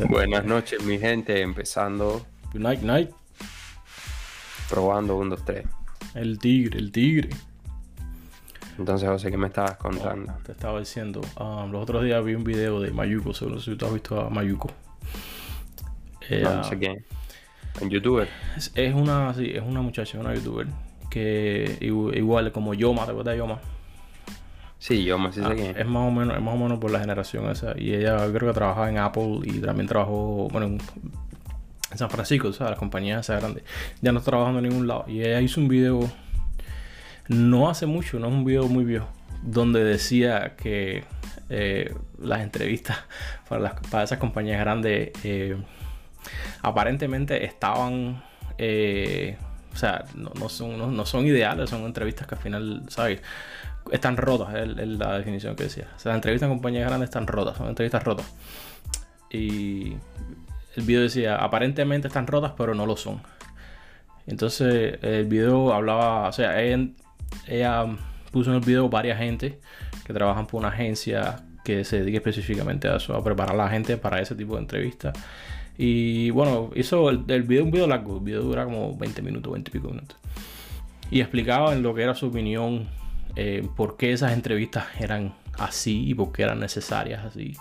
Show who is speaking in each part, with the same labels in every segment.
Speaker 1: Buenas noches, mi gente. Empezando.
Speaker 2: Good night, night.
Speaker 1: Probando 1, 2, 3.
Speaker 2: El tigre, el tigre.
Speaker 1: Entonces, José, ¿qué me estabas contando?
Speaker 2: te estaba diciendo. Um, los otros días vi un video de Mayuko. Seguro si tú has visto a Mayuko.
Speaker 1: no, sé quién. ¿En youtuber?
Speaker 2: Es, es, una, sí, es una muchacha, una youtuber. Que igual como Yoma, ¿te acuerdas de Yoma?
Speaker 1: Sí, yo me sí
Speaker 2: ah, Es más o menos, es más o menos por la generación esa. Y ella creo que trabajaba en Apple y también trabajó, bueno, en, San Francisco, o sea, las compañías esas grandes. Ya no está trabajando en ningún lado. Y ella hizo un video no hace mucho, no es un video muy viejo, donde decía que eh, las entrevistas para, las, para esas compañías grandes eh, aparentemente estaban eh, o sea, no, son, no, son ideales, son entrevistas que al final, ¿sabes? Están rotas, es, la definición que decía. O sea, las entrevistas en compañías grandes están rotas, son entrevistas rotas. Y el video decía, aparentemente están rotas, pero no lo son. Entonces, el video hablaba, o sea, ella, puso en el video varias gente que trabajan por una agencia que se dedique específicamente a eso, a preparar a la gente para ese tipo de entrevistas. Y bueno, hizo el, video, un video largo, el video dura como 20 minutos, 20 y pico minutos. Y explicaba en lo que era su opinión, eh, por qué esas entrevistas eran así y por qué eran necesarias así.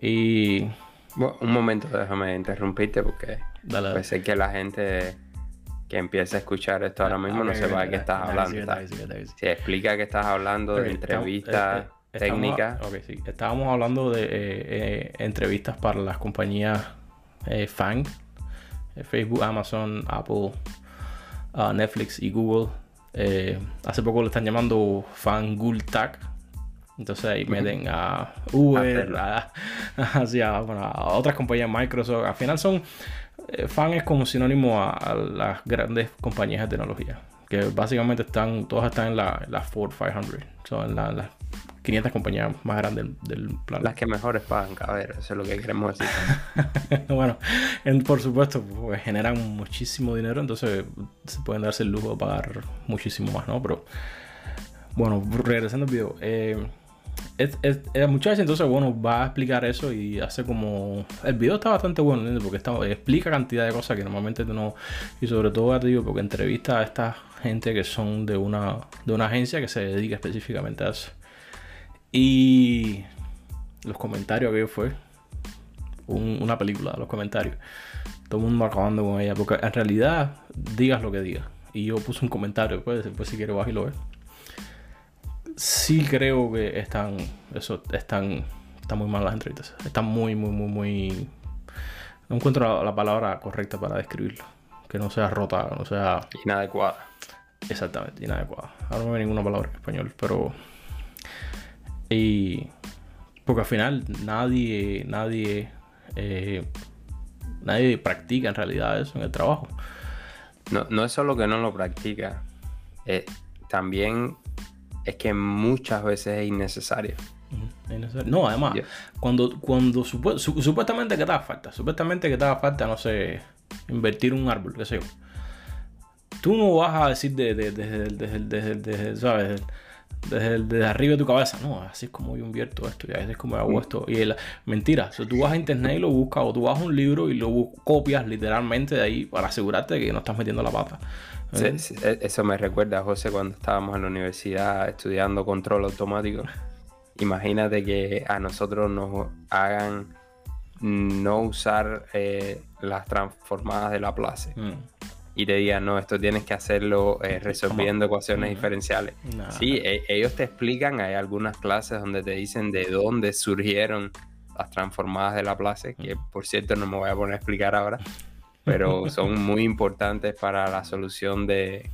Speaker 2: Y.
Speaker 1: Bueno, un momento, déjame interrumpirte porque dale, sé que la gente que empieza a escuchar esto ahora mismo no sepa de qué estás hablando. Si explica que estás hablando de entrevistas. Eh, eh, técnicas.
Speaker 2: sí. Estábamos hablando de entrevistas para las compañías eh, FANG, eh, Facebook, Amazon, Apple, uh, Netflix y Google. Eh, hace poco lo están llamando Fangul-Tag. Entonces ahí meten a Uber, a, otras compañías, Microsoft. Al final son. Fan es como sinónimo a, las grandes compañías de tecnología. Que básicamente están, todas están en la, la Ford 500. Son en la, 500 compañías más grandes del, planeta.
Speaker 1: Las que mejores pagan, ver, eso es lo que queremos decir.
Speaker 2: bueno, por supuesto, pues, generan muchísimo dinero, entonces se pueden darse el lujo de pagar muchísimo más, ¿no? Pero, bueno, regresando al video. Eh, es, entonces, bueno, va a explicar eso y hace como... El video está bastante bueno, ¿entiendes? Porque está, explica cantidad de cosas que normalmente tú no... Y sobre todo, te digo, porque entrevista a esta gente que son de una, de una agencia que se dedica específicamente a eso. Y los comentarios que fue una película, los comentarios. Todo el mundo acabando con ella, porque en realidad digas lo que digas. Y yo puse un comentario después, después si quieres bajar y lo ves. Sí creo que están, eso, están, están muy mal las entrevistas. Están muy, muy, muy, muy... No encuentro la, palabra correcta para describirlo. Que no sea rota, no sea...
Speaker 1: Inadecuada.
Speaker 2: Exactamente, inadecuada. Ahora no hay ninguna palabra en español, pero y porque al final nadie, nadie, eh, nadie practica en realidad eso en el trabajo.
Speaker 1: No, no es solo que no lo practica, eh, también es que muchas veces es innecesario.
Speaker 2: No, además, cuando, cuando supuestamente que te haga falta, supuestamente que te haga falta, no sé, invertir un árbol, qué sé yo. Tú no vas a decir desde, de, de, ¿sabes? Desde, arriba de tu cabeza. No, así es como yo invierto esto y así es como hago esto. Y el, mentira, si tú vas a internet y lo buscas o tú vas a un libro y lo copias literalmente de ahí para asegurarte de que no estás metiendo la pata.
Speaker 1: ¿Eh? E, eso me recuerda a José cuando estábamos en la universidad estudiando control automático. Imagínate que a nosotros nos hagan no usar eh, las transformadas de la place. Mm y te digan, no, esto tienes que hacerlo eh, resolviendo ecuaciones diferenciales. Sí, e, ellos te explican, hay algunas clases donde te dicen de dónde surgieron las transformadas de Laplace, que por cierto no me voy a poner a explicar ahora, pero son muy importantes para la solución de,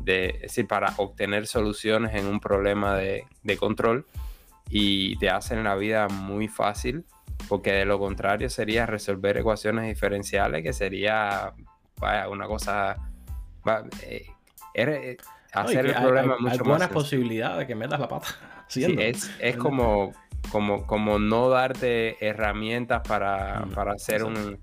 Speaker 1: de es decir, para obtener soluciones en un problema de, de control y te hacen la vida muy fácil porque de lo contrario sería resolver ecuaciones diferenciales que sería vaya, una cosa. Eh, eh, hacer el problema
Speaker 2: hay, mucho hay buenas posibilidades de que metas la pata.
Speaker 1: Sí, es, es como, como, como no darte herramientas para, para hacer un,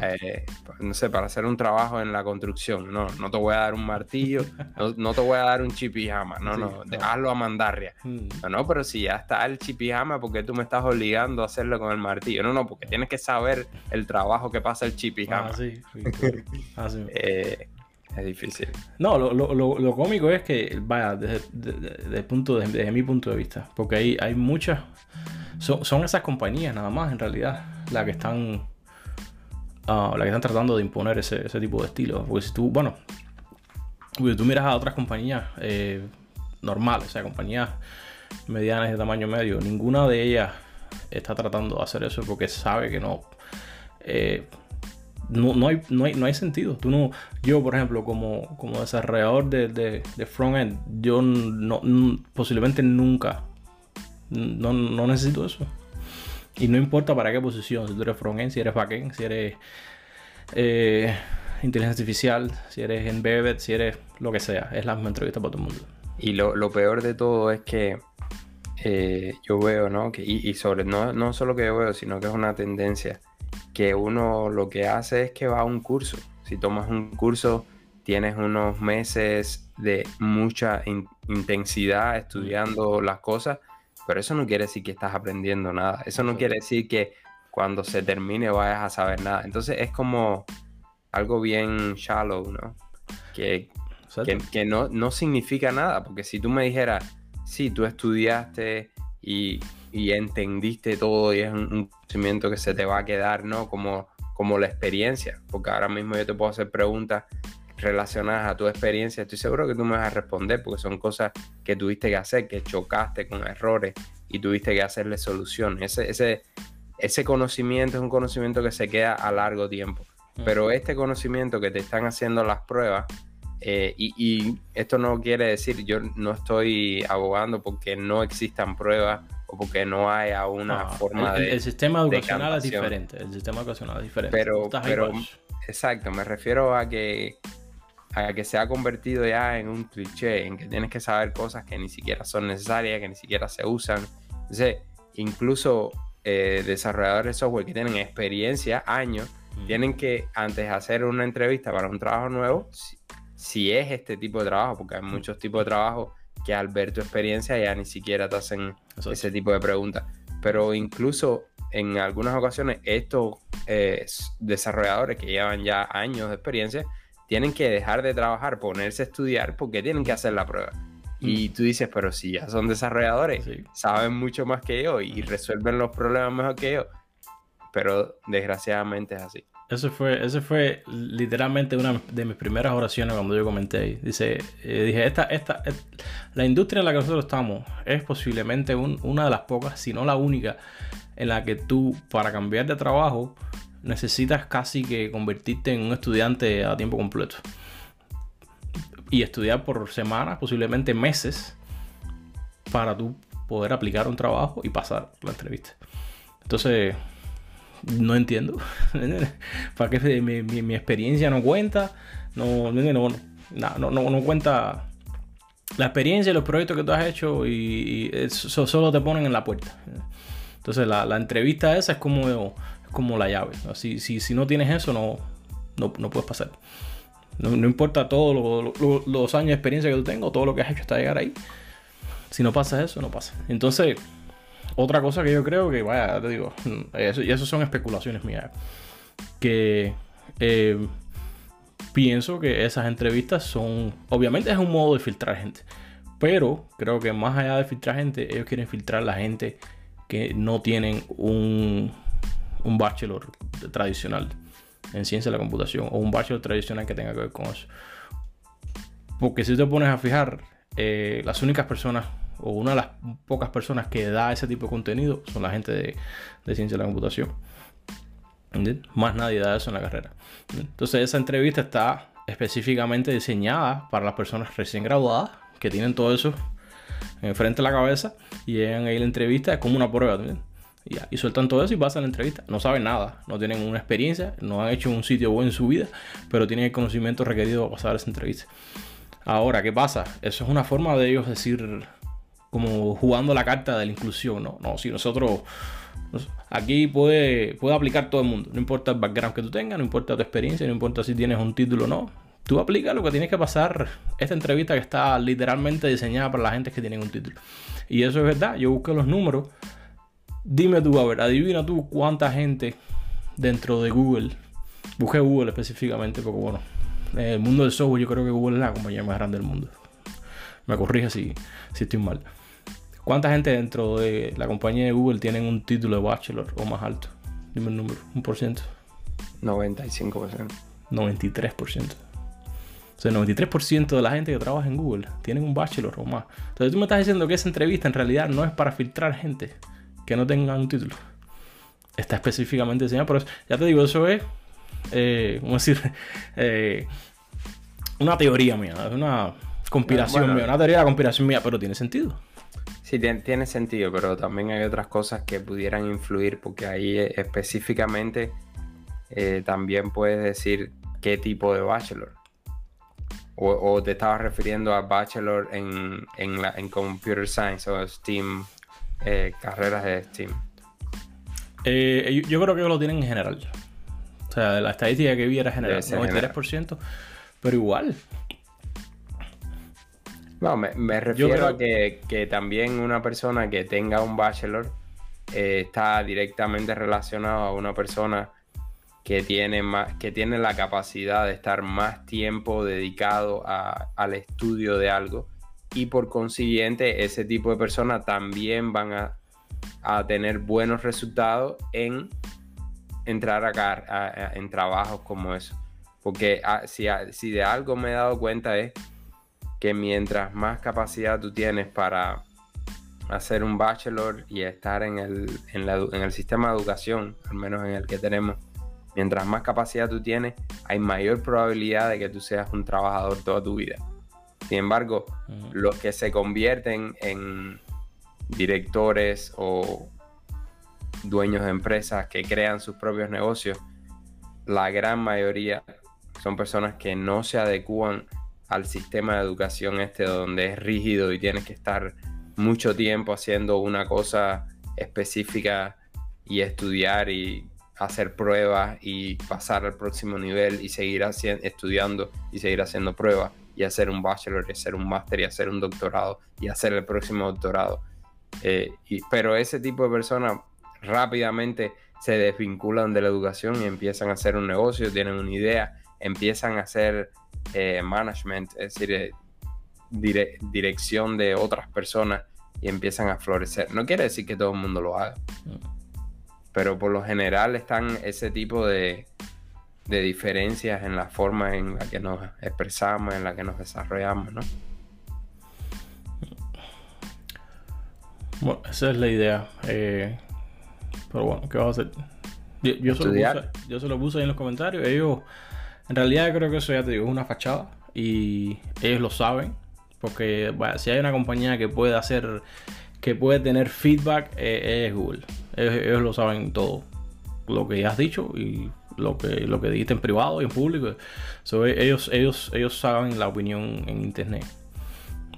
Speaker 1: eh, no sé, para hacer un trabajo en la construcción. No, no te voy a dar un martillo, no, te voy a dar un chipijama. No, no, hazlo a mandarria. Mm. No, no, pero si ya está el chipijama, ¿por qué tú me estás obligando a hacerlo con el martillo? No, no, porque tienes que saber el trabajo que pasa el chipijama. Ah, sí, sí. eh, es difícil.
Speaker 2: No, lo, lo, lo, cómico es que, vaya, desde, punto, desde, mi punto de vista, porque hay, hay muchas, son, son esas compañías nada más en realidad, las que están uh, las que están tratando de imponer ese, ese, tipo de estilo. Porque si tú, bueno, si tú miras a otras compañías eh, normales, o sea, compañías medianas de tamaño medio, ninguna de ellas está tratando de hacer eso porque sabe que no. Eh, no, no, hay, no, hay, no, hay, sentido. Tú no, yo, por ejemplo, como, como desarrollador de, de, de front-end, yo no, posiblemente nunca no, no, necesito eso. Y no importa para qué posición, si tú eres front-end, si eres back-end, si eres eh, inteligencia artificial, si eres embedded, si eres lo que sea. Es la misma entrevista para todo el mundo.
Speaker 1: Y lo, lo peor de todo es que eh, yo veo, ¿no? Que, y, sobre, no, no solo que yo veo, sino que es una tendencia que uno lo que hace es que va a un curso. Si tomas un curso, tienes unos meses de mucha intensidad estudiando las cosas, pero eso no quiere decir que estás aprendiendo nada. Eso no quiere decir que cuando se termine vayas a saber nada. Entonces es como algo bien shallow, ¿no? Que, que, no, no significa nada, porque si tú me dijeras, sí, tú estudiaste y y entendiste todo y es un, conocimiento que se te va a quedar, ¿no? Como, como la experiencia, porque ahora mismo yo te puedo hacer preguntas relacionadas a tu experiencia, estoy seguro que tú me vas a responder porque son cosas que tuviste que hacer, que chocaste con errores y tuviste que hacerle soluciones. Ese, ese, ese conocimiento es un conocimiento que se queda a largo tiempo, pero este conocimiento que te están haciendo las pruebas, eh, y, y, esto no quiere decir, yo no estoy abogando porque no existan pruebas porque no hay una forma
Speaker 2: de. El sistema educacional es diferente. El sistema educacional es diferente.
Speaker 1: Pero, pero exacto, me refiero a que a que se ha convertido ya en un cliché, en que tienes que saber cosas que ni siquiera son necesarias, que ni siquiera se usan. Entonces, incluso eh, desarrolladores de software que tienen experiencia, años, tienen que, antes de hacer una entrevista para un trabajo nuevo, si, es este tipo de trabajo, porque hay muchos tipos de trabajo que al ver tu experiencia ya ni siquiera te hacen ese tipo de preguntas. Pero incluso en algunas ocasiones estos eh, desarrolladores que llevan ya años de experiencia tienen que dejar de trabajar, ponerse a estudiar porque tienen que hacer la prueba. Y mm. tú dices, pero si ya son desarrolladores, saben mucho más que yo y resuelven los problemas mejor que yo. Pero desgraciadamente es así.
Speaker 2: Eso fue, eso fue literalmente una de mis primeras oraciones cuando yo comenté. Dice, eh, dije, esta, esta, la industria en la que nosotros estamos es posiblemente una de las pocas, si no la única, en la que tú, para cambiar de trabajo, necesitas casi que convertirte en un estudiante a tiempo completo. Y estudiar por semanas, posiblemente meses, para tú poder aplicar un trabajo y pasar la entrevista. Entonces, no entiendo. ¿Para qué mi, experiencia no cuenta? No, no, no, no, no cuenta la experiencia y los proyectos que tú has hecho y, eso solo te ponen en la puerta. Entonces la, la entrevista esa es como, como la llave. Si, si, si, no tienes eso, no, no, no puedes pasar. No, no importa todos los años de experiencia que tú tengas, todo lo que has hecho hasta llegar ahí. Si no pasa eso, no pasa. Entonces, otra cosa que yo creo que, vaya, te digo, eso, y eso son especulaciones mías, que eh, pienso que esas entrevistas son, obviamente es un modo de filtrar gente, pero creo que más allá de filtrar gente, ellos quieren filtrar la gente que no tienen un, un bachelor tradicional en ciencia de la computación o un bachelor tradicional que tenga que ver con eso. Porque si te pones a fijar, eh, las únicas personas o una de las pocas personas que da ese tipo de contenido son la gente de, ciencia de la computación. Más nadie da eso en la carrera. Entonces esa entrevista está específicamente diseñada para las personas recién graduadas que tienen todo eso enfrente de la cabeza y llegan ahí la entrevista es como una prueba también. Y, sueltan todo eso y pasan la entrevista. No saben nada, no tienen una experiencia, no han hecho un sitio bueno en su vida, pero tienen el conocimiento requerido para pasar esa entrevista. Ahora, ¿qué pasa? Eso es una forma de ellos decir como jugando la carta de la inclusión, ¿no? No, si nosotros aquí puede, puede aplicar todo el mundo, no importa el background que tú tengas, no importa tu experiencia, no importa si tienes un título o no. Tú aplicas lo que tienes que pasar esta entrevista que está literalmente diseñada para la gente que tienen un título. Y eso es verdad, yo busqué los números. Dime tú, a ver, adivina tú cuánta gente dentro de Google, busqué Google específicamente, porque bueno, en el mundo del software yo creo que Google es la compañía más grande del mundo. Me corrige si, si estoy mal. ¿Cuánta gente dentro de la compañía de Google tienen un título de bachelor o más alto? Dime el número, un por ciento.
Speaker 1: 95%.
Speaker 2: 93%. O sea, el 93% de la gente que trabaja en Google tienen un bachelor o más. Entonces tú me estás diciendo que esa entrevista en realidad no es para filtrar gente que no tenga un título. Está específicamente diseñada por eso. Ya te digo, eso es, eh, ¿cómo decir? Eh, una teoría mía, es una conspiración mía, una teoría de la conspiración mía, pero tiene sentido.
Speaker 1: Sí, tiene, sentido, pero también hay otras cosas que pudieran influir, porque ahí eh, específicamente eh, también puedes decir qué tipo de bachelor. O, te estabas refiriendo a bachelor en, en, computer science o STEAM, eh, carreras de STEAM.
Speaker 2: yo creo que lo tienen en general. O sea, la estadística que vi era general, 93%, pero igual,
Speaker 1: no, me, refiero a que, también una persona que tenga un bachelor eh, está directamente relacionado a una persona que tiene, más, que tiene la capacidad de estar más tiempo dedicado al estudio de algo y por consiguiente ese tipo de personas también van a, tener buenos resultados en entrar acá en trabajos como eso. Porque ah, si, si de algo me he dado cuenta es que mientras más capacidad tú tienes para hacer un bachelor y estar en el, en, el sistema de educación, al menos en el que tenemos, mientras más capacidad tú tienes, hay mayor probabilidad de que tú seas un trabajador toda tu vida. Sin embargo, los que se convierten en directores o dueños de empresas que crean sus propios negocios, la gran mayoría son personas que no se adecúan al sistema de educación este donde es rígido y tienes que estar mucho tiempo haciendo una cosa específica y estudiar y hacer pruebas y pasar al próximo nivel y seguir estudiando y seguir haciendo pruebas y hacer un bachelor y hacer un máster y hacer un doctorado y hacer el próximo doctorado. Eh, pero ese tipo de personas rápidamente se desvinculan de la educación y empiezan a hacer un negocio, tienen una idea, empiezan a hacer eh, management, es decir, eh, dirección de otras personas y empiezan a florecer. No quiere decir que todo el mundo lo haga, pero por lo general están ese tipo de, de diferencias en la forma en la que nos expresamos, en la que nos desarrollamos, ¿no?
Speaker 2: Bueno, esa es la idea. Eh, pero bueno, ¿qué vas a hacer? Yo, se lo yo, se lo puse ahí en los comentarios. Ellos en realidad creo que eso ya te digo, es una fachada y ellos lo saben, porque bueno, si hay una compañía que puede hacer, que puede tener feedback, eh, es Google. Ellos, lo saben todo, lo que ya has dicho y lo que, lo que dijiste en privado y en público. ellos, ellos, ellos saben la opinión en internet.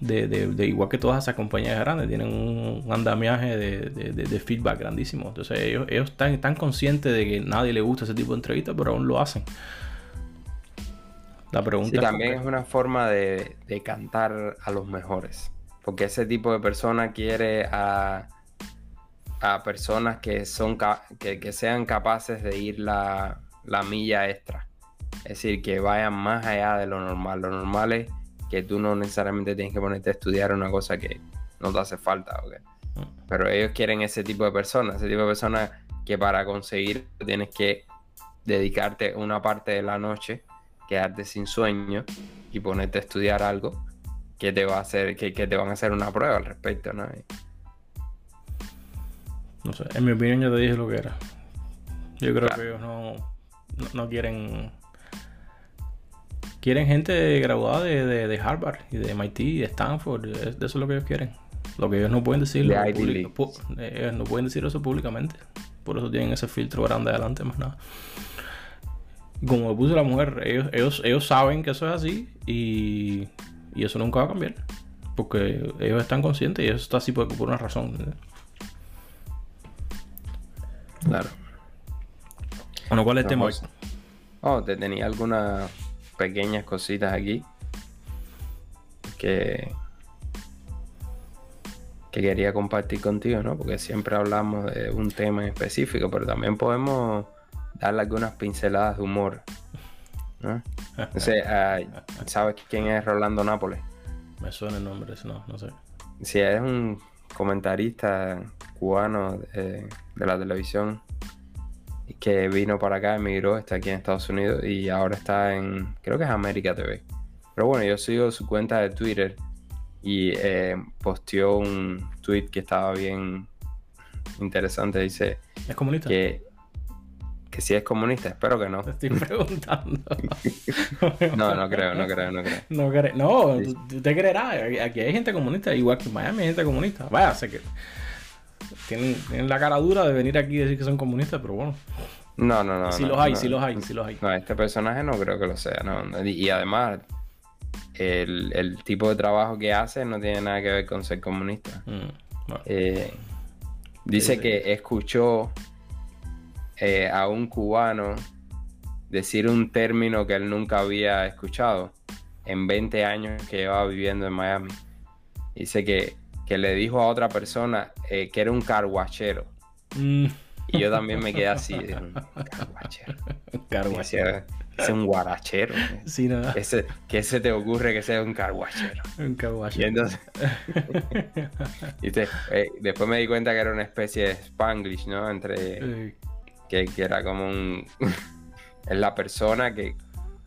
Speaker 2: De, igual que todas esas compañías grandes, tienen un andamiaje de, feedback grandísimo. Entonces ellos, ellos están, están conscientes de que nadie le gusta ese tipo de entrevistas, pero aún lo hacen.
Speaker 1: La pregunta también es una forma de, cantar a los mejores. Porque ese tipo de persona quiere a, a personas que, son, que, sean capaces de ir la, milla extra. Es decir, que vayan más allá de lo normal. Lo normal es que tú no necesariamente tienes que ponerte a estudiar una cosa que no te hace falta. Mm. Pero ellos quieren ese tipo de personas. Ese tipo de personas que para conseguir tienes que dedicarte una parte de la noche quedarte sin sueño y ponerte a estudiar algo que te va a hacer, que, te van a hacer una prueba al respecto, ¿no?
Speaker 2: No sé, en mi opinión ya te dije lo que era. Yo creo que ellos no, quieren. Quieren gente graduada de, Harvard y de MIT y de Stanford. Eso es lo que ellos quieren. Lo que ellos no pueden decir. ellos no pueden decir eso públicamente. Por eso tienen ese filtro grande adelante, más nada como puso la mujer, ellos, ellos, ellos saben que eso es así y, y eso nunca va a cambiar. Porque ellos están conscientes y eso está así por, por una razón. ¿eh?
Speaker 1: Claro.
Speaker 2: Bueno, ¿cuál es el tema hoy?
Speaker 1: Oh, te tenía algunas pequeñas cositas aquí que, que quería compartir contigo, ¿no? Porque siempre hablamos de un tema en específico, pero también podemos darle algunas pinceladas de humor. ¿no? Entonces, ah, ¿sabes quién es Rolando Nápoles?
Speaker 2: Me suena el nombre, no, no sé.
Speaker 1: Sí, es un comentarista cubano de, de la televisión que vino para acá, emigró, está aquí en Estados Unidos y ahora está en, creo que es América TV. Pero bueno, yo sigo su cuenta de Twitter y eh, posteó un tweet que estaba bien interesante. Dice
Speaker 2: ¿Es comunista?
Speaker 1: que, que si es comunista, espero que no.
Speaker 2: Te estoy preguntando.
Speaker 1: No, no creo, no creo, no creo.
Speaker 2: No, cre- no tú- tú te creerás. Aquí hay gente comunista, igual que en Miami hay gente comunista. Vaya, sé que tienen, tienen la cara dura de venir aquí y decir que son comunistas, pero bueno.
Speaker 1: No, no, no. no,
Speaker 2: los hay,
Speaker 1: no.
Speaker 2: sí los hay, sí los hay.
Speaker 1: No, este personaje no creo que lo sea, no. Y, y además, el, el tipo de trabajo que hace no tiene nada que ver con ser comunista.
Speaker 2: Mm, bueno.
Speaker 1: Eh, dice
Speaker 2: Sí, sí.
Speaker 1: que escuchó eh, a un cubano decir un término que él nunca había escuchado en 20 años que llevaba viviendo en Miami. Dice que, que le dijo a otra persona eh, que era un carguachero.
Speaker 2: Mm,
Speaker 1: Y yo también me quedé así, un carguachero. Y "Ese es un guarachero.
Speaker 2: Sí, nada.
Speaker 1: ¿Qué se, qué se te ocurre que sea un carguachero?
Speaker 2: Un
Speaker 1: Y
Speaker 2: carguachero.
Speaker 1: entonces, ¿viste? Eh, después me di cuenta que era una especie de spanglish, ¿no? Entre
Speaker 2: Eh,
Speaker 1: que, que era como un es la persona que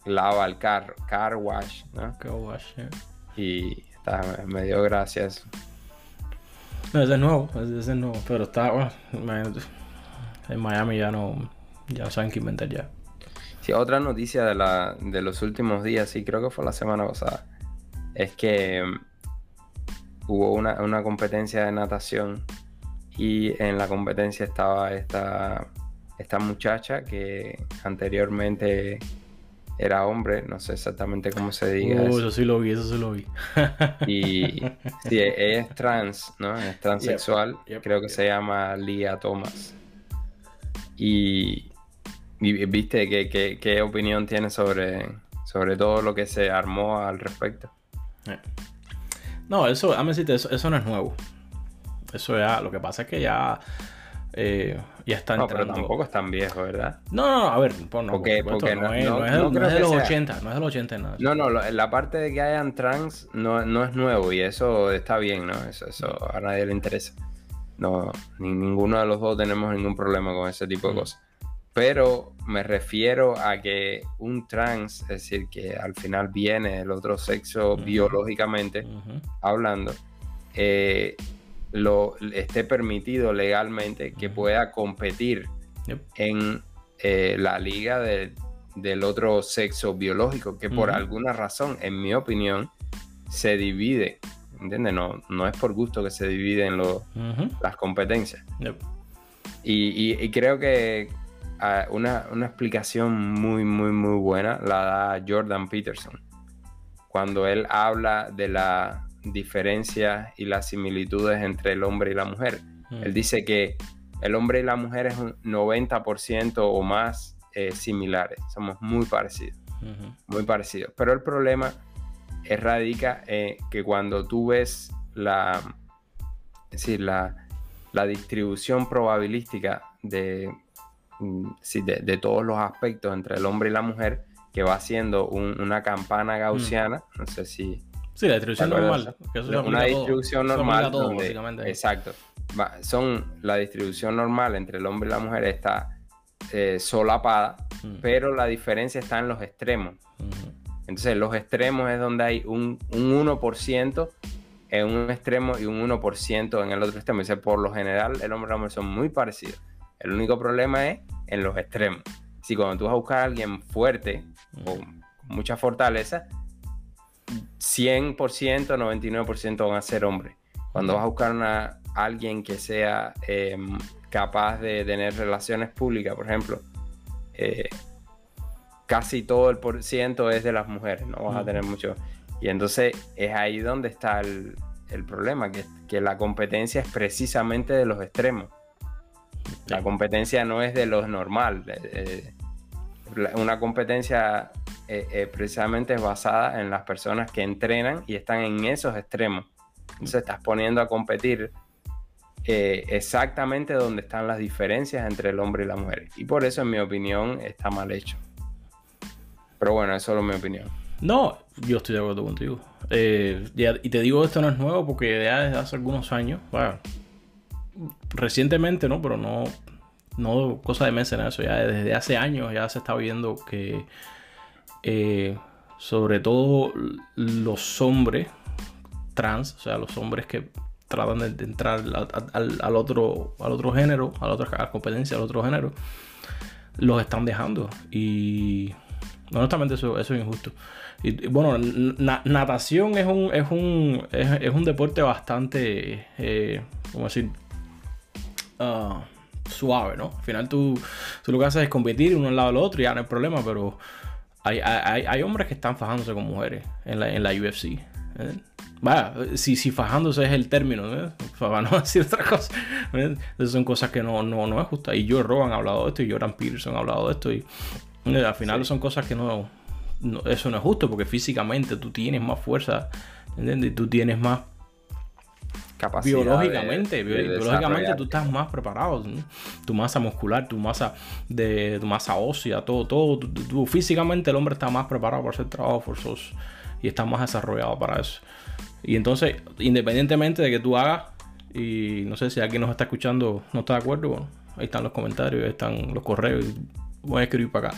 Speaker 1: lava el carro, car wash, ¿no?
Speaker 2: carguachero.
Speaker 1: Y está, me dio gracias.
Speaker 2: No, ese es nuevo, ese es nuevo. Pero está, bueno. En Miami ya no, ya saben qué inventar ya.
Speaker 1: Sí, otra noticia de, la, de los últimos días, sí, creo que fue la semana pasada, es que mm, hubo una, una competencia de natación y en la competencia estaba esta, esta muchacha que anteriormente era hombre, no sé exactamente cómo se diga
Speaker 2: Uh,
Speaker 1: eso.
Speaker 2: eso sí lo vi, eso sí lo vi.
Speaker 1: Y sí, ella es trans, ¿no? Es transexual.
Speaker 2: yep,
Speaker 1: Creo que
Speaker 2: yep.
Speaker 1: se llama Lia Thomas. Y, y viste qué, qué, qué opinión tiene sobre, sobre todo lo que se armó al respecto.
Speaker 2: No, eso, déjame decirte, eso, eso no es nuevo. Eso ya, lo que pasa es que ya, eh, ya está
Speaker 1: No, pero
Speaker 2: entrando.
Speaker 1: tampoco es tan viejo, ¿verdad?
Speaker 2: No, no, no, a ver, por, no,
Speaker 1: Porque-
Speaker 2: por
Speaker 1: porque
Speaker 2: no,
Speaker 1: no-
Speaker 2: es,
Speaker 1: no-
Speaker 2: es,
Speaker 1: no
Speaker 2: es de los
Speaker 1: sea-
Speaker 2: 80, no es de los 80 nada.
Speaker 1: No, no, la parte de que hayan trans no, no es nuevo y eso está bien, ¿no? Eso, eso a nadie le interesa. No, ni ninguno de los dos tenemos ningún problema con ese tipo de
Speaker 2: Mm.
Speaker 1: cosas. Pero me refiero a que un trans, es decir, que al final viene del otro sexo
Speaker 2: Ujú.
Speaker 1: biológicamente
Speaker 2: Ujú.
Speaker 1: hablando, eh, lo esté permitido legalmente que pueda competir
Speaker 2: Yep.
Speaker 1: en eh, la liga de- del otro sexo biológico, que por alguna razón, en mi opinión, se divide. ¿Entiendes? No, no es por gusto que se dividen lo-
Speaker 2: Ujú.
Speaker 1: las competencias.
Speaker 2: Yep.
Speaker 1: Y, y- y creo que ah, una, una explicación muy, muy, muy buena la da Jordan Peterson. Cuando él habla de la diferencia y las similitudes entre el hombre y la mujer.
Speaker 2: Mm.
Speaker 1: Él dice que el hombre y la mujer es un 90% o más eh, similares. Somos muy parecidos, muy parecidos. Pero el problema eh, radica en que cuando tú ves la, es decir, la, la distribución probabilística de, mm, de, de todos los aspectos entre el hombre y la mujer, que va haciendo un- una campana gaussiana, no sé si
Speaker 2: Sí, la distribución normal. que eso
Speaker 1: una
Speaker 2: todo.
Speaker 1: distribución normal
Speaker 2: todo,
Speaker 1: donde-
Speaker 2: básicamente.
Speaker 1: exacto Va- son la distribución normal entre el hombre y la mujer está eh, solapada
Speaker 2: Mm.
Speaker 1: pero la diferencia está en los extremos entonces los extremos es donde hay un, un 1% en un extremo y un 1% en el otro extremo. Dice, por lo general el hombre y la mujer son muy parecidos. El único problema es en los extremos. Si cuando tú vas a buscar a alguien fuerte o con mucha fortaleza, 100%, 99% van a ser hombres. Cuando vas a buscar a alguien que sea eh, capaz de tener relaciones públicas, por ejemplo, eh, casi todo el por ciento es de las mujeres, no vas a
Speaker 2: Ujú.
Speaker 1: tener mucho. Y entonces es ahí donde está el, problema, que, que, la competencia es precisamente de los extremos. La competencia no es de los normal. Eh, eh, una competencia eh, precisamente es basada en las personas que entrenan y están en esos extremos. Entonces estás poniendo a competir exactamente donde están las diferencias entre el hombre y la mujer. Y por eso, en mi opinión, está mal hecho. Pero bueno, es solo mi opinión.
Speaker 2: No, yo estoy de acuerdo contigo. Eh, y te digo, esto no es nuevo porque ya desde hace algunos años, recientemente, ¿no? Pero no, no cosa de meses en eso, ya desde hace años ya se está viendo que eh, sobre todo los hombres trans, o sea, los hombres que tratan de, entrar al, otro, al otro género, a la otra competencia, al otro género, los están dejando. Y honestamente eso, es injusto. Y, bueno, natación es un, es un, es, un deporte bastante, eh, ¿cómo decir? Ah, suave, ¿no? Al final tú, tú, lo que haces es competir uno al lado del otro y ya no hay problema, pero hay, hay, hay hombres que están fajándose con mujeres en la, en la UFC. ¿eh? Vaya, si, si fajándose es el término, ¿eh? para no decir otra cosa. ¿eh? Entonces son cosas que no, no, no es justa. Y Joe Rogan ha hablado de esto y Jordan Peterson ha hablado de esto. Y al final son cosas que no, eso no es justo porque físicamente tú tienes más fuerza, ¿entiendes? Y tú tienes más capacidad. Biológicamente, biológicamente tú estás más preparado. Tu masa muscular, tu masa de tu masa ósea, todo, todo. físicamente el hombre está más preparado para hacer trabajo forzoso y está más desarrollado para eso. Y entonces, independientemente de que tú hagas, y no sé si alguien nos está escuchando no está de acuerdo, bueno, ahí están los comentarios, ahí están los correos, voy a escribir para acá.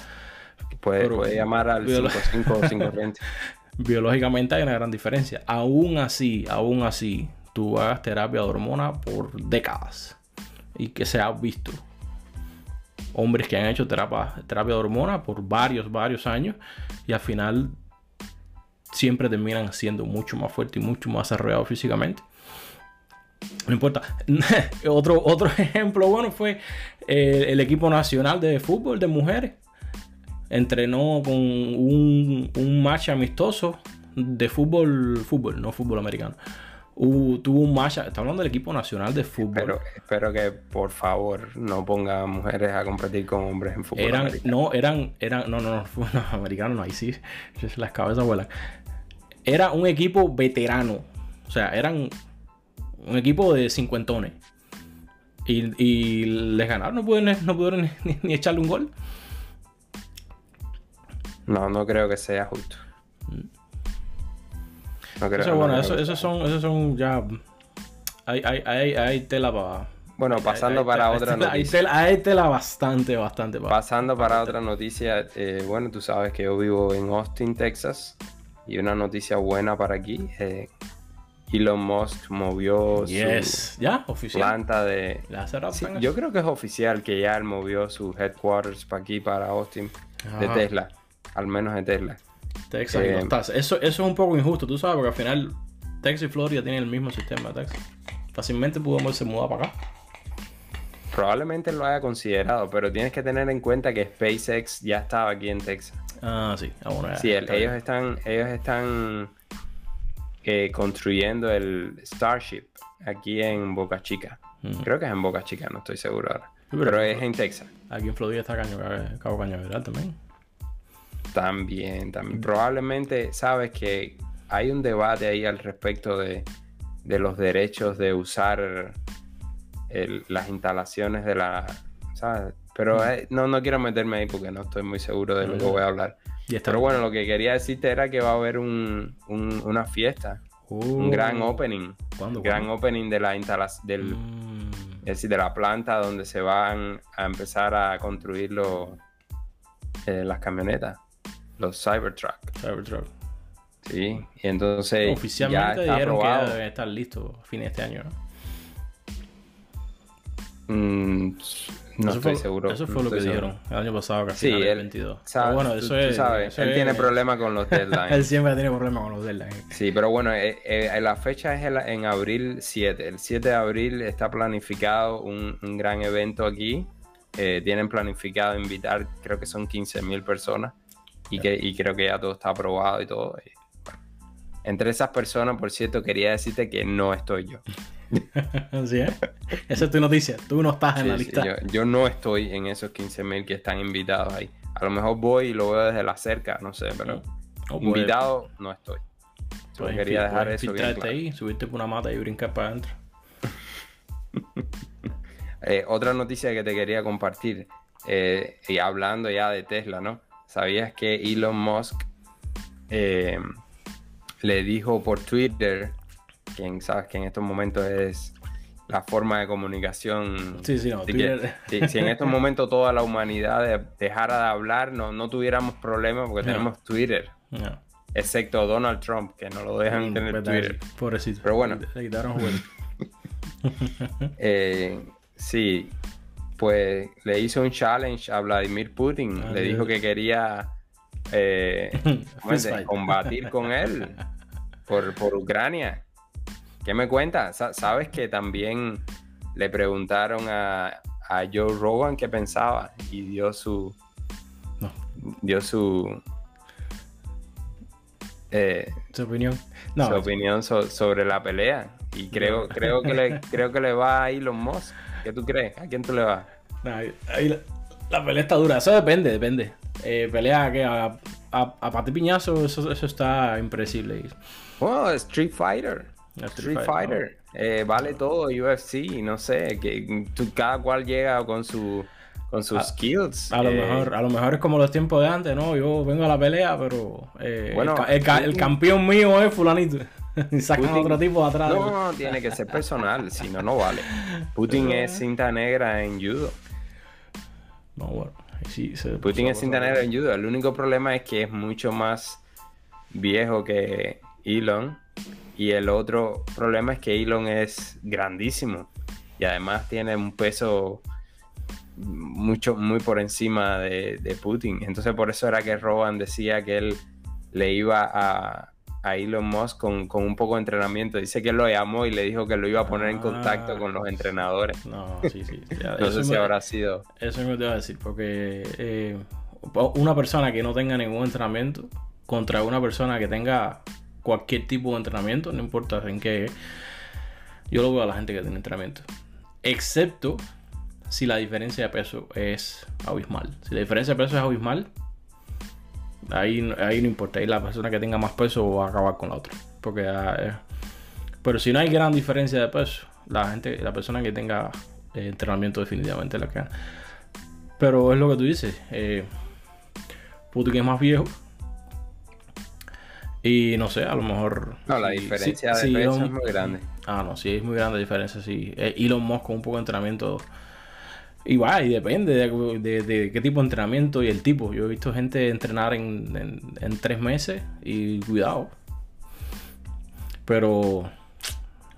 Speaker 1: Puede, llamar al 5520.
Speaker 2: Biológicamente hay una gran diferencia. Aún así, aún así, tú hagas terapia de hormona por décadas y que se ha visto hombres que han hecho terapia, terapia de hormona por varios, varios años y al final siempre terminan siendo mucho más fuertes y mucho más desarrollados físicamente. No importa. otro, otro ejemplo bueno fue eh, el equipo nacional de fútbol de mujeres entrenó con un, un match amistoso de fútbol, fútbol, no fútbol americano. Tuvo un match, está hablando del equipo nacional de fútbol.
Speaker 1: Pero espero que por favor no ponga mujeres a competir con hombres en fútbol.
Speaker 2: Eran, no, eran, eran, no, no, no, no americanos no, ahí sí, las cabezas vuelan. Era un equipo veterano, o sea, eran un equipo de cincuentones. Y, y les ganaron, no pudieron, no pudieron ni echarle un gol.
Speaker 1: No, no creo que sea justo.
Speaker 2: No creo, eso, bueno, eso, esos son, esos son ya. Hay, hay, hay, hay tela para.
Speaker 1: Bueno, pasando para otra
Speaker 2: noticia. Hay tela, bastante, bastante.
Speaker 1: pasando para otra noticia. Eh, bueno, tú sabes que yo vivo en Austin, Texas. Y una noticia buena para aquí. Eh, Elon Musk movió
Speaker 2: su ¿Ya? ¿Oficial?
Speaker 1: planta de... yo creo que es oficial que ya él movió su headquarters para aquí, para Austin, de Tesla al menos en Tesla.
Speaker 2: Texas eh, Eso, eso es un poco injusto, tú sabes, porque al final Texas y Florida tienen el mismo sistema de Texas. Fácilmente pudo se mudar para acá.
Speaker 1: Probablemente lo haya considerado, pero tienes que tener en cuenta que SpaceX ya estaba aquí en Texas.
Speaker 2: Ah, sí. Ah,
Speaker 1: sí, ellos están, ellos están eh, construyendo el Starship aquí en Boca Chica. Creo que es en Boca Chica, no estoy seguro ahora. pero, es en Texas.
Speaker 2: Aquí en Florida está Caño, Cabo Cañaveral también.
Speaker 1: También, también. Probablemente sabes que hay un debate ahí al respecto de, los derechos de usar las instalaciones de la... ¿sabes? Pero eh, no, no quiero meterme ahí porque no estoy muy seguro de lo que voy a hablar. Pero bueno, lo que quería decirte era que va a haber un, una fiesta, un uh. gran opening. ¿Cuándo? Gran opening de la instalación, del, mm. es decir, de la planta donde se van a empezar a construir eh, las camionetas. Los Cybertruck.
Speaker 2: Cybertruck.
Speaker 1: Sí, y entonces.
Speaker 2: Oficialmente ya dijeron que ya deben estar listos a fines de este año,
Speaker 1: ¿no? Mm, no estoy seguro.
Speaker 2: Eso fue lo que dijeron el año pasado, que sí, el 22.
Speaker 1: bueno, eso es, sabes, él tiene problemas con los deadlines.
Speaker 2: él siempre tiene problemas con los deadlines.
Speaker 1: Sí, pero bueno, eh, eh, la fecha es en abril 7. El 7 de abril está planificado un, un gran evento aquí. Eh, tienen planificado invitar, creo que son 15.000 personas y, que, y creo que ya todo está aprobado y todo. Entre esas personas, por cierto, quería decirte que no estoy yo.
Speaker 2: Así es. Esa es tu noticia. Tú no estás en la
Speaker 1: Sí, sí,
Speaker 2: lista.
Speaker 1: yo, yo no estoy en esos 15.000 que están invitados ahí. A lo mejor voy y lo veo desde la cerca, no sé, pero invitado no estoy. Quería dejar eso bien claro.
Speaker 2: ahí, subirte por una mata y brincar para adentro.
Speaker 1: Eh, otra noticia que te quería compartir, eh, y hablando ya de Tesla, ¿no? ¿Sabías que Elon Musk eh, le dijo por Twitter, quien sabes que en estos momentos es la forma de comunicación?
Speaker 2: Sí, sí, no.
Speaker 1: Que, si, si en estos momentos toda la humanidad de- dejara de hablar, no, no tuviéramos problemas porque
Speaker 2: No.
Speaker 1: tenemos Twitter,
Speaker 2: No.
Speaker 1: excepto Donald Trump, que no lo dejan
Speaker 2: Mm,
Speaker 1: tener
Speaker 2: verdad,
Speaker 1: Twitter.
Speaker 2: Pobrecito.
Speaker 1: Pero bueno.
Speaker 2: Le quitaron.
Speaker 1: Eh, sí, pues le hizo un challenge a Vladimir Putin.
Speaker 2: Ah,
Speaker 1: le dijo que quería eh, combatir con él por, por Ucrania. ¿Qué me cuentas? Sa- ¿Sabes que también le preguntaron a, a Joe Rogan qué pensaba y dio su
Speaker 2: No.
Speaker 1: dio su eh,
Speaker 2: Su opinión. No,
Speaker 1: su opinión so- sobre la pelea y creo creo que le creo que le va a Elon Musk ¿qué tú crees? ¿a quién tú le vas?
Speaker 2: no, ahí- la, la pelea está dura. Eso depende, depende. Eh, pelea que a, a, a pati piñazo, eso, eso está impredecible.
Speaker 1: Oh, Street Fighter
Speaker 2: Street
Speaker 1: Street
Speaker 2: Fighter,
Speaker 1: Eh, vale todo UFC no sé que tú- cada cual llega con su con sus
Speaker 2: A-
Speaker 1: skills
Speaker 2: A lo,
Speaker 1: eh,
Speaker 2: mejor, a lo mejor es como los tiempos de antes, ¿no? Yo vengo a la pelea, pero eh,
Speaker 1: Bueno,
Speaker 2: el campeón mío es fulanito. y sacan
Speaker 1: Putin-
Speaker 2: otro tipo atrás.
Speaker 1: no, no, tiene que ser personal si no no vale. Putin es cinta negra en judo.
Speaker 2: No, bueno. Sí, se
Speaker 1: Putin es cinta negra en judo. El único problema es que es mucho más viejo que Elon. Y el otro problema es que Elon es grandísimo. Y además tiene un peso mucho muy por encima de, de Putin. Entonces por eso era que Rowan decía que él le iba a, a Elon Musk con, con un poco de entrenamiento dice que él lo llamó y le dijo que lo iba a poner en contacto
Speaker 2: Ah.
Speaker 1: con los entrenadores
Speaker 2: No, sí, sí. ya,
Speaker 1: no sé si
Speaker 2: me-
Speaker 1: habrá sido
Speaker 2: Eso me te iba a decir, porque eh, una persona que no tenga ningún entrenamiento contra una persona que tenga cualquier tipo de entrenamiento, no importa en qué, yo lo veo a la gente que tiene entrenamiento. Excepto si la diferencia de peso es abismal. Si la diferencia de peso es abismal, ahí, ahí no importa. Ahí la persona que tenga más peso va a acabar con la otra. Porque, ah, eh, pero si no hay gran diferencia de peso, la gente, la persona que tenga eh, entrenamiento definitivamente la que gana. Pero es lo que tú dices. Eh, Putin es más viejo. Y no sé, a lo mejor.
Speaker 1: no la diferencia
Speaker 2: si-
Speaker 1: de
Speaker 2: si
Speaker 1: peso
Speaker 2: Elon-
Speaker 1: es muy grande
Speaker 2: Ah, no, sí, es muy grande la diferencia, sí. Eh, Elon Musk con un poco de entrenamiento. Y va, y depende de, de- de qué tipo de entrenamiento y el tipo. Yo he visto gente entrenar en, en- en tres meses y cuidado. Pero.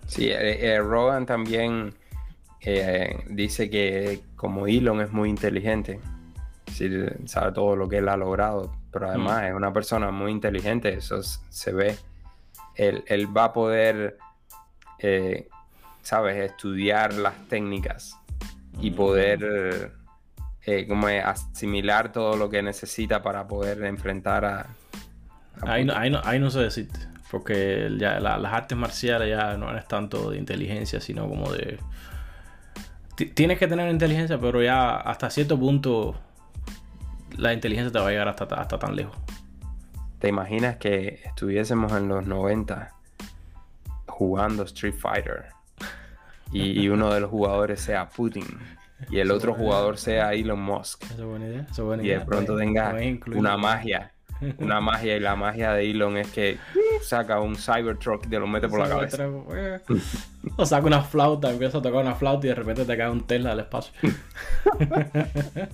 Speaker 1: Sí, eh, eh, Rogan también eh, dice que como Elon es muy inteligente, sí, sabe todo lo que él ha logrado, pero además es una persona muy inteligente, eso se ve. Él, él va a poder, eh, sabes, estudiar las técnicas y poder eh, como asimilar todo lo que necesita para poder enfrentar a... a
Speaker 2: Ahí, no- ahí, no, ahí no sé decirte. Porque ya la- las artes marciales ya no es tanto de inteligencia, sino como de. Ti- Tienes que tener inteligencia, pero ya hasta cierto punto la inteligencia te va a llegar hasta, hasta tan lejos.
Speaker 1: ¿Te imaginas que estuviésemos en los 90 jugando Street Fighter y, y uno de los jugadores sea Putin y el
Speaker 2: Eso
Speaker 1: otro jugador sea Elon Musk
Speaker 2: Esa es buena idea. Esa es buena
Speaker 1: y
Speaker 2: idea.
Speaker 1: de pronto tenga una magia, una magia y la magia de Elon es que saca un Cybertruck y te lo mete por la cabeza.
Speaker 2: otra- O saca una flauta, empieza a tocar una flauta y de repente te cae un Tesla del espacio.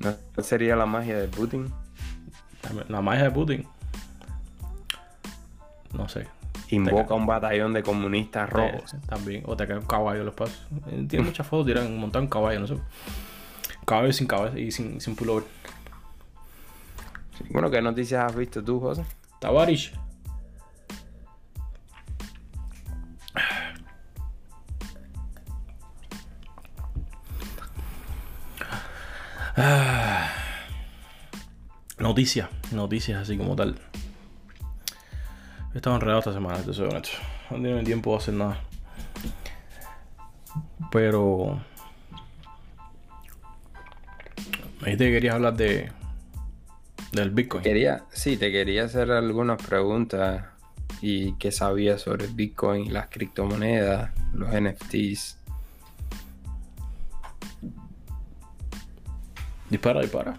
Speaker 1: ¿No sería la magia de Putin?
Speaker 2: La magia de Putin. No sé.
Speaker 1: Invoca un batallón de comunistas rojos.
Speaker 2: Eh, también. O te cae un caballo del espacio. Eh, Tiene muchas fotos, tiran un montón de caballos, no sé. Caballo sin cabeza y sin, sin pullover.
Speaker 1: Bueno, ¿qué noticias has visto tú, José?
Speaker 2: Tavarish. Noticias, noticias así como tal. He estado enredado esta semana, te soy honesto. No tenido tiempo de hacer nada. Pero. Me dijiste que querías hablar de. Del Bitcoin.
Speaker 1: Quería, sí, te quería hacer algunas preguntas y qué sabías sobre el Bitcoin, las criptomonedas, los NFTs.
Speaker 2: Dispara, dispara.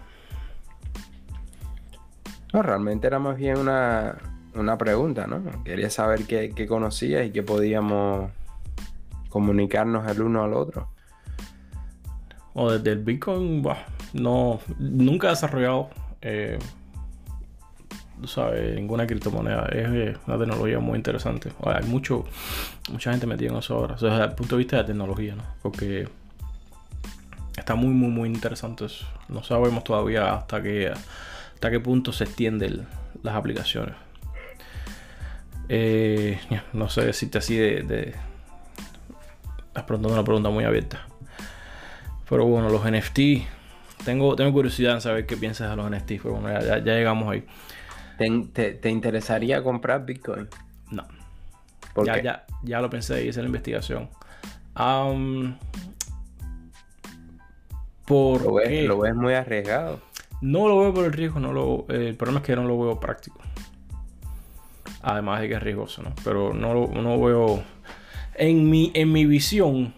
Speaker 1: No, realmente era más bien una, una pregunta, ¿no? Quería saber qué, conocías y qué podíamos comunicarnos el uno al otro.
Speaker 2: O desde el Bitcoin, bah, no, nunca he desarrollado, eh, sabes, ninguna criptomoneda. Es eh, una tecnología muy interesante. Hay mucho, mucha gente metida en eso ahora. O sea, desde el punto de vista de tecnología, ¿no? Porque está muy, muy, muy interesante eso. No sabemos todavía hasta qué, hasta qué punto se extienden las aplicaciones. Eh, no sé decirte así de, de... Estás preguntando una pregunta muy abierta. Pero bueno, los NFT. Tengo, tengo curiosidad en saber qué piensas de los NFT. Pero bueno, ya, ya- llegamos ahí.
Speaker 1: ¿Te, te- te interesaría comprar Bitcoin?
Speaker 2: No.
Speaker 1: ¿Por
Speaker 2: ya,
Speaker 1: qué?
Speaker 2: ya, ya lo pensé, hice la investigación. ¿Por
Speaker 1: ¿Lo, ves,
Speaker 2: qué?
Speaker 1: lo ves muy arriesgado.
Speaker 2: No lo veo por el riesgo, no lo, eh, el problema es que no lo veo práctico. Además de que es riesgoso, ¿no? Pero no lo no veo. En mi, en mi visión,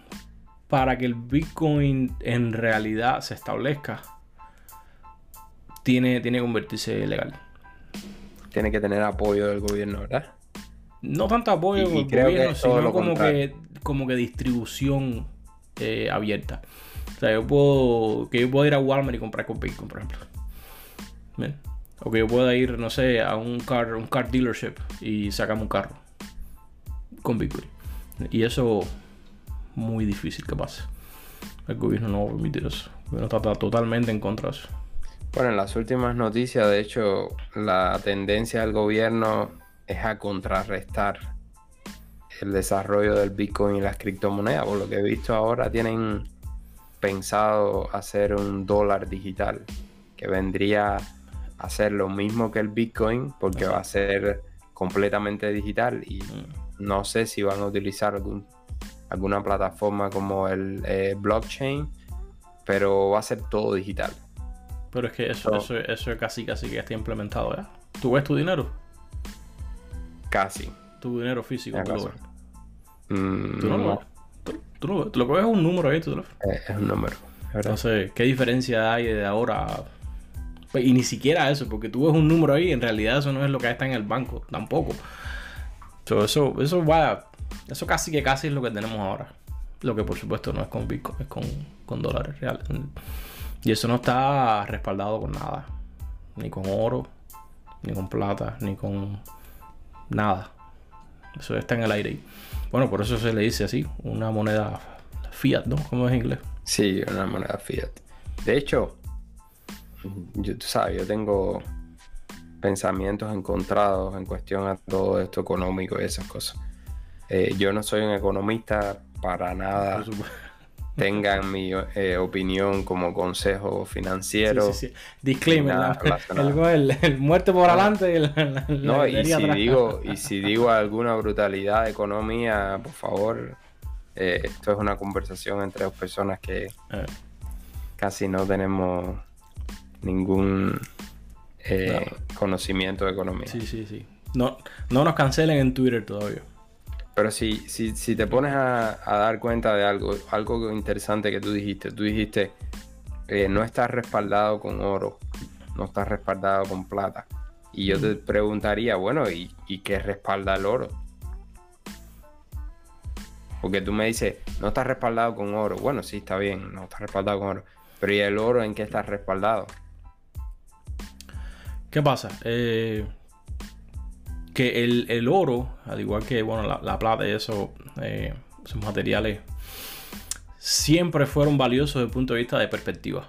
Speaker 2: para que el Bitcoin en realidad se establezca, tiene, tiene que convertirse legal.
Speaker 1: Tiene que tener apoyo del gobierno, ¿verdad?
Speaker 2: No tanto apoyo del gobierno, sino como
Speaker 1: contrario.
Speaker 2: que, como que distribución eh, abierta. O sea, yo puedo. Que yo puedo ir a Walmart y comprar con Bitcoin, por ejemplo. ¿Ven? O que yo pueda ir, no sé, a un car, un car dealership y sacarme un carro con Bitcoin. Y eso muy difícil que pase. El gobierno no va a permitir eso. El gobierno está to- totalmente en contra de eso.
Speaker 1: Bueno, en las últimas noticias, de hecho, la tendencia del gobierno es a contrarrestar el desarrollo del Bitcoin y las criptomonedas. Por lo que he visto ahora, tienen pensado hacer un dólar digital que vendría a ser lo mismo que el Bitcoin porque va a ser completamente digital y no sé si van a utilizar algún, alguna plataforma como el eh, blockchain, pero va a ser todo digital.
Speaker 2: Pero es que eso,
Speaker 1: No.
Speaker 2: eso, eso casi casi que está implementado ya. ¿Tú ves tu dinero?
Speaker 1: Casi.
Speaker 2: Tu dinero físico. Tú lo ves.
Speaker 1: Mm,
Speaker 2: Tú no lo
Speaker 1: no,
Speaker 2: ves. Tú, tú lo ves. Tú lo que ves es un número ahí. Tú lo ves.
Speaker 1: eh, es un número. verdad.
Speaker 2: Entonces, ¿qué diferencia hay de ahora? Pues, Y ni siquiera eso, porque tú ves un número ahí, en realidad eso no es lo que está en el banco, tampoco. So, eso, eso va, eso casi que casi es lo que tenemos ahora. Lo que por supuesto no es con Bitcoin, es con, con dólares reales. Y eso no está respaldado con nada. Ni con oro, ni con plata, ni con nada. Eso está en el aire. Bueno, por eso se le dice así, una moneda fiat, ¿no? Como es en inglés.
Speaker 1: Sí, una moneda fiat. De hecho, yo, tú sabes, yo tengo pensamientos encontrados en cuestión a todo esto económico y esas cosas. Eh, yo no soy un economista para nada. Tengan mi eh, opinión como consejo financiero.
Speaker 2: Sí, sí, sí. Disclaimer, la- el, el, el muerte por adelante y la, la- la
Speaker 1: No, y si
Speaker 2: atrás.
Speaker 1: digo, y si digo alguna brutalidad de economía, por favor, eh, esto es una conversación entre dos personas que
Speaker 2: Eh,
Speaker 1: casi no tenemos ningún eh, conocimiento de economía.
Speaker 2: sí, sí, sí. No, no nos cancelen en Twitter todavía.
Speaker 1: Pero si, si, si te pones a, a dar cuenta de algo, algo interesante que tú dijiste, tú dijiste, eh, no estás respaldado con oro, no estás respaldado con plata. Y yo te preguntaría, bueno, ¿y, y qué respalda el oro? Porque tú me dices, no estás respaldado con oro. Bueno, sí, está bien, no estás respaldado con oro. Pero ¿y el oro en qué estás respaldado?
Speaker 2: ¿Qué pasa? Eh, que el, el oro, al igual que bueno, la, la plata y eso, eh, esos materiales, siempre fueron valiosos desde el punto de vista de perspectiva.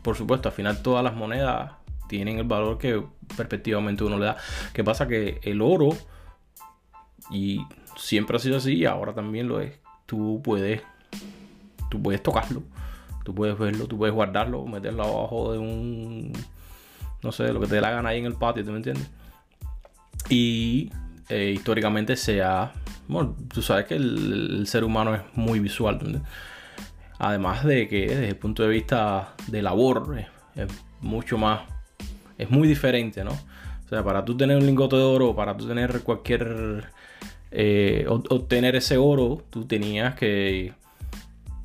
Speaker 2: Por supuesto, al final todas las monedas tienen el valor que perspectivamente uno le da. ¿Qué pasa? Que el oro, y siempre ha sido así, y ahora también lo es, tú puedes, tú puedes tocarlo, tú puedes verlo, tú puedes guardarlo, meterlo abajo de un no sé, lo que te dé la gana ahí en el patio, ¿tú me entiendes? Y eh, históricamente se ha... Bueno, tú sabes que el, ser humano es muy visual. Además de que desde el punto de vista de labor es, mucho más... Es muy diferente, ¿no? O sea, para tú tener un lingote de oro, para tú tener cualquier... Eh, obtener ese oro, tú tenías que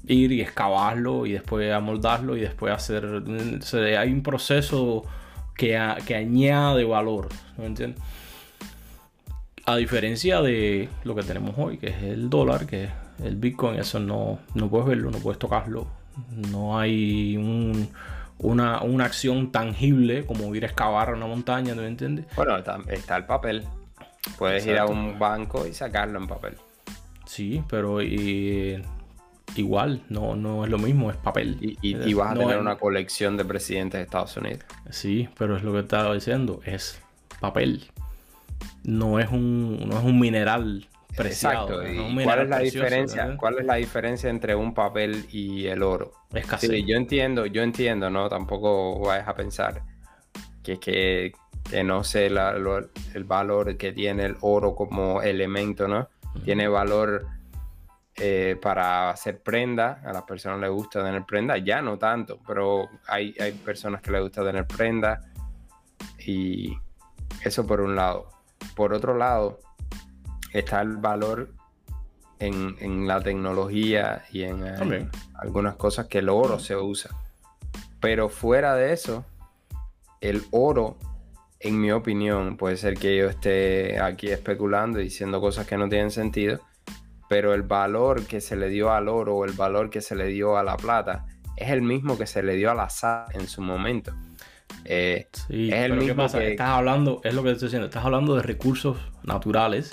Speaker 2: ir y excavarlo y después amoldarlo y después hacer... hay un proceso que, que añade valor, ¿no entiendes? A diferencia de lo que tenemos hoy, que es el dólar, que es el Bitcoin, eso no, no puedes verlo, no puedes tocarlo. No hay una, acción tangible como ir a excavar una montaña, ¿no entiendes?
Speaker 1: Bueno, está el papel. Puedes ir a un banco y sacarlo en papel.
Speaker 2: Sí, pero igual, no, no es lo mismo, es papel.
Speaker 1: Y, vas a tener una colección de presidentes de Estados Unidos.
Speaker 2: Sí, pero es lo que estaba diciendo, es papel. No es un, no es un mineral preciado.
Speaker 1: Exacto. cuál es la diferencia? ¿Cuál es la diferencia entre un papel y el oro?
Speaker 2: Es casi.
Speaker 1: yo entiendo, yo entiendo, ¿no? Tampoco vayas a pensar que, que, que no sé el valor que tiene el oro como elemento, ¿no? Tiene valor eh, para hacer prenda, a las personas les gusta tener prenda, ya no tanto, pero hay, hay personas que les gusta tener prenda y eso por un lado. Por otro lado, está el valor en, la tecnología y en eh, algunas cosas que el oro se usa. Pero fuera de eso, el oro, en mi opinión, puede ser que yo esté aquí especulando y diciendo cosas que no tienen sentido, pero el valor que se le dio al oro o el valor que se le dio a la plata es el mismo que se le dio a la sal en su momento.
Speaker 2: Eh, sí, es el mismo Que... Estás hablando, es lo que estoy diciendo, estás hablando de recursos naturales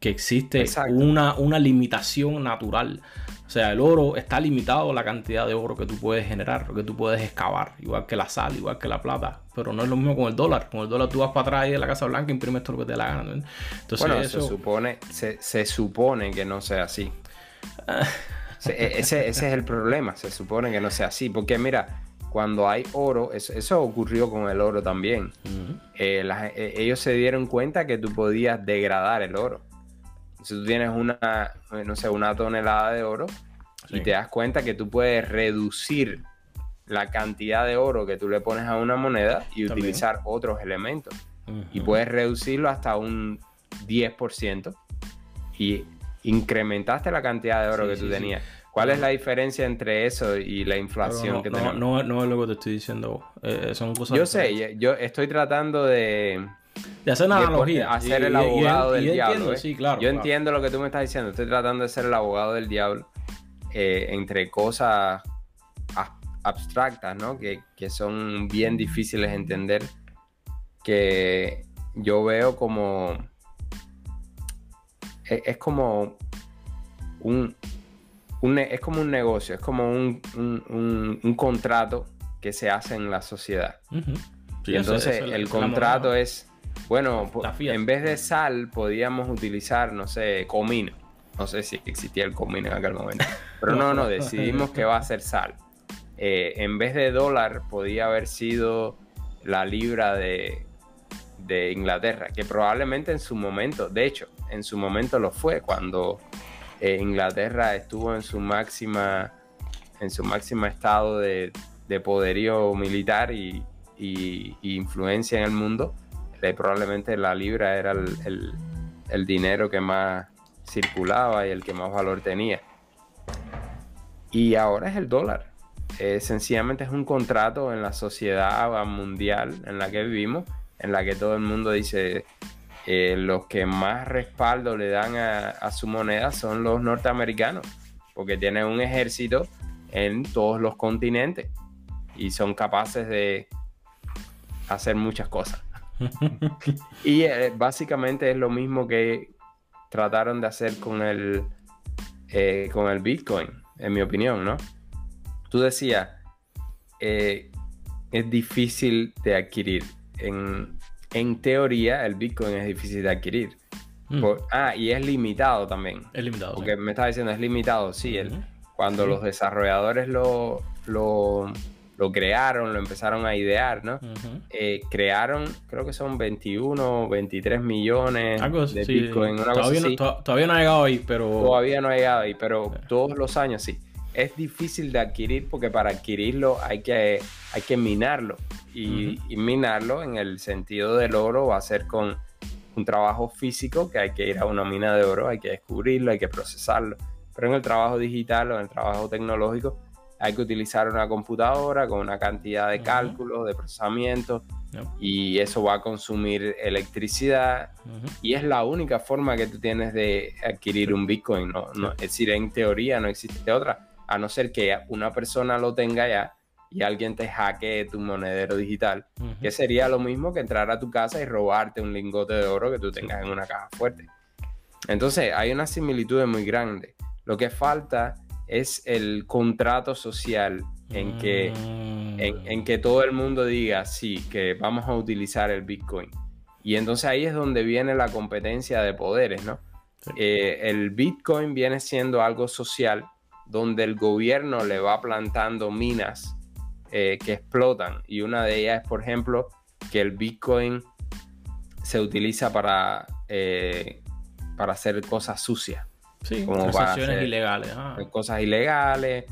Speaker 2: que existe una, una limitación natural. O sea, el oro está limitado a la cantidad de oro que tú puedes generar, lo que tú puedes excavar, igual que la sal, igual que la plata. Pero no es lo mismo con el dólar. Con el dólar tú vas para atrás y de la Casa Blanca imprimes todo lo que te la gana.
Speaker 1: Entonces, bueno, se, supone, se, supone que no sea así. E, ese, es el problema, se supone que no sea así. Porque mira, cuando hay oro, eso, ocurrió con el oro también. Eh, eh, ellos se dieron cuenta que tú podías degradar el oro si tú tienes una, eh, no sé, una tonelada de oro y te das cuenta que tú puedes reducir la cantidad de oro que tú le pones a una moneda y utilizar otros elementos. Y puedes reducirlo hasta un 10% y incrementaste la cantidad de oro que tú tenías. ¿Cuál es la diferencia entre eso y la inflación que tenemos?
Speaker 2: No, no, es lo que te estoy diciendo. Eh, son cosas.
Speaker 1: Yo sé, yo estoy tratando de
Speaker 2: de hacer una analogía.
Speaker 1: Hacer el abogado del diablo.
Speaker 2: ¿eh?
Speaker 1: Yo entiendo lo que tú me estás diciendo. Estoy tratando de ser el abogado del diablo eh, entre cosas abstractas, ¿no? Que, son bien difíciles de entender. Que yo veo como. E, es, como un, es como un negocio, es como un, un, contrato que se hace en la sociedad. y entonces el contrato es bueno, en vez de sal podíamos utilizar, no sé, comino. No sé si existía el comino en aquel momento. Pero no, no, decidimos que va a ser sal. Eh, en vez de dólar podía haber sido la libra de, Inglaterra, que probablemente en su momento, de hecho, en su momento lo fue cuando eh, Inglaterra estuvo en su máxima, en su máxima estado de, poderío militar y, y, influencia en el mundo probablemente la libra era el, dinero que más circulaba y el que más valor tenía. Y ahora es el dólar. Eh, sencillamente es un contrato en la sociedad mundial en la que vivimos, en la que todo el mundo dice eh, los que más respaldo le dan a, su moneda son los norteamericanos, porque tienen un ejército en todos los continentes y son capaces de hacer muchas cosas y eh, básicamente es lo mismo que trataron de hacer con el, eh, con el Bitcoin, en mi opinión, ¿no? Tú decías, eh, es difícil de adquirir. En, teoría, el Bitcoin es difícil de adquirir. Mm. ah, y es limitado también.
Speaker 2: Es limitado.
Speaker 1: Porque me estás diciendo, es limitado, sí. cuando los desarrolladores lo, lo, lo crearon, lo empezaron a idear, ¿no? Eh, crearon, creo que son 21, 23 millones de Bitcoin.
Speaker 2: todavía, no, todavía no ha llegado ahí, pero...
Speaker 1: Todavía no ha llegado ahí, pero todos los años sí. Es difícil de adquirir porque para adquirirlo hay que, hay que minarlo. Y, y minarlo en el sentido del oro va a ser con un trabajo físico que hay que ir a una mina de oro, hay que descubrirlo, hay que procesarlo. Pero en el trabajo digital o en el trabajo tecnológico hay que utilizar una computadora con una cantidad de cálculos, de procesamiento, y eso va a consumir electricidad. Y es la única forma que tú tienes de adquirir un Bitcoin. ¿no? es decir, en teoría no existe otra, a no ser que una persona lo tenga ya y alguien te hackee tu monedero digital, que sería lo mismo que entrar a tu casa y robarte un lingote de oro que tú tengas en una caja fuerte. Entonces, hay una similitud muy grande. Lo que falta es el contrato social en que, en, que todo el mundo diga, sí, que vamos a utilizar el Bitcoin. Y entonces ahí es donde viene la competencia de poderes, ¿no? Eh, el Bitcoin viene siendo algo social donde el gobierno le va plantando minas eh, que explotan. Y una de ellas es, por ejemplo, que el Bitcoin se utiliza para, eh, para hacer cosas sucias.
Speaker 2: Sí, como para ilegales.
Speaker 1: Cosas ilegales,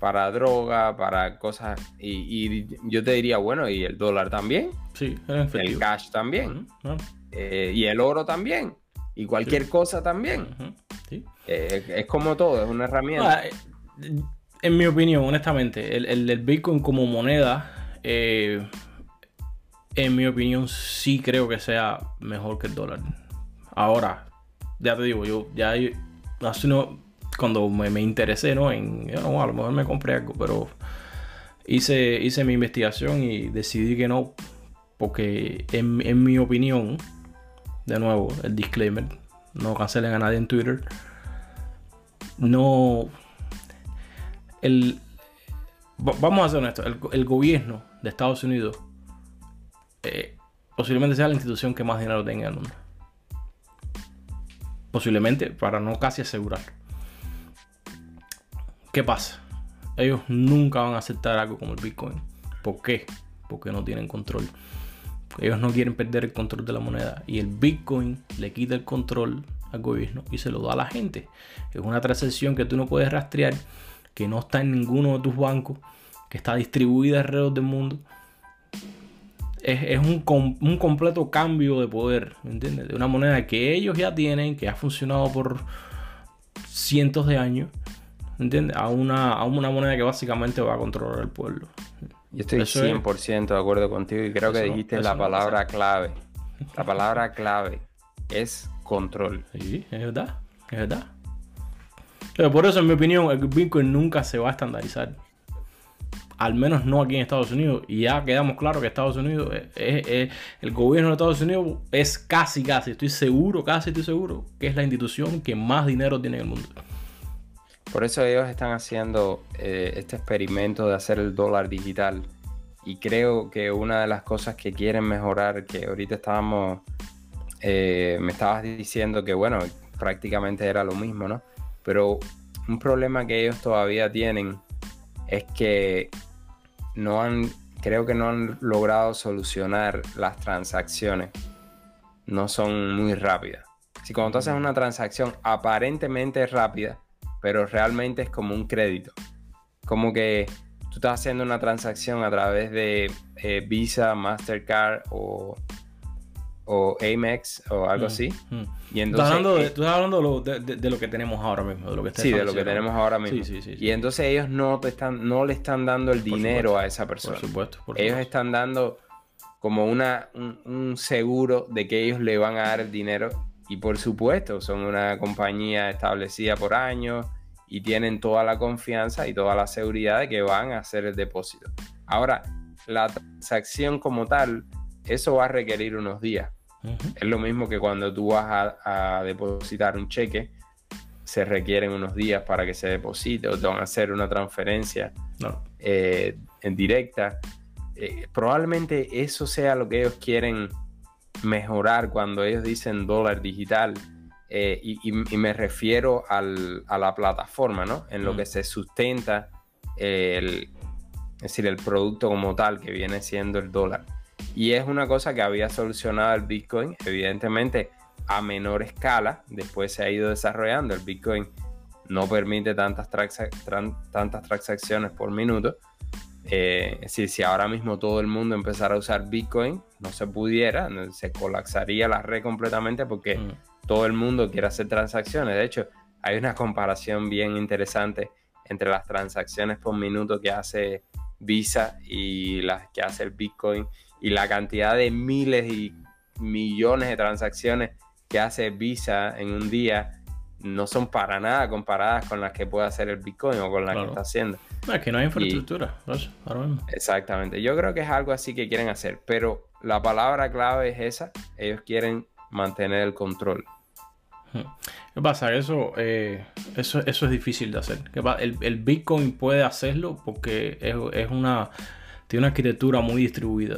Speaker 1: para droga, para cosas. Y, yo te diría, bueno, y el dólar también.
Speaker 2: Sí,
Speaker 1: el cash también. Eh, y el oro también. Y cualquier cosa también. es como todo, es una herramienta. Ah,
Speaker 2: en mi opinión, honestamente, el, el Bitcoin como moneda, eh, en mi opinión, sí creo que sea mejor que el dólar. Ahora, ya te digo, yo ya hace no, cuando me, interesé, ¿no? En, a lo mejor me compré algo, pero hice, hice mi investigación y decidí que no, porque en, en mi opinión, de nuevo, el disclaimer, no cancelen a nadie en Twitter, no el, vamos a ser honestos, el, gobierno de Estados Unidos eh, posiblemente sea la institución que más dinero tenga en el mundo. Posiblemente, para no casi asegurar. ¿Qué pasa? Ellos nunca van a aceptar algo como el Bitcoin. ¿Por qué? Porque no tienen control. Ellos no quieren perder el control de la moneda. Y el Bitcoin le quita el control al gobierno y se lo da a la gente. Es una transacción que tú no puedes rastrear que no está en ninguno de tus bancos, que está distribuida alrededor del mundo. Es, un, un, completo cambio de poder, ¿me entiendes? De una moneda que ellos ya tienen, que ha funcionado por cientos de años, ¿me entiendes? A una, a una moneda que básicamente va a controlar el pueblo.
Speaker 1: Yo estoy 100% de acuerdo contigo y creo que dijiste la palabra clave. La palabra clave es control.
Speaker 2: Sí, es verdad, es verdad por eso, en mi opinión, el Bitcoin nunca se va a estandarizar. Al menos no aquí en Estados Unidos. Y ya quedamos claros que Estados Unidos, es, el gobierno de Estados Unidos es casi, casi, estoy seguro, casi estoy seguro, que es la institución que más dinero tiene en el mundo.
Speaker 1: Por eso ellos están haciendo eh, este experimento de hacer el dólar digital. Y creo que una de las cosas que quieren mejorar, que ahorita estábamos, eh, me estabas diciendo que bueno, prácticamente era lo mismo, ¿no? Pero un problema que ellos todavía tienen es que no han, creo que no han logrado solucionar las transacciones. No son muy rápidas. Si cuando tú haces una transacción aparentemente rápida, pero realmente es como un crédito. Como que tú estás haciendo una transacción a través de eh, Visa, Mastercard o o Amex o algo mm, así.
Speaker 2: Mm. Y entonces, estás hablando, de, eh, hablando de, lo que tenemos ahora mismo, de lo que
Speaker 1: Sí, de lo que tenemos ahora mismo. Sí, sí, y entonces ellos no, te están, no le están dando el dinero a esa persona.
Speaker 2: Por supuesto.
Speaker 1: ellos están dando como una, un, seguro de que ellos le van a dar el dinero. Y por supuesto, son una compañía establecida por años y tienen toda la confianza y toda la seguridad de que van a hacer el depósito. Ahora, la transacción como tal, eso va a requerir unos días es lo mismo que cuando tú vas a, depositar un cheque, se requieren unos días para que se deposite o te van a hacer una transferencia eh, en directa. Eh, probablemente eso sea lo que ellos quieren mejorar cuando ellos dicen dólar digital. Eh, y, me refiero a la plataforma, ¿no? En lo que se sustenta el, es decir, el producto como tal que viene siendo el dólar. Y es una cosa que había solucionado el Bitcoin, evidentemente a menor escala, después se ha ido desarrollando. El Bitcoin no permite tantas, tantas transacciones por minuto. Eh, es decir, si ahora mismo todo el mundo empezara a usar Bitcoin, no se pudiera, se colapsaría la red completamente porque mm. todo el mundo quiere hacer transacciones. De hecho, hay una comparación bien interesante entre las transacciones por minuto que hace Visa y las que hace el Bitcoin y la cantidad de miles y millones de transacciones que hace Visa en un día no son para nada comparadas con las que puede hacer el Bitcoin o con las que está haciendo.
Speaker 2: No, es que no hay infraestructura.
Speaker 1: exactamente. Yo creo que es algo así que quieren hacer, pero la palabra clave es esa. Ellos quieren mantener el control.
Speaker 2: Hmm. ¿Qué pasa? Eso, eh, eso, eso es difícil de hacer. El, el Bitcoin puede hacerlo porque es, una, tiene una arquitectura muy distribuida.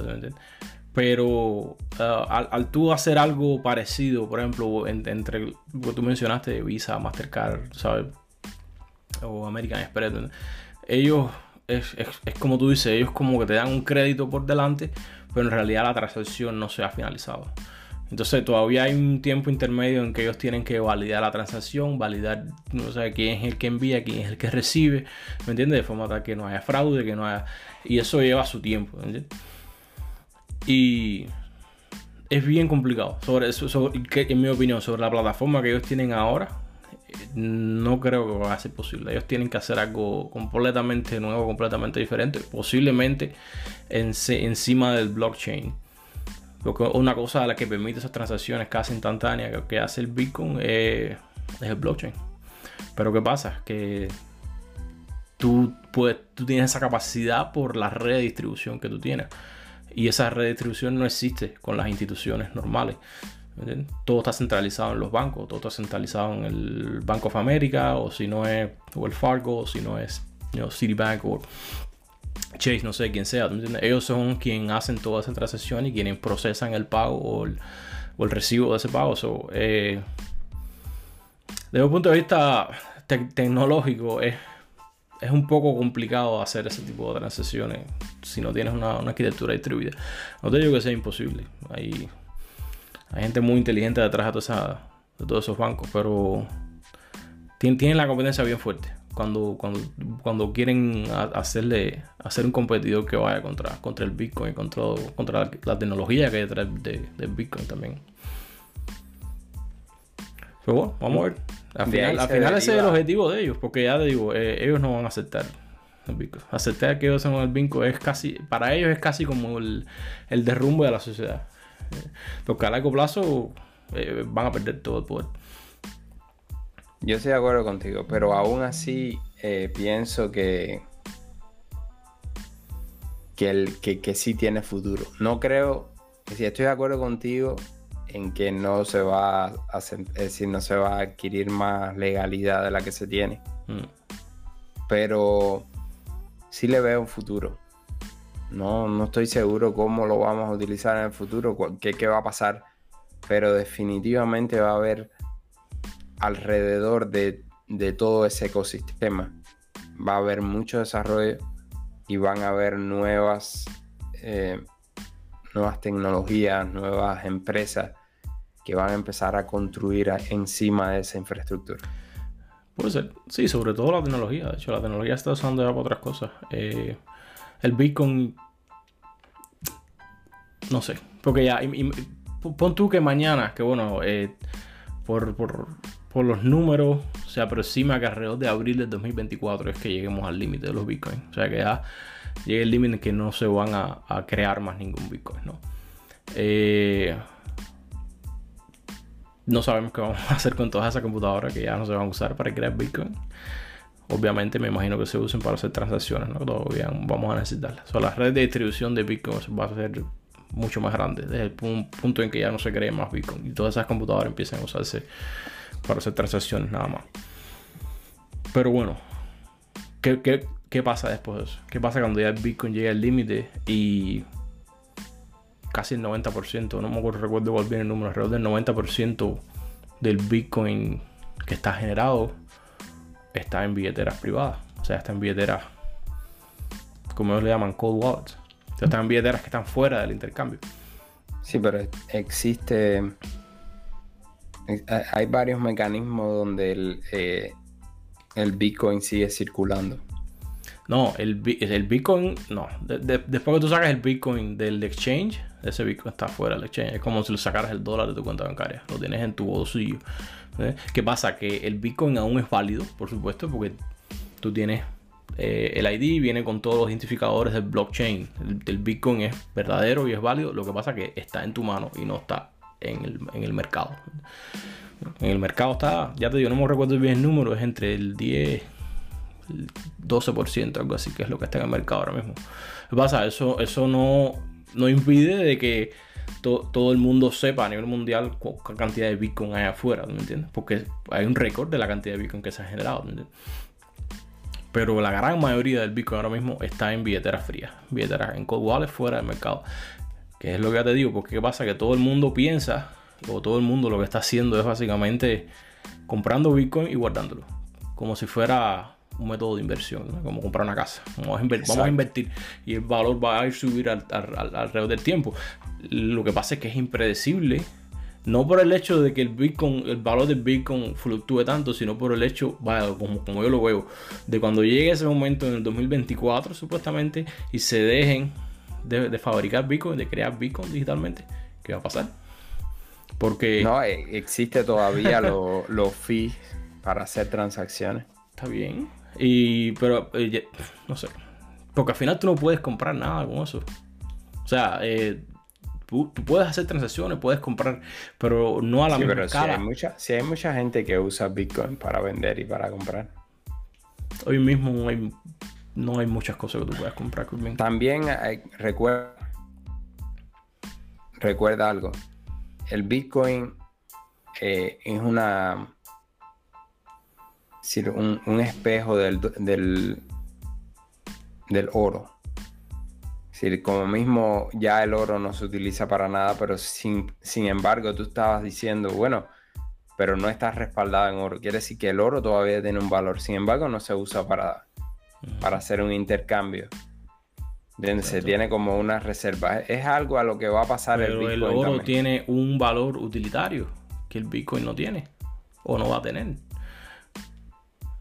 Speaker 2: Pero ah, al, tú hacer algo parecido, por ejemplo, entre lo que tú mencionaste, Visa, Mastercard, ¿sabes? O American Express, ellos, es, es, como tú dices, ellos como que te dan un crédito por delante, pero en realidad la transacción no se ha finalizado. Entonces todavía hay un tiempo intermedio en que ellos tienen que validar la transacción, validar no sé quién es el que envía, quién es el que recibe, ¿me entiendes? De forma tal que no haya fraude, que no haya... Y eso lleva su tiempo. Y es bien complicado. Sobre eso, en mi opinión, sobre la plataforma que ellos tienen ahora, no creo que va a ser posible. Ellos tienen que hacer algo completamente nuevo, completamente diferente, posiblemente encima del blockchain. Porque una cosa a la que permite esas transacciones casi instantáneas que hace el Bitcoin es, el blockchain. Pero ¿qué pasa? Que tú, puedes, tú tienes esa capacidad por la red de distribución que tú tienes. Y esa red de distribución no existe con las instituciones normales. Todo está centralizado en los bancos, todo está centralizado en el Bank of America, o si no es el Fargo, o si no es Citibank o Chase, no sé quién sea. Ellos son quienes hacen toda esa transacción y quienes procesan el pago o el, recibo de ese pago. Eh, desde un punto de vista tecnológico, es, es un poco complicado hacer ese tipo de transacciones si no tienes una, arquitectura distribuida. No te digo que sea imposible. Hay, hay gente muy inteligente detrás de, de todos esos bancos, pero tienen la competencia bien fuerte cuando, cuando, cuando quieren hacerle hacer un competidor que vaya contra, contra el Bitcoin, contra, contra la, tecnología que hay detrás de, del Bitcoin también. Pero bueno, vamos a ver. Al final, al final ese es el objetivo de ellos, porque ya te digo, eh, ellos no van a aceptar el Bitcoin. Aceptar que ellos son el Bitcoin es casi, para ellos es casi como el, el derrumbe de la sociedad. Porque a largo plazo eh, van a perder todo el poder.
Speaker 1: Yo estoy de acuerdo contigo, pero aún así eh, pienso que, que, el, que, sí tiene futuro. No creo, que si estoy de acuerdo contigo en que no se va a decir, no se va a adquirir más legalidad de la que se tiene. Mm. Pero sí le veo un futuro. No, no estoy seguro cómo lo vamos a utilizar en el futuro, qué, qué va a pasar, pero definitivamente va a haber alrededor de, todo ese ecosistema. Va a haber mucho desarrollo y van a haber nuevas, eh, nuevas tecnologías, nuevas empresas que van a empezar a construir encima de esa infraestructura.
Speaker 2: Puede ser, sí, sobre todo la tecnología. De hecho, la tecnología está usando ya para otras cosas. Eh, el Bitcoin, no sé, porque ya, pon tú que mañana, que bueno, eh, por, por los números, se aproxima que alrededor de abril del 2024 es que lleguemos al límite de los bitcoins. O sea que ya llegue el límite que no se van a, crear más ningún bitcoin. ¿no? Eh, no sabemos qué vamos a hacer con todas esas computadoras que ya no se van a usar para crear bitcoin. Obviamente me imagino que se usen para hacer transacciones, ¿no? Todavía vamos a necesitarlas. O sea, la red de distribución de bitcoin va a ser mucho más grande desde el punto en que ya no se cree más bitcoin y todas esas computadoras empiezan a usarse para hacer transacciones nada más. Pero bueno, ¿qué, pasa después de eso? ¿Qué pasa cuando ya el Bitcoin llega al límite y casi el 90%, no me acuerdo, recuerdo cuál viene el número, alrededor del 90% del Bitcoin que está generado está en billeteras privadas. O sea, está en billeteras como ellos le llaman cold wallets. O sea, están billeteras que están fuera del intercambio.
Speaker 1: Sí, pero existe. Hay varios mecanismos donde el, eh, el Bitcoin sigue circulando.
Speaker 2: No, el, Bitcoin, no. después que tú sacas el Bitcoin del exchange, ese Bitcoin está fuera del exchange. Es como si lo sacaras el dólar de tu cuenta bancaria. Lo tienes en tu bolsillo. ¿eh? ¿Qué pasa? Que el Bitcoin aún es válido, por supuesto, porque tú tienes eh, el ID, viene con todos los identificadores del blockchain. El, Bitcoin es verdadero y es válido. Lo que pasa es que está en tu mano y no está en el, en el mercado. En el mercado está, ya te digo, no me recuerdo bien el número, es entre el 10 el 12%, algo así, que es lo que está en el mercado ahora mismo. ¿Qué pasa? Eso, eso no, no impide de que todo el mundo sepa a nivel mundial cuánta cantidad de Bitcoin hay afuera, ¿me entiendes? Porque hay un récord de la cantidad de Bitcoin que se ha generado, ¿me Pero la gran mayoría del Bitcoin ahora mismo está en billeteras frías, billeteras en cold wallets fuera del mercado. Que es lo que ya te digo, porque ¿qué pasa? Que todo el mundo piensa, o todo el mundo lo que está haciendo es básicamente comprando Bitcoin y guardándolo. Como si fuera un método de inversión, como comprar una casa. Vamos a, invertir, y el valor va a ir subir alrededor del tiempo. Lo que pasa es que es impredecible, no por el hecho de que el Bitcoin, el valor del Bitcoin fluctúe tanto, sino por el hecho, como, como yo lo veo, de cuando llegue ese momento en el 2024 supuestamente y se dejen de, fabricar Bitcoin, de crear Bitcoin digitalmente, ¿qué va a pasar? Porque...
Speaker 1: No, e, existe todavía los fees para hacer transacciones.
Speaker 2: Está bien. Y, pero, eh, no sé. Porque al final tú no puedes comprar nada con eso. O sea, eh, tú, puedes hacer transacciones, puedes comprar, pero no a la misma
Speaker 1: Si hay, mucha, si hay mucha gente que usa Bitcoin para vender y para comprar.
Speaker 2: Hoy mismo no hay, no hay muchas cosas que tú puedas comprar con
Speaker 1: Bitcoin. También recuerda, recuerda algo. El Bitcoin eh, es una un, espejo del, del, oro. como mismo ya el oro no se utiliza para nada, pero sin, sin embargo tú estabas diciendo, bueno, pero no está respaldado en oro. Quiere decir que el oro todavía tiene un valor, sin embargo no se usa para, para hacer un intercambio. Se tiene como una reserva. Es algo a lo que va a pasar
Speaker 2: el Bitcoin. El oro tiene un valor utilitario que el Bitcoin no tiene o no va a tener.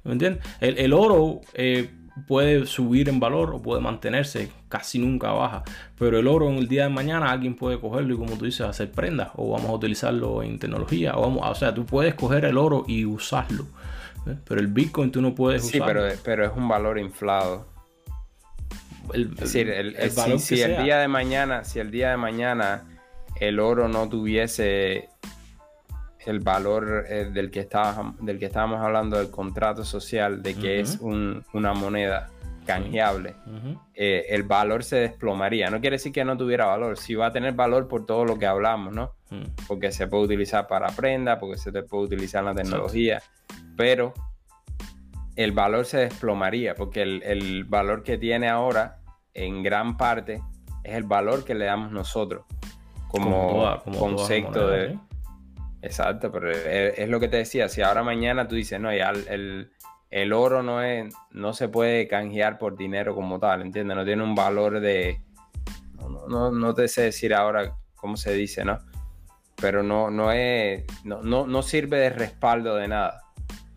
Speaker 2: ¿Me entiendes? El, oro eh, puede subir en valor o puede mantenerse, casi nunca baja. Pero el oro en el día de mañana alguien puede cogerlo y como tú dices, hacer prendas. O vamos a utilizarlo en tecnología. O, vamos, o sea, tú puedes coger el oro y usarlo. ¿eh? Pero el Bitcoin tú no puedes
Speaker 1: usarlo. Sí, pero, pero es un valor inflado. es decir, el, si, el día de mañana, si el día de mañana el oro no tuviese el valor eh, del, que estaba, del que estábamos hablando del contrato social, de que es una moneda canjeable, eh, el valor se desplomaría. No quiere decir que no tuviera valor, sí va a tener valor por todo lo que hablamos, ¿no? Porque se puede utilizar para prenda, porque se puede utilizar en la tecnología, pero el valor se desplomaría, porque el, valor que tiene ahora, en gran parte, es el valor que le damos nosotros como, concepto de... ¿eh? Exacto, pero es, lo que te decía, si ahora mañana tú dices, no, ya el, oro no, es, no se puede canjear por dinero como tal, ¿entiendes? No tiene un valor de... No, no, te sé decir ahora cómo se dice, ¿no? Pero no, no, es, no, no, sirve de respaldo de nada.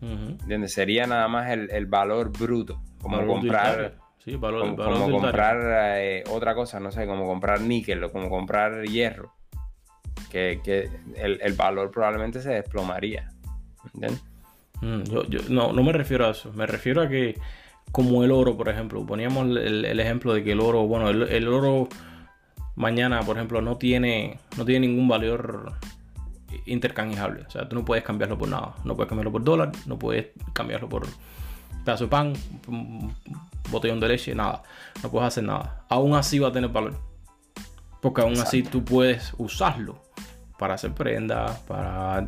Speaker 1: ¿Entiendes? Sería nada más el, valor bruto, como comprar... Sí, valor, como, comprar eh, otra cosa, no sé, como comprar níquel o como comprar hierro que, el, valor probablemente se desplomaría.
Speaker 2: Mm, yo, no, no me refiero a eso. Me refiero a que, como el oro, por ejemplo, poníamos el, ejemplo de que el oro, bueno, el, oro mañana, por ejemplo, no tiene, no tiene ningún valor intercambiable. O sea, tú no puedes cambiarlo por nada. No puedes cambiarlo por dólar, no puedes cambiarlo por pedazo de pan, botellón de leche, nada. No puedes hacer nada. Aún así va a tener valor. Porque aún así tú puedes usarlo para hacer prendas, para...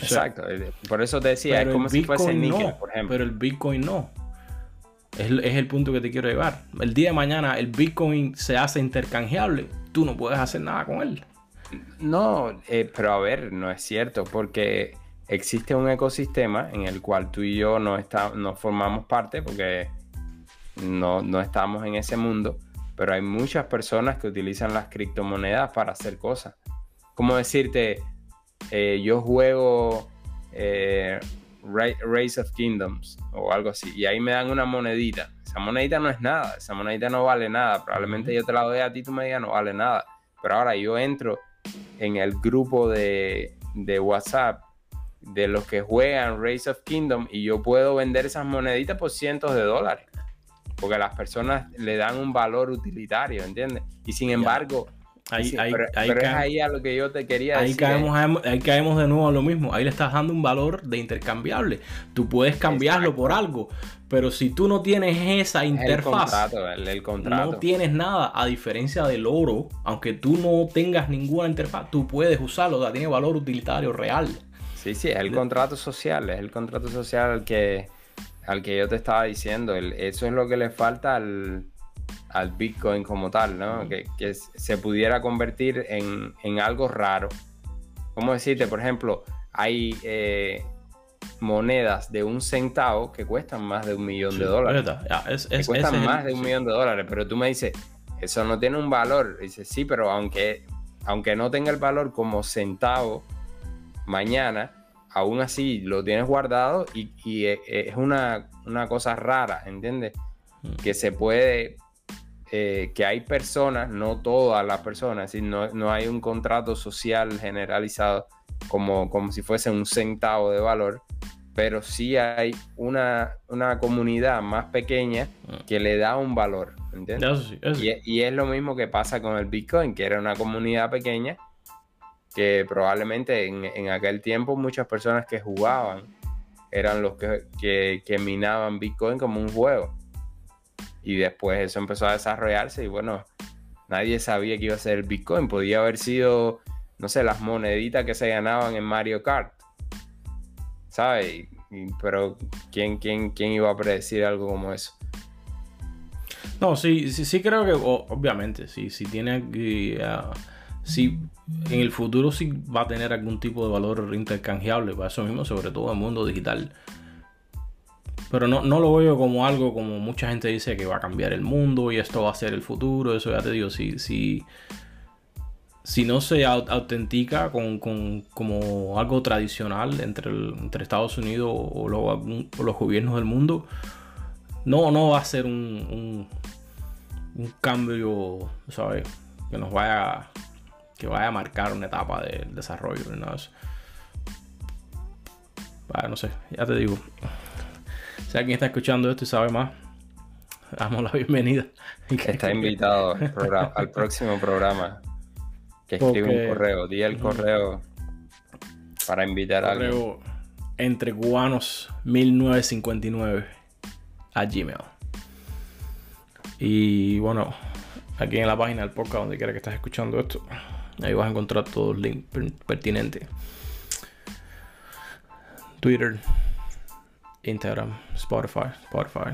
Speaker 1: Exacto, eh, por eso te decía, es como si fuese níquel, por ejemplo.
Speaker 2: Pero el Bitcoin no. Es, el punto que te quiero llevar. El día de mañana el Bitcoin se hace intercambiable, tú no puedes hacer nada con él.
Speaker 1: No, eh, pero a ver, no es cierto, porque existe un ecosistema en el cual tú y yo no, está, no formamos parte, porque no, no estamos en ese mundo, pero hay muchas personas que utilizan las criptomonedas para hacer cosas. Como decirte, eh, yo juego eh, Race of Kingdoms o algo así, y ahí me dan una monedita. Esa monedita no es nada, esa monedita no vale nada. Probablemente yo te la doy a ti, tú me digas no vale nada. Pero ahora yo entro en el grupo de, de WhatsApp de los que juegan Race of Kingdom y yo puedo vender esas moneditas por cientos de dólares. Porque las personas le dan un valor utilitario, ¿entiendes? Y sin embargo,
Speaker 2: Ahí, ahí,
Speaker 1: pero,
Speaker 2: ahí
Speaker 1: pero es ahí a lo que yo te quería
Speaker 2: ahí
Speaker 1: decir. ¿eh?
Speaker 2: caemos, ahí caemos de nuevo a lo mismo. Ahí le estás dando un valor de intercambiable. Tú puedes cambiarlo
Speaker 1: Exacto.
Speaker 2: por algo, pero si tú no tienes esa
Speaker 1: el
Speaker 2: interfaz,
Speaker 1: contrato, el, el contrato.
Speaker 2: no tienes nada, a diferencia del oro, aunque tú no tengas ninguna interfaz, tú puedes usarlo, o sea, tiene valor utilitario real.
Speaker 1: Sí, sí, es el contrato social, es el contrato social al que, al que yo te estaba diciendo. Eso es lo que le falta al, al Bitcoin como tal, ¿no? Que, que se pudiera convertir en, en algo raro. ¿Cómo decirte? Por ejemplo, hay eh, monedas de un centavo que cuestan más de un millón de dólares. Cuestan
Speaker 2: el-
Speaker 1: más de un millón de dólares, pero tú me dices, eso no tiene un valor. Dices, sí, pero aunque, aunque no tenga el valor como centavo mañana, aún así lo tienes guardado y, y e- es una, una cosa rara, ¿entiendes?
Speaker 2: Mm.
Speaker 1: Que se puede, eh, que hay personas, no todas las personas, es decir, no, no hay un contrato social generalizado como, como si fuese un centavo de valor, pero sí hay una, una comunidad más pequeña
Speaker 2: Mm.
Speaker 1: que le da un valor, ¿entiendes?
Speaker 2: Eso sí, eso sí.
Speaker 1: Y, es- y es lo mismo que pasa con el Bitcoin, que era una comunidad pequeña que probablemente en, en aquel tiempo muchas personas que jugaban eran los que, que- que minaban Bitcoin como un juego. Y después eso empezó a desarrollarse y bueno, nadie sabía que iba a ser el Bitcoin. Podía haber sido, no sé, las moneditas que se ganaban en Mario Kart. ¿Sabes? Pero ¿quién, quién, ¿quién iba a predecir algo como eso?
Speaker 2: No, sí, sí, sí creo que, obviamente, sí, sí tiene que, ah, sí, en el futuro sí va a tener algún tipo de valor intercambiable para eso mismo, sobre todo en el mundo digital. Pero no, no lo veo como algo como mucha gente dice que va a cambiar el mundo y esto va a ser el futuro. Eso ya te digo, si, si, si no se au- autentica con, con- como algo tradicional entre, el- entre Estados Unidos o, lo- o los gobiernos del mundo, no, no va a ser un, un, un cambio, ¿sabes? Que nos vaya, que vaya a marcar una etapa del desarrollo. eso. Bueno, no sé, ya te digo. Si alguien está escuchando esto y sabe más, damos la bienvenida.
Speaker 1: Está invitado al, programa- al próximo programa. Que escribe
Speaker 2: Porque-
Speaker 1: un correo. Di el correo para invitar a alguien.
Speaker 2: Correo entre cubanos 1959 a Gmail. Y bueno, aquí en la página del podcast, donde quiera que estés escuchando esto, ahí vas a encontrar todos los links per- pertinentes. Twitter, Instagram, Spotify, Spotify,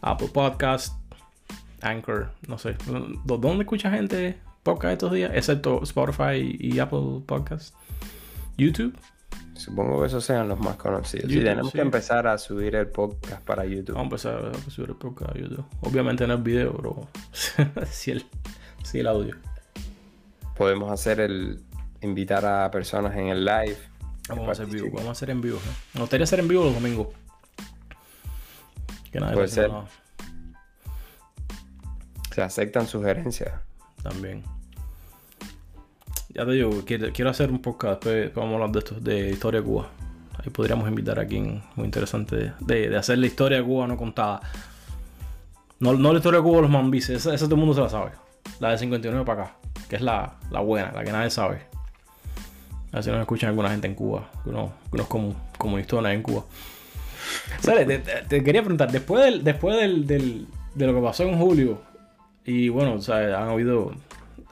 Speaker 2: Apple Podcast, Anchor, no sé. ¿Dó- ¿Dónde escucha gente podcast estos días? Excepto Spotify y Apple Podcast. YouTube.
Speaker 1: Supongo que esos sean los más conocidos. Sí,
Speaker 2: YouTube,
Speaker 1: tenemos
Speaker 2: sí.
Speaker 1: que empezar a subir el podcast para YouTube.
Speaker 2: Vamos a empezar a subir el podcast a YouTube. Obviamente no el video, pero sí, el, sí el audio.
Speaker 1: Podemos hacer el invitar a personas en el live.
Speaker 2: Vamos a hacer vivo, vamos a hacer en vivo. ¿eh? Me gustaría hacer en vivo los domingos. Que nadie
Speaker 1: Puede ser.
Speaker 2: nada.
Speaker 1: Se aceptan sugerencias.
Speaker 2: También. Ya te digo, quiero, quiero hacer un podcast después, vamos a hablar de esto, de historia de Cuba. Ahí podríamos invitar a quien muy interesante de, de hacer la historia de Cuba no contada. No, no la historia de Cuba de los mambises, esa, esa todo el mundo se la sabe. La de 59 para acá, que es la, la buena, la que nadie sabe. A ver si nos escuchan alguna gente en Cuba, unos, unos comu- comunistones en Cuba. ¿Sabes? Te, te- quería preguntar, después, del, después del, del- de lo que pasó en julio, y bueno, o sea, han habido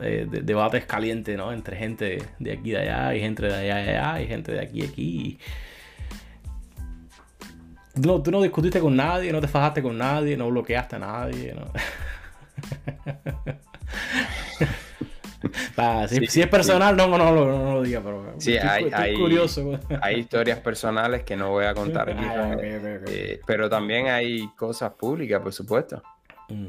Speaker 2: eh, de- debates calientes, ¿no? Entre gente de aquí de allá, y gente de allá y allá, y gente de aquí y aquí. No, tú no discutiste con nadie, no te fajaste con nadie, no bloqueaste a nadie, ¿no? si, es personal, no, no, no, no, lo diga, pero
Speaker 1: sí, hay, curioso. Hay historias personales que no voy a contar aquí. Ah, eh, pero también hay cosas públicas, por supuesto. Mm.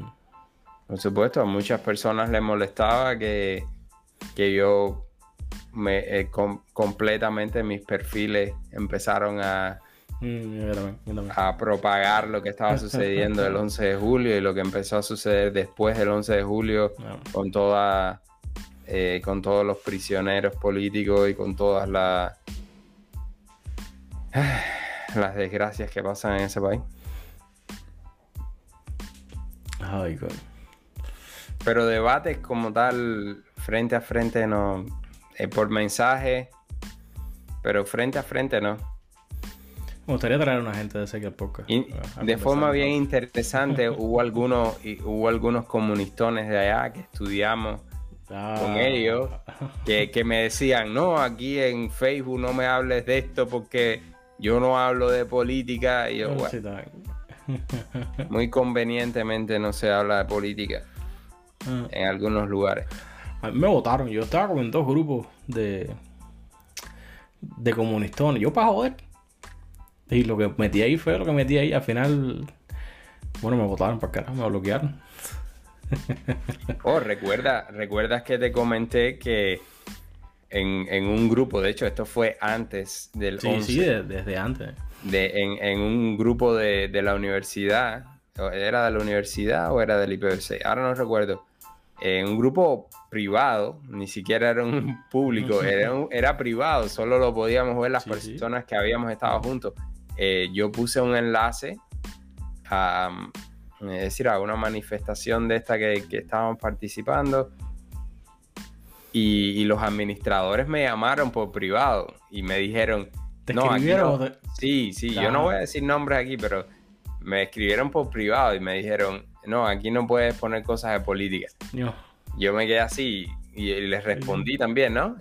Speaker 1: Por supuesto, a muchas personas les molestaba que, que yo me eh, completamente mis perfiles empezaron a, mm, a propagar lo que estaba sucediendo el 11 de julio y lo que empezó a suceder después del 11 de julio con toda eh, con todos los prisioneros políticos y con todas las las desgracias que pasan en ese país.
Speaker 2: Ay,
Speaker 1: Pero debates como tal, frente a frente, no. Eh, por mensaje, pero frente a frente, no.
Speaker 2: Me gustaría traer a una gente de ese que poca.
Speaker 1: de forma bien interesante, hubo algunos, hubo algunos comunistones de allá que estudiamos con ah. ellos, que, que, me decían, no, aquí en Facebook no me hables de esto porque yo no hablo de política. Y yo, bueno, muy convenientemente no se habla de política ah. en algunos lugares.
Speaker 2: A mí me votaron. Yo estaba con dos grupos de, de comunistones. Yo para joder. Y lo que metí ahí fue lo que metí ahí. Al final, bueno, me votaron para carajo, me bloquearon.
Speaker 1: Oh, recuerda, recuerdas que te comenté que en, un grupo, de hecho, esto fue antes del
Speaker 2: sí, Sí, desde antes.
Speaker 1: De, en, un grupo de, de la universidad, ¿era de la universidad o era del IPVC? Ahora no recuerdo en un grupo privado, ni siquiera era un público, era, era privado, solo lo podíamos ver las personas que habíamos estado juntos. Eh, yo puse un enlace a, es decir, a una manifestación de esta que, que estábamos participando. Y, los administradores me llamaron por privado y me dijeron,
Speaker 2: ¿Te no,
Speaker 1: sí, sí, yo no voy a decir nombres aquí, pero me escribieron por privado y me dijeron, no, aquí no puedes poner cosas de política. Yo me quedé así y, les respondí también, ¿no?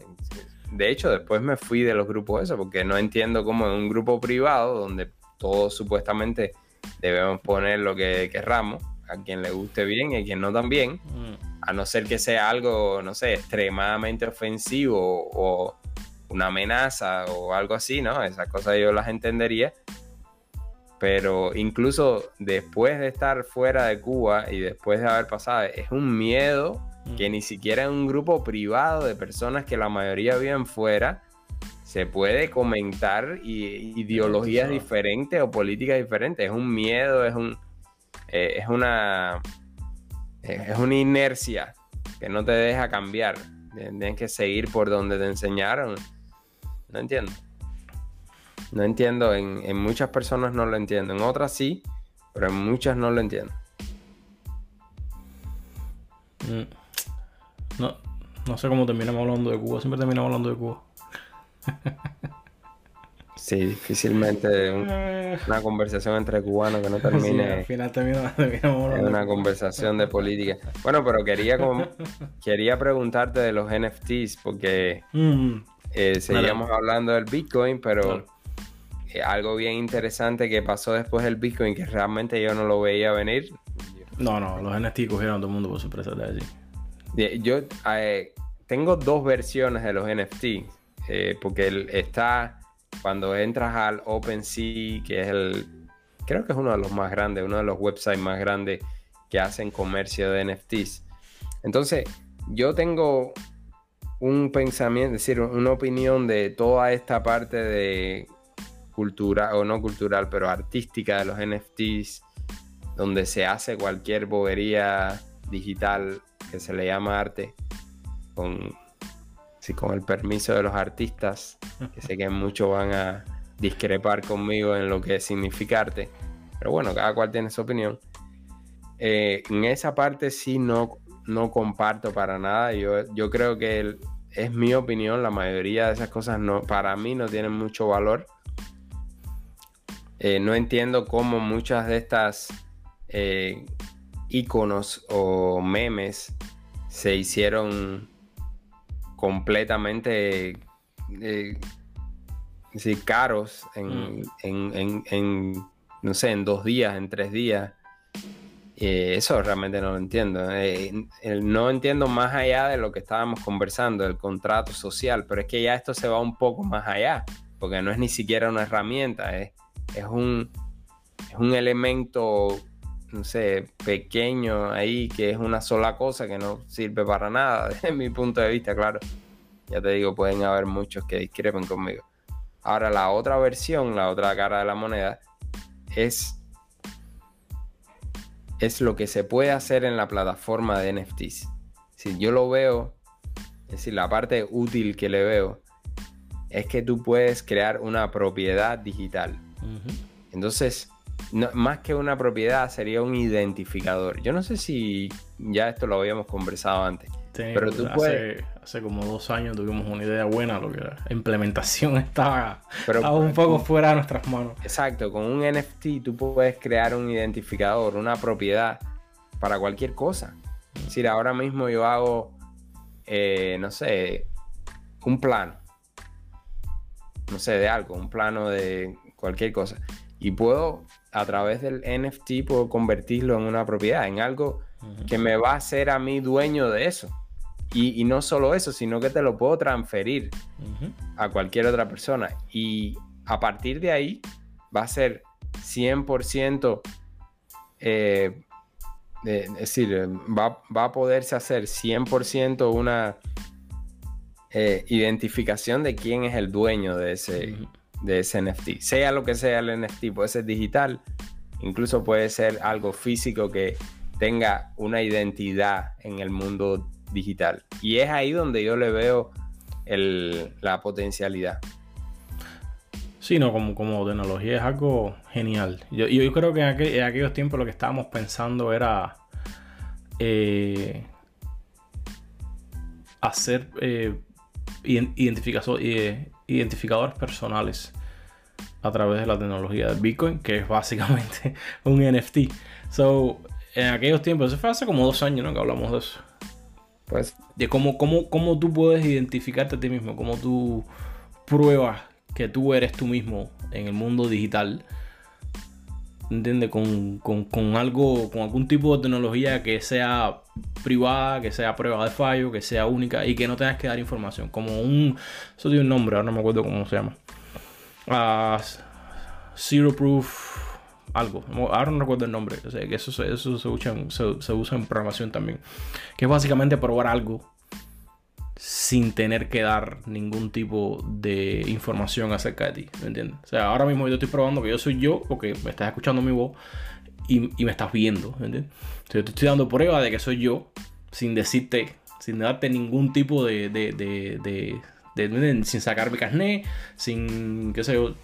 Speaker 1: De hecho, después me fui de los grupos eso, porque no entiendo cómo en un grupo privado, donde todos supuestamente debemos poner lo que querramos, a quien le guste bien y a quien no también, mm. a no ser que sea algo, no sé, extremadamente ofensivo o una amenaza o algo así, ¿no? Esas cosas yo las entendería pero incluso después de estar fuera de Cuba y después de haber pasado, es un miedo que ni siquiera en un grupo privado de personas que la mayoría viven fuera se puede comentar ideologías diferentes o políticas diferentes. Es un miedo, es un eh, es una es una inercia que no te deja cambiar. Tienes que seguir por donde te enseñaron. No entiendo. No entiendo, en, muchas personas no lo entiendo, en otras sí, pero en muchas no lo entiendo.
Speaker 2: Mm. No, no sé cómo terminamos hablando de Cuba, siempre terminamos hablando de Cuba.
Speaker 1: Sí, difícilmente una conversación entre cubanos que no termine.
Speaker 2: al final terminamos
Speaker 1: en una conversación de política. Bueno, pero quería quería preguntarte de los NFTs porque mm. eh, seguíamos hablando del Bitcoin, pero eh, algo bien interesante que pasó después del Bitcoin que realmente yo no lo veía venir.
Speaker 2: No, no, los NFT cogieron a todo el mundo por sorpresa de
Speaker 1: allí. Yo eh, tengo dos versiones de los NFT, eh, porque está cuando entras al OpenSea, que es el, creo que es uno de los más grandes, uno de los websites más grandes que hacen comercio de NFTs. Entonces, yo tengo un pensamiento, es decir, una opinión de toda esta parte de cultural, o no cultural, pero artística de los NFTs, donde se hace cualquier bobería digital que se le llama arte, con, sí, con el permiso de los artistas, que sé que muchos van a discrepar conmigo en lo que significa arte, pero bueno, cada cual tiene su opinión. Eh, en esa parte sí no, no comparto para nada, yo, yo creo que es mi opinión, la mayoría de esas cosas no, para mí no tienen mucho valor eh, no entiendo cómo muchas de estas eh, iconos o memes se hicieron completamente eh, caros mm. en, no sé, en dos días, en tres días. Eh, eso realmente no lo entiendo. Eh, no entiendo más allá de lo que estábamos conversando, el contrato social, pero es que ya esto se va un poco más allá, porque no es ni siquiera una herramienta, es, es, un, es un elemento, no sé, pequeño ahí, que es una sola cosa que no sirve para nada, desde mi punto de vista, claro. Ya te digo, pueden haber muchos que discrepen conmigo. Ahora, la otra versión, la otra cara de la moneda, es es lo que se puede hacer en la plataforma de NFTs. Si yo lo veo, es decir, la parte útil que le veo es que tú puedes crear una propiedad digital. Entonces, más que una propiedad, sería un identificador. Yo no sé si ya esto lo habíamos conversado antes. pero tú
Speaker 2: puedes hace como dos años tuvimos una idea buena, lo que la implementación estaba, un poco fuera de nuestras manos.
Speaker 1: Exacto, con un NFT tú puedes crear un identificador, una propiedad para cualquier cosa. Es decir, ahora mismo yo hago, eh, no sé, un plano, no sé, de algo, un plano de cualquier cosa. Y puedo, a través del NFT, puedo convertirlo en una propiedad, en algo que me va a hacer a mí dueño de eso. Y, no solo eso, sino que te lo puedo transferir a cualquier otra persona. Y a partir de ahí va a ser 100%, eh, es decir, va, a poderse hacer 100% una eh, identificación de quién es el dueño de ese, de ese NFT. Sea lo que sea el NFT, puede ser digital, incluso puede ser algo físico que tenga una identidad en el mundo digital. Y es ahí donde yo le veo la potencialidad.
Speaker 2: Sí, no, como, como tecnología es algo genial. Yo, yo creo que en, aquellos tiempos lo que estábamos pensando era eh, hacer eh, eh, identificadores personales a través de la tecnología de Bitcoin, que es básicamente un NFT. So, en aquellos tiempos, eso fue hace como dos años ¿no? que hablamos de eso. Pues. De cómo, cómo, cómo tú puedes identificarte a ti mismo, cómo tú pruebas que tú eres tú mismo en el mundo digital. ¿Entiendes? Con, con, algo, con algún tipo de tecnología que sea privada, que sea prueba de fallo, que sea única y que no tengas que dar información. Como un. Eso tiene un nombre, ahora no me acuerdo cómo se llama. Uh, zero Proof algo. Ahora no recuerdo el nombre. O sea, que eso, eso se, usa en, se, usa en programación también. Que es básicamente probar algo sin tener que dar ningún tipo de información acerca de ti. ¿Me entiendes? O sea, ahora mismo yo estoy probando que yo soy yo porque me estás escuchando mi voz y, me estás viendo. ¿Me entiendes? yo te estoy dando prueba de que soy yo sin decirte, sin darte ningún tipo de, de, de, de sin sacar mi carnet, sin, qué sé yo,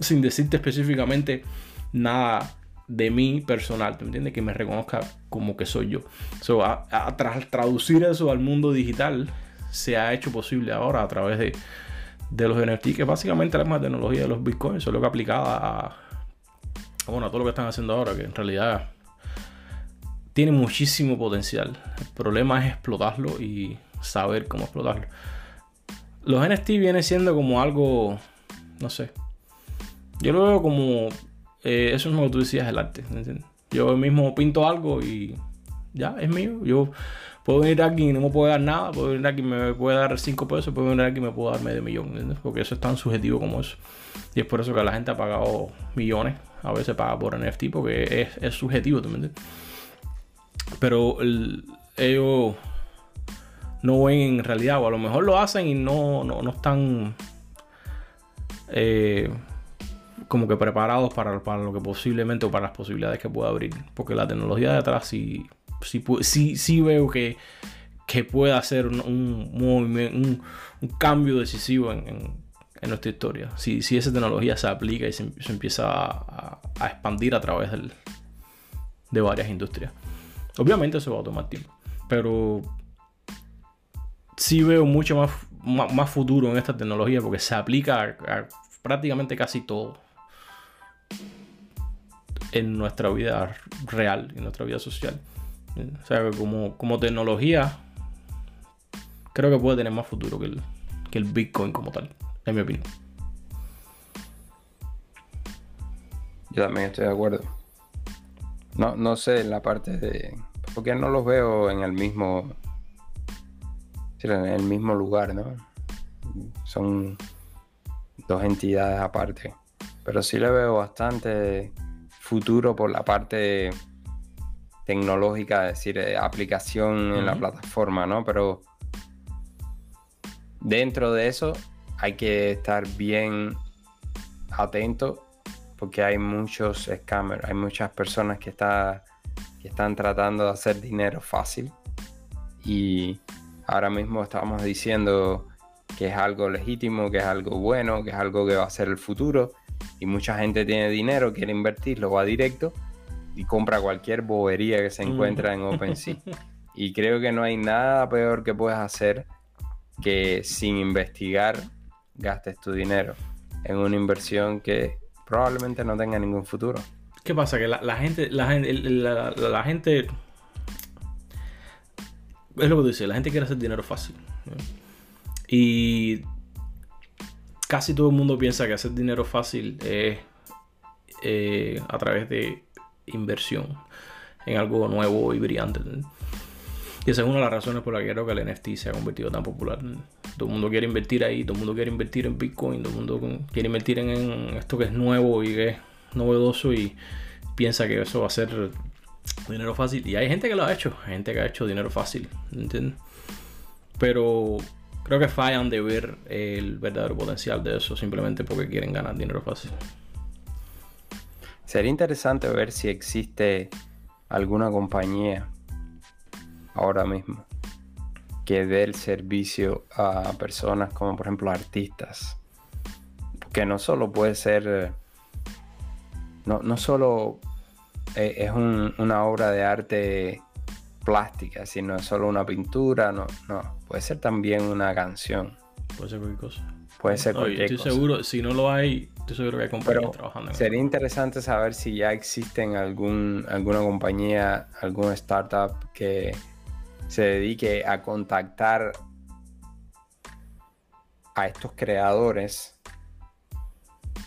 Speaker 2: sin decirte específicamente nada de mí personal, ¿te entiendes? Que me reconozca como que soy yo. So, a, traducir eso al mundo digital se ha hecho posible ahora a través de, de los NFT, que básicamente la misma tecnología de los bitcoins, solo que aplicada a, bueno, a todo lo que están haciendo ahora, que en realidad tiene muchísimo potencial. El problema es explotarlo y saber cómo explotarlo. Los NFT vienen siendo como algo, no sé, yo lo veo como eh, eso es lo que tú decías, el arte. Yo mismo pinto algo y ya, es mío. Yo puedo venir aquí y no me puedo dar nada, puedo venir aquí y me puede dar 5 pesos, puedo venir aquí y me puedo dar medio millón, Porque eso es tan subjetivo como eso. Y es por eso que la gente ha pagado millones, a veces paga por NFT, porque es, subjetivo, también Pero ellos no ven en realidad, o a lo mejor lo hacen y no, no, no están... Eh, como que preparados para, lo que posiblemente o para las posibilidades que pueda abrir. Porque la tecnología de atrás sí, sí, sí, veo que, que puede hacer un, un, cambio decisivo en, nuestra historia. Si, si, esa tecnología se aplica y se, empieza a, expandir a través de varias industrias. Obviamente eso va a tomar tiempo. Pero sí veo mucho más, futuro en esta tecnología porque se aplica prácticamente casi todo en nuestra vida real, en nuestra vida social. O sea, como, como tecnología, creo que puede tener más futuro que el Bitcoin como tal, en mi opinión.
Speaker 1: Yo también estoy de acuerdo. No, no sé, en la parte de. Porque no los veo en el mismo. En el mismo lugar, ¿no? Son dos entidades aparte. Pero sí le veo bastante futuro por la parte tecnológica, es decir, eh, aplicación en la plataforma, ¿no? Pero dentro de eso hay que estar bien atento porque hay muchos scammers, hay muchas personas que, que están tratando de hacer dinero fácil. Y ahora mismo estamos diciendo que es algo legítimo, que es algo bueno, que es algo que va a ser el futuro. Y mucha gente tiene dinero, quiere invertirlo, va directo y compra cualquier bobería que se encuentra en OpenSea. y creo que no hay nada peor que puedas hacer que sin investigar gastes tu dinero en una inversión que probablemente no tenga ningún futuro.
Speaker 2: ¿Qué pasa? Que la, gente, la, la, gente, es lo que tú dices, la gente quiere hacer dinero fácil. Y casi todo el mundo piensa que hacer dinero fácil es eh, a través de inversión en algo nuevo y brillante. Y esa es una de las razones por las que creo que el NFT se ha convertido tan popular. Todo el mundo quiere invertir ahí, todo el mundo quiere invertir en Bitcoin, todo el mundo quiere invertir en, esto que es nuevo y que es novedoso y piensa que eso va a ser dinero fácil. Y hay gente que lo ha hecho, hay gente que ha hecho dinero fácil, ¿entiendes? Pero creo que fallan de ver el verdadero potencial de eso simplemente porque quieren ganar dinero fácil.
Speaker 1: Sería interesante ver si existe alguna compañía ahora mismo que dé el servicio a personas como por ejemplo artistas. Porque no solo puede ser, no, no solo eh, es una obra de arte plástica, sino es solo una pintura, no, no, puede ser también una canción.
Speaker 2: Puede ser cualquier cosa.
Speaker 1: Puede ser cualquier
Speaker 2: estoy seguro, si no lo hay, estoy seguro que hay compañías trabajando en
Speaker 1: Sería interesante saber si ya existen algún, alguna compañía, alguna startup que se dedique a contactar a estos creadores.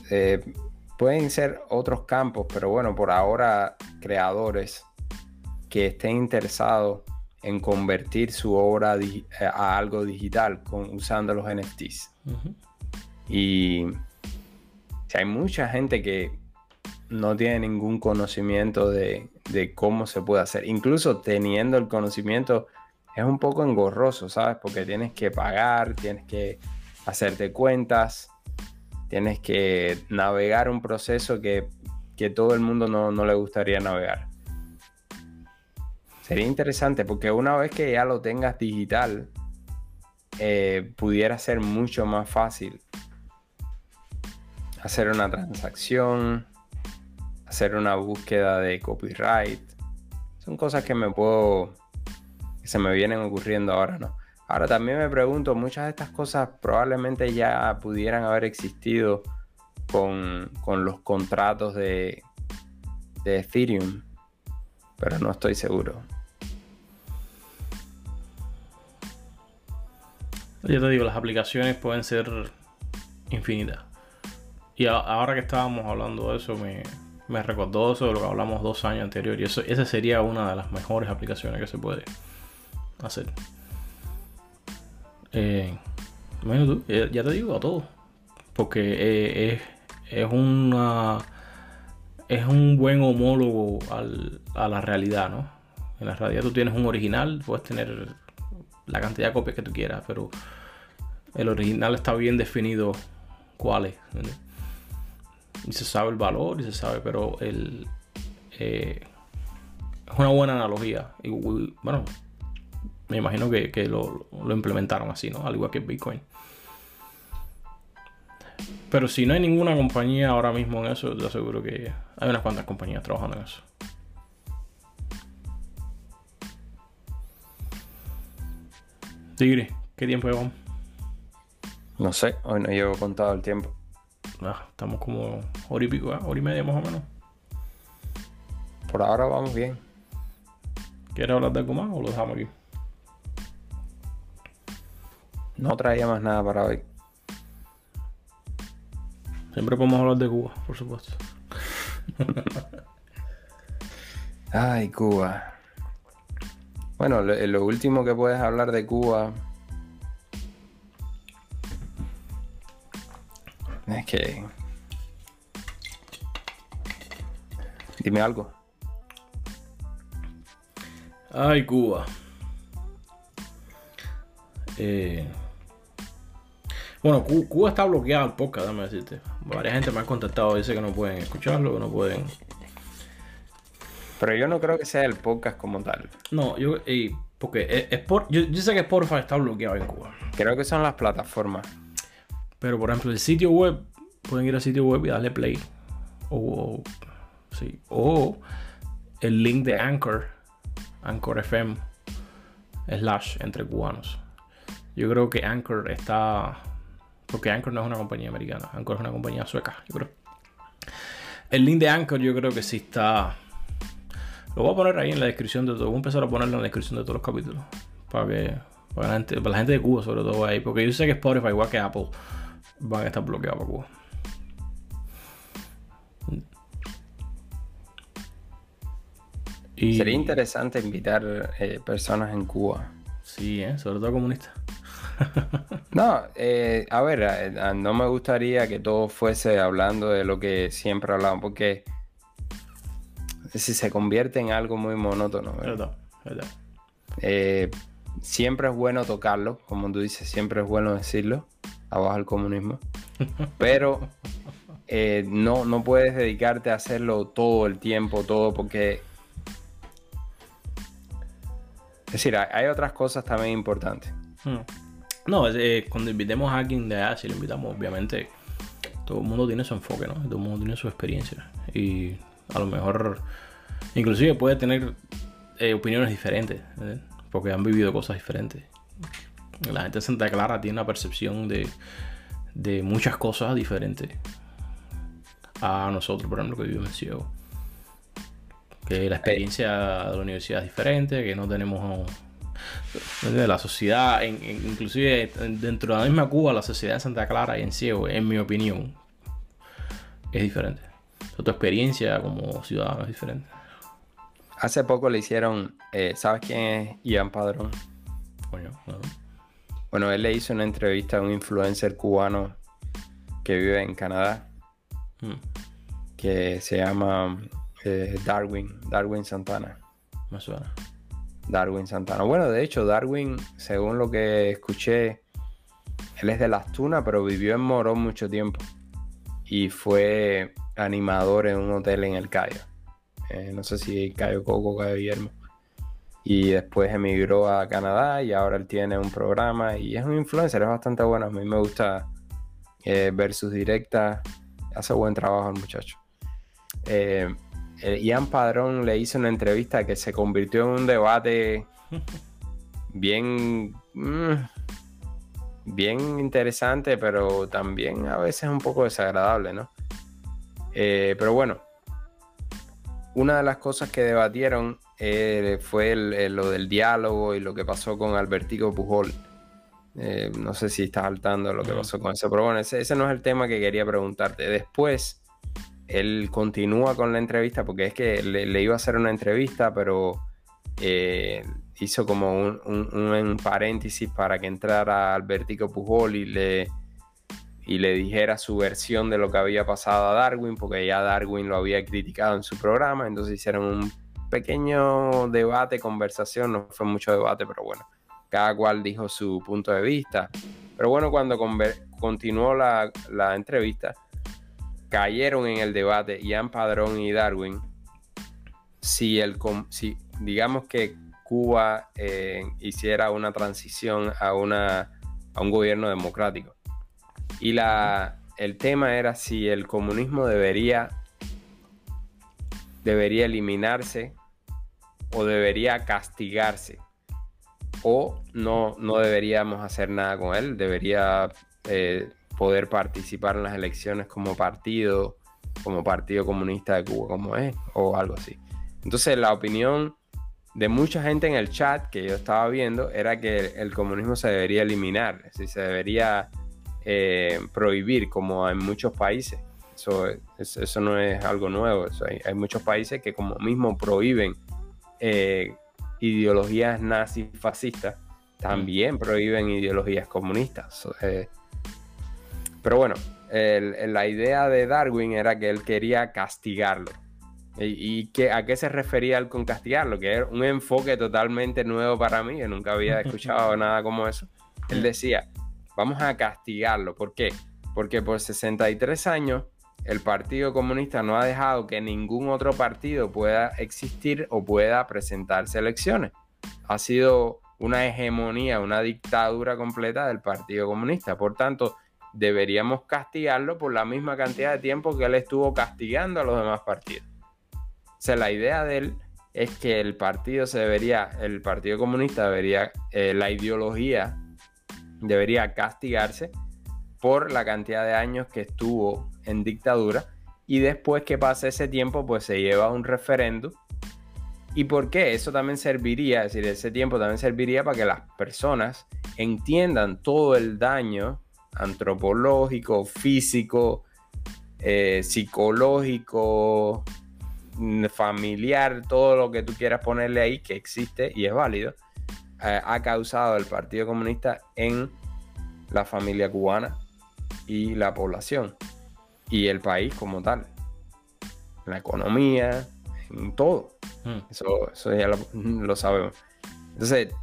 Speaker 1: Eh, pueden ser otros campos, pero bueno, por ahora creadores que estén interesados en convertir su obra eh, a algo digital con, usando los NFTs. Y hay mucha gente que no tiene ningún conocimiento de, cómo se puede hacer. Incluso teniendo el conocimiento es un poco engorroso, ¿sabes? Porque tienes que pagar, tienes que hacerte cuentas, tienes que navegar un proceso que, todo el mundo no, le gustaría navegar. Sería interesante porque una vez que ya lo tengas digital, eh, pudiera ser mucho más fácil hacer una transacción, hacer una búsqueda de copyright. Son cosas que me puedo. que se me vienen ocurriendo ahora, ¿no? Ahora también me pregunto, muchas de estas cosas probablemente ya pudieran haber existido con, los contratos de, de Ethereum, pero no estoy seguro.
Speaker 2: Yo te digo, las aplicaciones pueden ser infinitas. Y ahora que estábamos hablando de eso, me, me recordó eso de lo que hablamos dos años anterior. Y eso, esa sería una de las mejores aplicaciones que se puede hacer. Eh, bueno, ya te digo a todo. Porque eh, es, es, una. Es un buen homólogo a la realidad, ¿no? En la realidad tú tienes un original, puedes tener la cantidad de copias que tú quieras, pero el original está bien definido cuál es y se sabe el valor y se sabe, pero el, eh, es una buena analogía. Y, bueno, me imagino que, lo, implementaron así, ¿no? Al igual que Bitcoin. Pero si no hay ninguna compañía ahora mismo en eso, yo aseguro que hay unas cuantas compañías trabajando en eso. Tigre, ¿qué tiempo llevamos?
Speaker 1: No sé, hoy no llevo contado el tiempo.
Speaker 2: Estamos como hora y pico, ¿eh? hora y media más o menos.
Speaker 1: Por ahora vamos bien.
Speaker 2: ¿Quieres hablar de algo más o lo dejamos aquí?
Speaker 1: No traía más nada para hoy.
Speaker 2: Siempre podemos hablar de Cuba, por supuesto.
Speaker 1: Ay, Cuba. Bueno, lo, lo último que puedes hablar de Cuba que... Dime algo.
Speaker 2: Ay, Cuba. Eh, bueno, Cu- Cuba está bloqueado el podcast, déjame decirte. Varias gente me ha contactado, dice que no pueden escucharlo, que no pueden.
Speaker 1: Pero yo no creo que sea el podcast como tal.
Speaker 2: No, yo, eh, porque es- es por- yo, yo sé que Spotify está bloqueado en Cuba.
Speaker 1: Creo que son las plataformas.
Speaker 2: Pero por ejemplo, el sitio web, pueden ir al sitio web y darle play. O, sí, o el link de Anchor, Anchor FM, slash entre cubanos. Yo creo que Anchor está. Porque Anchor no es una compañía americana, Anchor es una compañía sueca, yo creo. El link de Anchor, yo creo que sí está. Lo voy a poner ahí en la descripción de todo. Voy a empezar a ponerlo en la descripción de todos los capítulos. Para que. Para la gente, para la gente de Cuba, sobre todo ahí. Porque yo sé que Spotify, igual que Apple, van a estar bloqueados para Cuba. Y,
Speaker 1: Sería interesante invitar eh, personas en Cuba.
Speaker 2: Sí, ¿eh? sobre todo comunistas.
Speaker 1: No, eh, a ver, eh, no me gustaría que todo fuese hablando de lo que siempre hablamos, porque si se convierte en algo muy monótono, ¿verdad?
Speaker 2: Verdad, verdad.
Speaker 1: Eh, siempre es bueno tocarlo, como tú dices, siempre es bueno decirlo, abajo el comunismo, pero eh, no, no puedes dedicarte a hacerlo todo el tiempo, todo, porque... Es decir, hay, otras cosas también importantes.
Speaker 2: Hmm. No, eh, cuando invitemos a alguien de si lo invitamos, obviamente, todo el mundo tiene su enfoque, ¿no? Todo el mundo tiene su experiencia. Y a lo mejor, inclusive puede tener eh, opiniones diferentes, porque han vivido cosas diferentes. La gente de Santa Clara tiene una percepción de, de muchas cosas diferentes a nosotros, por ejemplo, que vivimos en Ciego. Que la experiencia de la universidad es diferente, que no tenemos de la sociedad, en- en- inclusive dentro de la misma Cuba, la sociedad de Santa Clara y en Ciego, en mi opinión, es diferente. O tu experiencia como ciudadano es diferente.
Speaker 1: Hace poco le hicieron, eh, ¿sabes quién es Ian Padrón?
Speaker 2: Coño, ¿no?
Speaker 1: Bueno, él le hizo una entrevista a un influencer cubano que vive en Canadá,
Speaker 2: Mm,
Speaker 1: que se llama eh, Darwin, Darwin Santana.
Speaker 2: me suena.
Speaker 1: Darwin Santana. Bueno, de hecho, Darwin, según lo que escuché, él es de Las Tunas, pero vivió en Morón mucho tiempo. Y fue animador en un hotel en el Cayo. Eh, no sé si Cayo Coco, Cayo Guillermo. Y después emigró a Canadá y ahora él tiene un programa y es un influencer, es bastante bueno. A mí me gusta eh, ver sus directas. Hace buen trabajo el muchacho. Eh, eh, Ian Padrón le hizo una entrevista que se convirtió en un debate bien, mm, bien interesante, pero también a veces un poco desagradable, ¿no? Eh, pero bueno, una de las cosas que debatieron eh, fue el- el- lo del diálogo y lo que pasó con Albertico Pujol. Eh, no sé si estás saltando lo que
Speaker 2: Ujú.
Speaker 1: pasó con eso, pero bueno, ese, ese no es el tema que quería preguntarte. Después, él continúa con la entrevista porque es que le, le iba a hacer una entrevista, pero eh, hizo como un, un- un paréntesis para que entrara Albertico Pujol y le, y le dijera su versión de lo que había pasado a Darwin, porque ya Darwin lo había criticado en su programa, entonces hicieron un pequeño debate, conversación, no fue mucho debate, pero bueno, cada cual dijo su punto de vista. Pero bueno, cuando continuó la, entrevista, cayeron en el debate Ian Padrón y Darwin si, el, si digamos que Cuba eh, hiciera una transición a, una, a un gobierno democrático. Y la, el tema era si el comunismo debería, debería eliminarse o debería castigarse o no, no deberíamos hacer nada con él, debería eh, poder participar en las elecciones como partido, como Partido Comunista de Cuba, como es, o algo así. Entonces la opinión de mucha gente en el chat que yo estaba viendo era que el comunismo se debería eliminar, es decir, se debería eh, prohibir como en muchos países. Eso, eso no es algo nuevo. hay, muchos países que como mismo prohíben eh, ideologías nazifascistas, también prohíben ideologías comunistas. Eh, pero bueno, la idea de Darwin era que él quería castigarlo. ¿Y, que, a qué se refería él con castigarlo? Que era un enfoque totalmente nuevo para mí, que nunca había escuchado nada como eso. Él decía, vamos a castigarlo. ¿Por qué? Porque por 63 años el Partido Comunista no ha dejado que ningún otro partido pueda existir o pueda presentarse elecciones. Ha sido una hegemonía, una dictadura completa del Partido Comunista. Por tanto, deberíamos castigarlo por la misma cantidad de tiempo que él estuvo castigando a los demás partidos. O sea, la idea de él es que el partido se debería, el Partido Comunista debería, eh, la ideología debería castigarse por la cantidad de años que estuvo en dictadura y después que pase ese tiempo pues se lleva un referéndum. ¿Y por qué? Eso también serviría, es decir, ese tiempo también serviría para que las personas entiendan todo el daño antropológico, físico, eh, psicológico, mm, familiar, todo lo que tú quieras ponerle ahí que existe y es válido, eh, ha causado el Partido Comunista en la familia cubana y la población y el país como tal, la economía, en todo. Hmm. Eso, eso, ya lo sabemos. Entonces,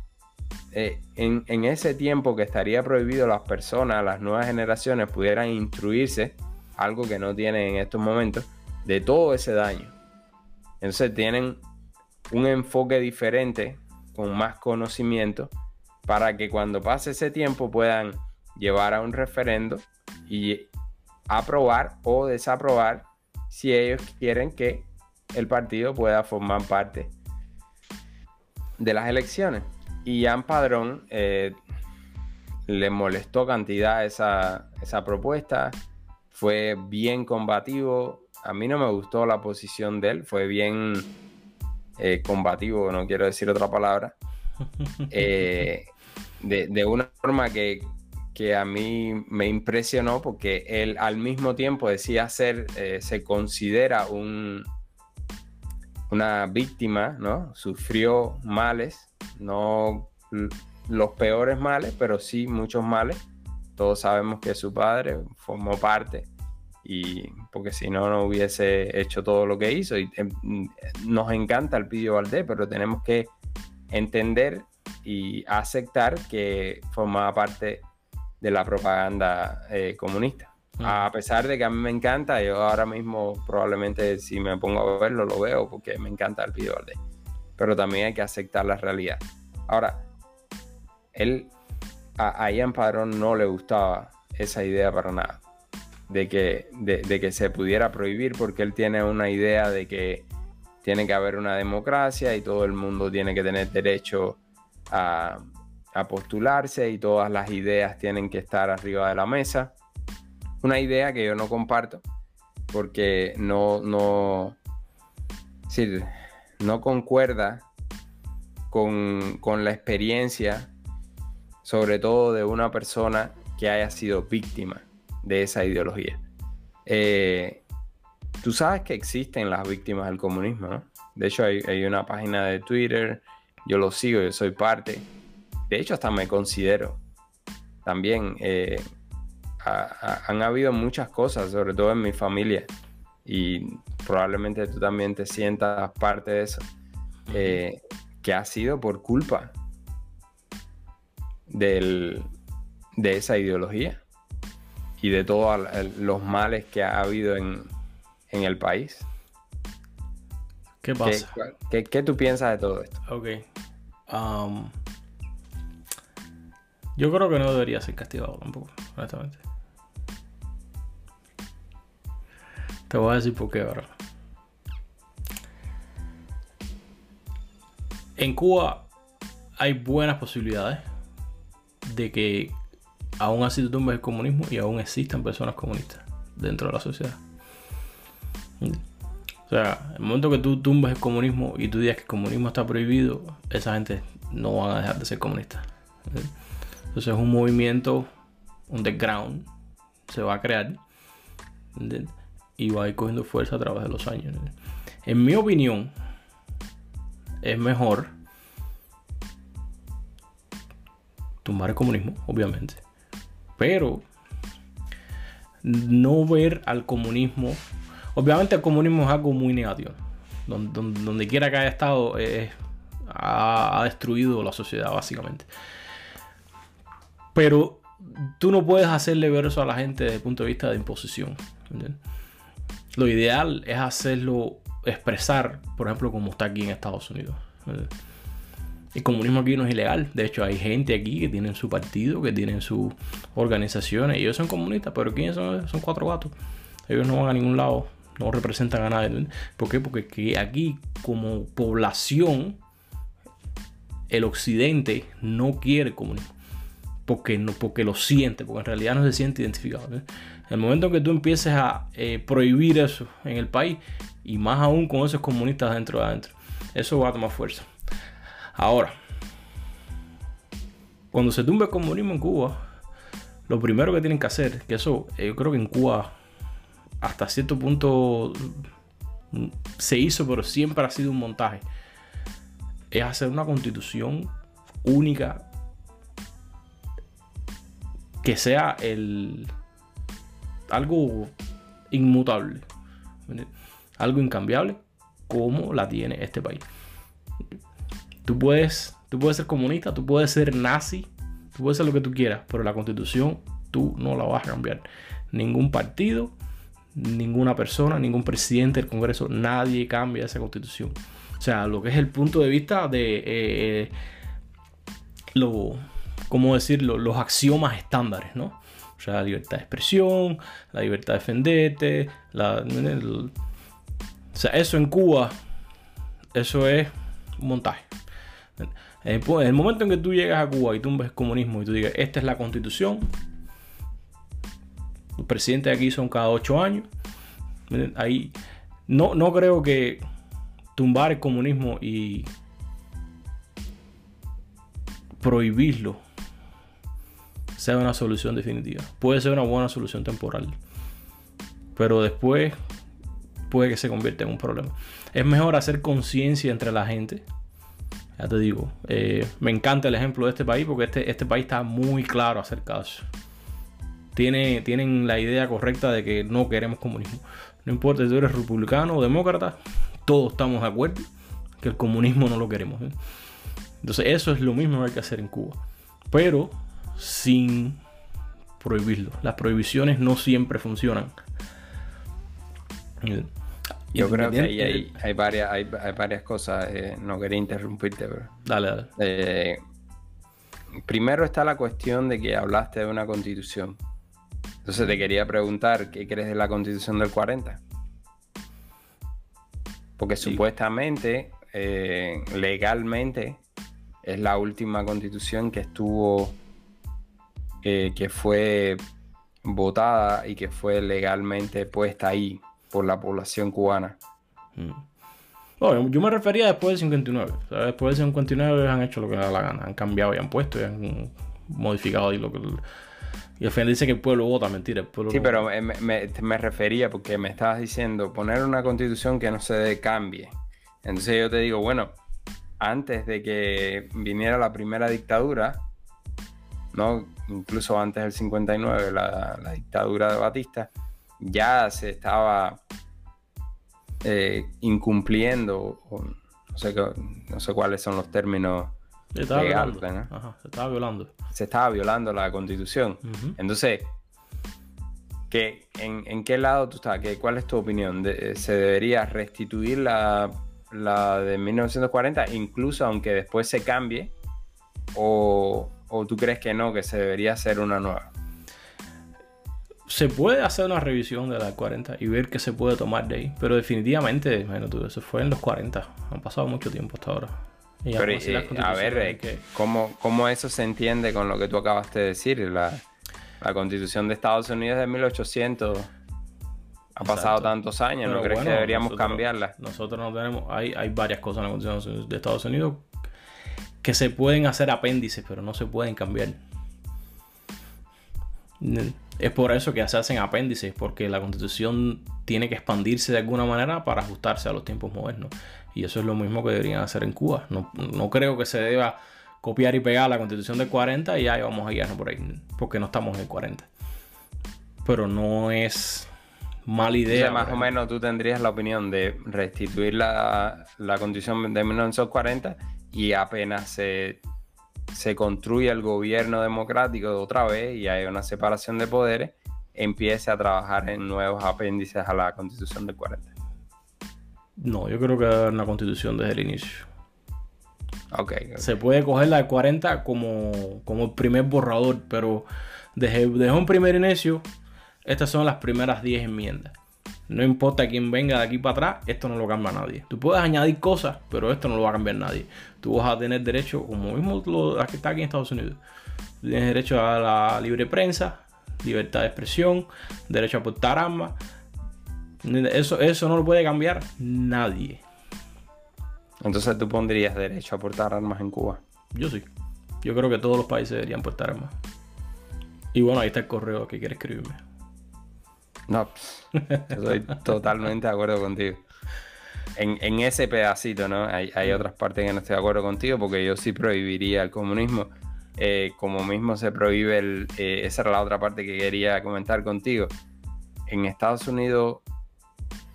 Speaker 1: eh, en, ese tiempo que estaría prohibido las personas, las nuevas generaciones pudieran instruirse, algo que no tienen en estos momentos, de todo ese daño. Entonces tienen un enfoque diferente, con más conocimiento, para que cuando pase ese tiempo puedan llevar a un referendo y aprobar o desaprobar si ellos quieren que el partido pueda formar parte de las elecciones. Y Jan Padrón eh, le molestó cantidad esa, esa propuesta, fue bien combativo. A mí no me gustó la posición de él, fue bien eh, combativo, no quiero decir otra palabra, eh, de, una forma que, que, a mí me impresionó porque él al mismo tiempo decía ser, se considera un, una víctima, ¿no? Sufrió males no los peores males, pero sí muchos males. Todos sabemos que su padre formó parte y porque si no, no hubiese hecho todo lo que hizo. Y em, nos encanta el Pidio Valdés, pero tenemos que entender y aceptar que formaba parte de la propaganda eh, comunista. Mm. A pesar de que a mí me encanta, yo ahora mismo probablemente si me pongo a verlo lo veo porque me encanta el Pidio Valdés pero también hay que aceptar la realidad. Ahora, él, a, Ian Padrón no le gustaba esa idea para nada, de que, de, que se pudiera prohibir, porque él tiene una idea de que tiene que haber una democracia y todo el mundo tiene que tener derecho a, a postularse y todas las ideas tienen que estar arriba de la mesa. Una idea que yo no comparto porque no, no, no concuerda con, la experiencia, sobre todo de una persona que haya sido víctima de esa ideología. Eh, tú sabes que existen las víctimas del comunismo, ¿no? De hecho, hay, una página de Twitter, yo lo sigo, yo soy parte. De hecho, hasta me considero. También eh, han habido muchas cosas, sobre todo en mi familia, y probablemente tú también te sientas parte de eso, eh, que ha sido por culpa del, de esa ideología y de todos los males que ha habido en, el país.
Speaker 2: ¿Qué pasa?
Speaker 1: ¿Qué, tú piensas de todo esto?
Speaker 2: Ok. Um, yo creo que no debería ser castigado tampoco, honestamente. Te voy a decir por qué ahora. En Cuba hay buenas posibilidades de que aún así tú tumbes el comunismo y aún existan personas comunistas dentro de la sociedad. O sea, el momento que tú tumbas el comunismo y tú digas que el comunismo está prohibido, esa gente no van a dejar de ser comunistas. Entonces es un movimiento underground, se va a crear. y va a ir cogiendo fuerza a través de los años. En mi opinión, es mejor tumbar el comunismo, obviamente, pero no ver al comunismo. Obviamente el comunismo es algo muy negativo. Donde, quiera que haya estado, ha, destruido la sociedad, básicamente. Pero tú no puedes hacerle ver eso a la gente desde el punto de vista de imposición. Lo ideal es hacerlo expresar, por ejemplo, como está aquí en Estados Unidos. El comunismo aquí no es ilegal. De hecho, hay gente aquí que tienen su partido, que tienen sus organizaciones. Y ellos son comunistas, pero ¿quiénes son? Son cuatro gatos. Ellos no van a ningún lado, no representan a nadie. ¿Por qué? Porque aquí, como población, el occidente no quiere comunismo. Porque, no, porque lo siente, porque en realidad no se siente identificado. En el momento que tú empieces a eh, prohibir eso en el país, y más aún con esos comunistas dentro de adentro, eso va a tomar fuerza. Ahora, cuando se tumbe el comunismo en Cuba, lo primero que tienen que hacer, que eso eh, yo creo que en Cuba hasta cierto punto mm, se hizo, pero siempre ha sido un montaje, es hacer una constitución única que sea el algo inmutable, algo incambiable como la tiene este país. Tú puedes, tú puedes ser comunista, tú puedes ser nazi, tú puedes ser lo que tú quieras, pero la constitución tú no la vas a cambiar. Ningún partido, ninguna persona, ningún presidente del Congreso, nadie cambia esa constitución. O sea, lo que es el punto de vista de eh, eh, lo, ¿cómo decirlo? Los axiomas estándares, ¿no? O sea, la libertad de expresión, la libertad de defenderte, o sea, eso en Cuba, eso es un montaje. En el momento en que tú llegas a Cuba y tú ves comunismo y tú digas, esta es la constitución, los presidentes aquí son cada ocho años, ahí no, no creo que tumbar el comunismo y prohibirlo sea una solución definitiva. Puede ser una buena solución temporal, pero después puede que se convierta en un problema. Es mejor hacer conciencia entre la gente ya te digo, eh, me encanta el ejemplo de este país porque este, este país está muy claro acerca de eso. Tiene, tienen la idea correcta de que no queremos comunismo. No importa si tú eres republicano o demócrata, todos estamos de acuerdo que el comunismo no lo queremos. ¿eh? Entonces eso es lo mismo que hay que hacer en Cuba. Pero sin prohibirlo. Las prohibiciones no siempre funcionan.
Speaker 1: Yo creo que ahí hay, varias, hay, varias cosas. Eh, no quería interrumpirte, pero.
Speaker 2: Dale, dale.
Speaker 1: Eh, primero está la cuestión de que hablaste de una constitución. Entonces te quería preguntar, ¿qué crees de la constitución del 40? Porque supuestamente, eh, legalmente, es la última constitución que estuvo, que fue votada y que fue legalmente puesta ahí por la población cubana.
Speaker 2: Mm. yo me refería después del 59. después del 59 han hecho lo que les da la gana. Han cambiado y han puesto y han modificado y lo que... Y al final dice que el pueblo vota, mentira.
Speaker 1: sí, pero me, refería porque me estabas diciendo poner una constitución que no se cambie. Entonces yo te digo, bueno, antes de que viniera la primera dictadura, ¿no? incluso antes del 59, la, la dictadura de Batista, ya se estaba eh, incumpliendo, no, sé, no sé cuáles son los términos
Speaker 2: legales. se estaba violando.
Speaker 1: Se estaba violando la constitución. Entonces, ¿qué, en, qué lado tú estás? ¿Qué, ¿Cuál es tu opinión? ¿Se debería restituir la, la de 1940, incluso aunque después se cambie? ¿O, ¿O tú crees que no, que se debería hacer una nueva?
Speaker 2: se puede hacer una revisión de la 40 y ver qué se puede tomar de ahí. Pero definitivamente, bueno, tú, eso fue en los 40. Han pasado mucho tiempo hasta ahora.
Speaker 1: Pero, eh, a ver, eh, ¿cómo, eso se entiende con lo que tú acabaste de decir? La, constitución de Estados Unidos de 1800 ha pasado tantos años, ¿no crees que deberíamos cambiarla?
Speaker 2: Nosotros no tenemos, hay, hay varias cosas en la constitución de Estados Unidos que se pueden hacer apéndices, pero no se pueden cambiar. Es por eso que se hacen apéndices, porque la constitución tiene que expandirse de alguna manera para ajustarse a los tiempos modernos. Y eso es lo mismo que deberían hacer en Cuba. No, no creo que se deba copiar y pegar la constitución del 40 y ahí vamos a guiarnos por ahí, porque no estamos en el 40. Pero no es mala idea.
Speaker 1: más o menos tú tendrías la opinión de restituir la, la constitución de 1940 y apenas se, se construye el gobierno democrático de otra vez y hay una separación de poderes, empiece a trabajar en nuevos apéndices a la constitución del 40.
Speaker 2: No, yo creo que es una constitución desde el inicio.
Speaker 1: Okay,
Speaker 2: Se puede coger la de 40 como, como el primer borrador, pero desde, desde, un primer inicio, estas son las primeras 10 enmiendas. No importa quién venga de aquí para atrás, esto no lo cambia nadie. Tú puedes añadir cosas, pero esto no lo va a cambiar nadie. Tú vas a tener derecho, como mismo lo que está aquí en Estados Unidos. Tienes derecho a la libre prensa, libertad de expresión, derecho a portar armas. Eso, eso no lo puede cambiar nadie.
Speaker 1: Entonces tú pondrías derecho a portar armas en Cuba.
Speaker 2: Yo sí. Yo creo que todos los países deberían portar armas. Y bueno, ahí está el correo que quiere escribirme.
Speaker 1: No, estoy totalmente de acuerdo contigo. En, ese pedacito, ¿no? Hay, otras partes que no estoy de acuerdo contigo porque yo sí prohibiría el comunismo. Eh, como mismo se prohíbe el... Eh, esa era la otra parte que quería comentar contigo. En Estados Unidos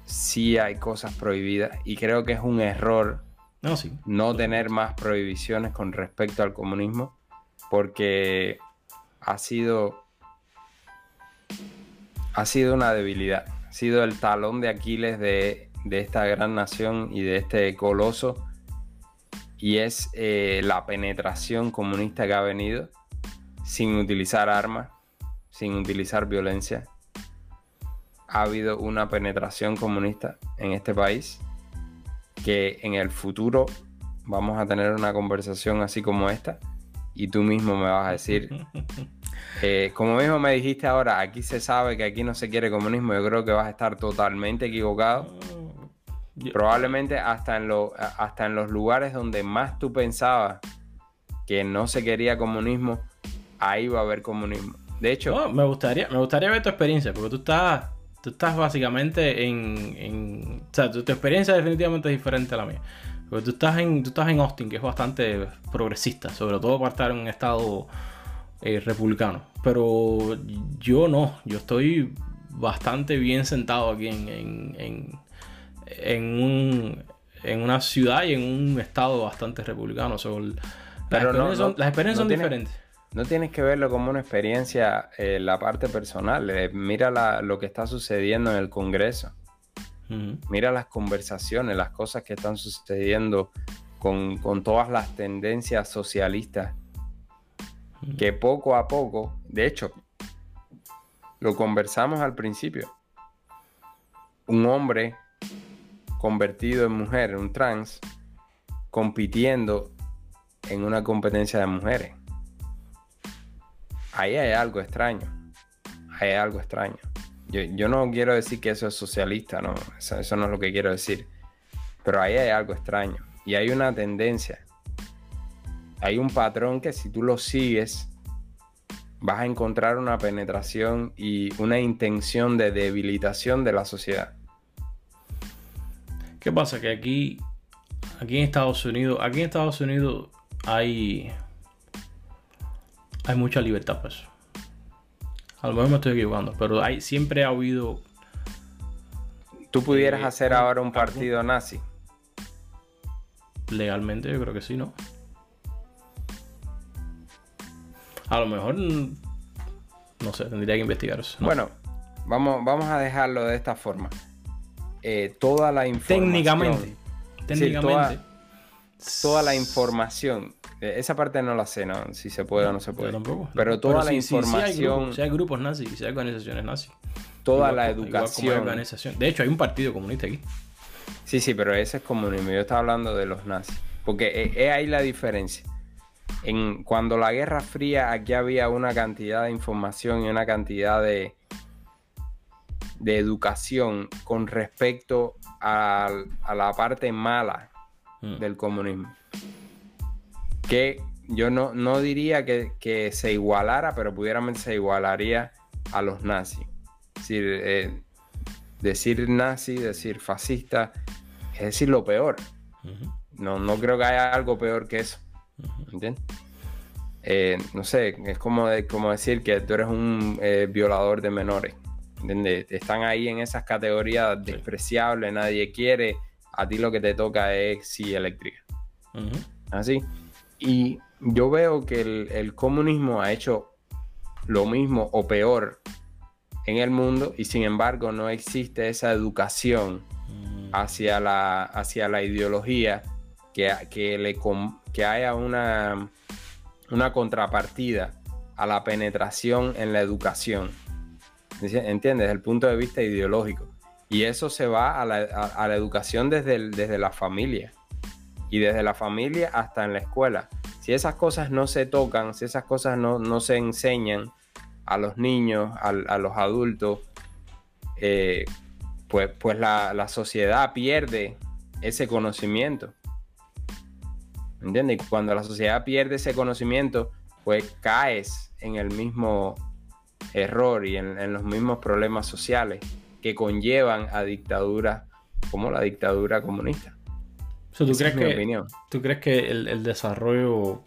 Speaker 1: sí hay cosas prohibidas y creo que es un error
Speaker 2: no, sí.
Speaker 1: no tener más prohibiciones con respecto al comunismo porque ha sido ha sido una debilidad, ha sido el talón de Aquiles de, esta gran nación y de este coloso y es eh, la penetración comunista que ha venido sin utilizar armas, sin utilizar violencia. Ha habido una penetración comunista en este país que en el futuro vamos a tener una conversación así como esta y tú mismo me vas a decir, eh, como mismo me dijiste ahora, aquí se sabe que aquí no se quiere comunismo, yo creo que vas a estar totalmente equivocado. Probablemente hasta en, hasta en los lugares donde más tú pensabas que no se quería comunismo, ahí va a haber comunismo. De hecho,
Speaker 2: me gustaría, me gustaría ver tu experiencia, porque tú estás, tú estás básicamente en, o sea, tu, experiencia definitivamente es diferente a la mía. Porque tú estás en, tú estás en Austin, que es bastante progresista, sobre todo para estar en un estado eh, republicano. Pero yo no, yo estoy bastante bien sentado aquí en, en, una ciudad y en un estado bastante republicano. las, experiencias son, diferentes.
Speaker 1: No tienes que verlo como una experiencia en eh, la parte personal. Eh, mira lo que está sucediendo en el Congreso. Mira las conversaciones, las cosas que están sucediendo con, con todas las tendencias socialistas. Que poco a poco, de hecho, lo conversamos al principio. Un hombre convertido en mujer, un trans, compitiendo en una competencia de mujeres. Ahí hay algo extraño. Hay algo extraño. Yo, no quiero decir que eso es socialista, no. Eso no es lo que quiero decir. Pero ahí hay algo extraño. Y hay una tendencia. Hay un patrón que si tú lo sigues, vas a encontrar una penetración y una intención de debilitación de la sociedad.
Speaker 2: ¿Qué pasa? Que aquí, aquí en Estados Unidos, aquí en Estados Unidos hay, hay mucha libertad pues. A lo mejor me estoy equivocando, pero hay, siempre ha habido.
Speaker 1: ¿Tú pudieras eh, hacer ahora un partido nazi?
Speaker 2: Legalmente yo creo que sí, ¿no? A lo mejor. No sé, tendría que investigar eso.
Speaker 1: Bueno, vamos, vamos a dejarlo de esta forma. Eh, toda la información.
Speaker 2: Técnicamente. Técnicamente.
Speaker 1: toda, la información. Eh, esa parte no la sé, ¿no? Si se puede o no se puede. tampoco. Pero toda la información.
Speaker 2: Si hay, grupos, nazis, si hay organizaciones nazis.
Speaker 1: Toda la educación.
Speaker 2: Organización. De hecho, hay un partido comunista aquí.
Speaker 1: Sí, sí, pero ese es comunismo. Yo estaba hablando de los nazis. Porque es ahí la diferencia. En, cuando la Guerra Fría, aquí había una cantidad de información y una cantidad de, de educación con respecto a, la parte mala mm. del comunismo. Que yo no, no diría que, se igualara, pero pudiéramos se igualaría a los nazis. Es decir, eh, decir nazi, decir fascista, es decir lo peor. no, no creo que haya algo peor que eso. ¿Entiendes? Eh, no sé, es como, como decir que tú eres un eh, violador de menores. ¿Entiendes? Están ahí en esas categorías despreciables, nadie quiere. A ti lo que te toca es sí eléctrica. Así. Y yo veo que el, comunismo ha hecho lo mismo o peor en el mundo y sin embargo no existe esa educación mm. hacia la, hacia la ideología que, que, le, que haya una, una contrapartida a la penetración en la educación. ¿Entiendes? Desde el punto de vista ideológico. Y eso se va a la, educación desde, desde la familia. Y desde la familia hasta en la escuela. Si esas cosas no se tocan, si esas cosas no, se enseñan a los niños, a, los adultos, eh, pues, pues la, la sociedad pierde ese conocimiento. ¿Entiendes? Y cuando la sociedad pierde ese conocimiento, pues caes en el mismo error y en, los mismos problemas sociales que conllevan a dictaduras como la dictadura comunista.
Speaker 2: ¿tú, crees que, ¿Tú crees que el, desarrollo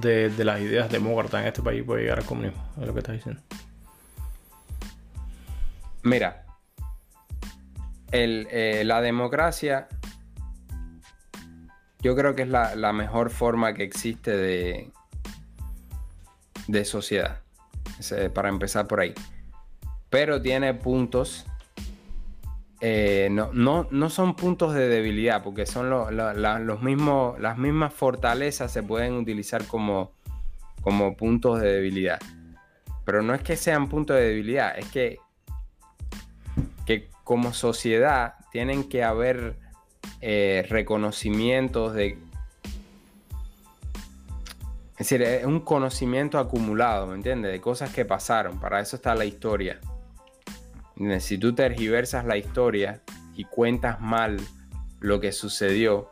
Speaker 2: de, las ideas demócratas en este país puede llegar al comunismo? Es lo que estás diciendo.
Speaker 1: Mira, eh, la democracia yo creo que es la, mejor forma que existe de, de sociedad. Para empezar por ahí. Pero tiene puntos. Eh, no, no, son puntos de debilidad, porque son los mismos, las mismas fortalezas se pueden utilizar como, como puntos de debilidad. Pero no es que sean puntos de debilidad, es que, que como sociedad tienen que haber eh, reconocimientos de... Es decir, es un conocimiento acumulado, ¿me entiendes? De cosas que pasaron. Para eso está la historia. Si tú tergiversas la historia y cuentas mal lo que sucedió,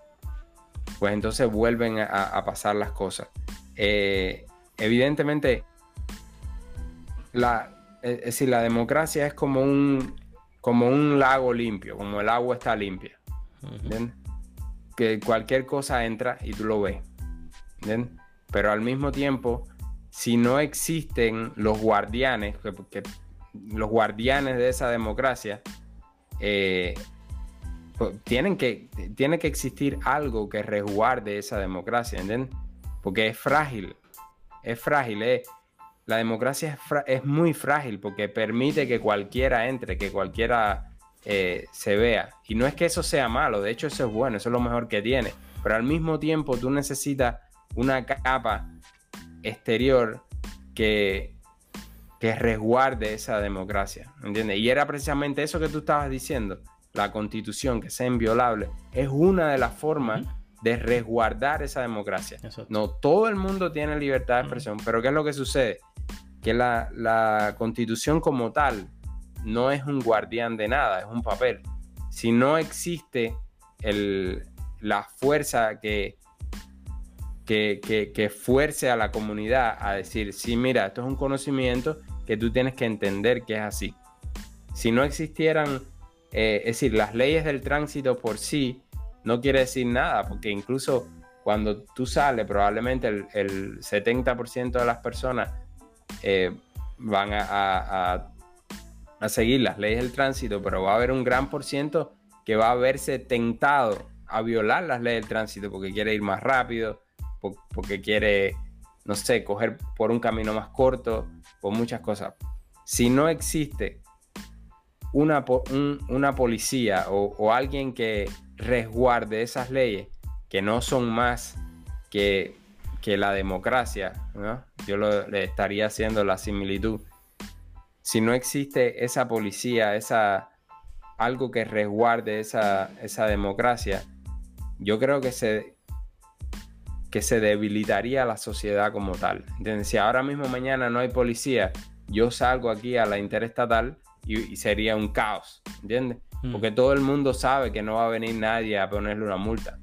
Speaker 1: pues entonces vuelven a, pasar las cosas. Eh, evidentemente, la, es decir, la democracia es como un, como un lago limpio, como el agua está limpia. Que cualquier cosa entra y tú lo ves. Pero al mismo tiempo, si no existen los guardianes, que, los guardianes de esa democracia, eh, pues, tienen que, tiene que existir algo que resguarde esa democracia, Porque es frágil, es frágil, la democracia es, es, muy frágil porque permite que cualquiera entre, que cualquiera eh, se vea. Y no es que eso sea malo, de hecho eso es bueno, eso es lo mejor que tiene. Pero al mismo tiempo tú necesitas una capa exterior que, que resguarde esa democracia. ¿Entiendes? Y era precisamente eso que tú estabas diciendo. La constitución, que sea inviolable, es una de las formas de resguardar esa democracia. No todo el mundo tiene libertad de expresión, pero ¿qué es lo que sucede? Que la, la constitución como tal no es un guardián de nada, es un papel. Si no existe la fuerza que, que, que, fuerce a la comunidad a decir, sí, mira, esto es un conocimiento que tú tienes que entender que es así. Si no existieran, eh, es decir, las leyes del tránsito por sí, no quiere decir nada, porque incluso cuando tú sales, probablemente el, 70% de las personas eh, van a seguir las leyes del tránsito, pero va a haber un gran por ciento que va a verse tentado a violar las leyes del tránsito porque quiere ir más rápido, porque quiere, no sé, coger por un camino más corto, por muchas cosas. Si no existe una, una policía o, alguien que resguarde esas leyes, que no son más que, que la democracia, yo le estaría haciendo la similitud si no existe esa policía, esa, algo que resguarde esa, democracia, yo creo que se, que se debilitaría la sociedad como tal. Si ahora mismo mañana no hay policía, yo salgo aquí a la interestatal y, sería un caos, ¿entiendes? Mm. Porque todo el mundo sabe que no va a venir nadie a ponerle una multa.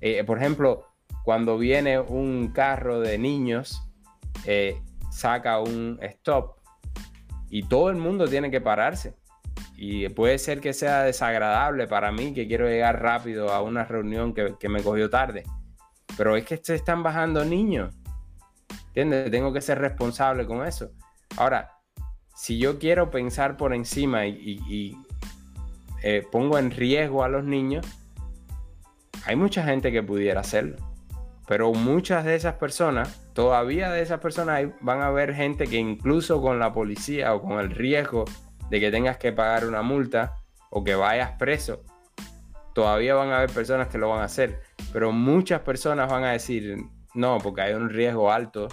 Speaker 1: Eh, por ejemplo, cuando viene un carro de niños, eh, saca un stop y todo el mundo tiene que pararse. Y puede ser que sea desagradable para mí, que quiero llegar rápido a una reunión que, que me cogió tarde. Pero es que se están bajando niños. ¿Entiendes? Tengo que ser responsable con eso. Ahora, si yo quiero pensar por encima y, eh, pongo en riesgo a los niños, hay mucha gente que pudiera hacerlo. Pero muchas de esas personas, todavía de esas personas van a haber gente que incluso con la policía o con el riesgo de que tengas que pagar una multa o que vayas preso, todavía van a haber personas que lo van a hacer. Pero muchas personas van a decir, no, porque hay un riesgo alto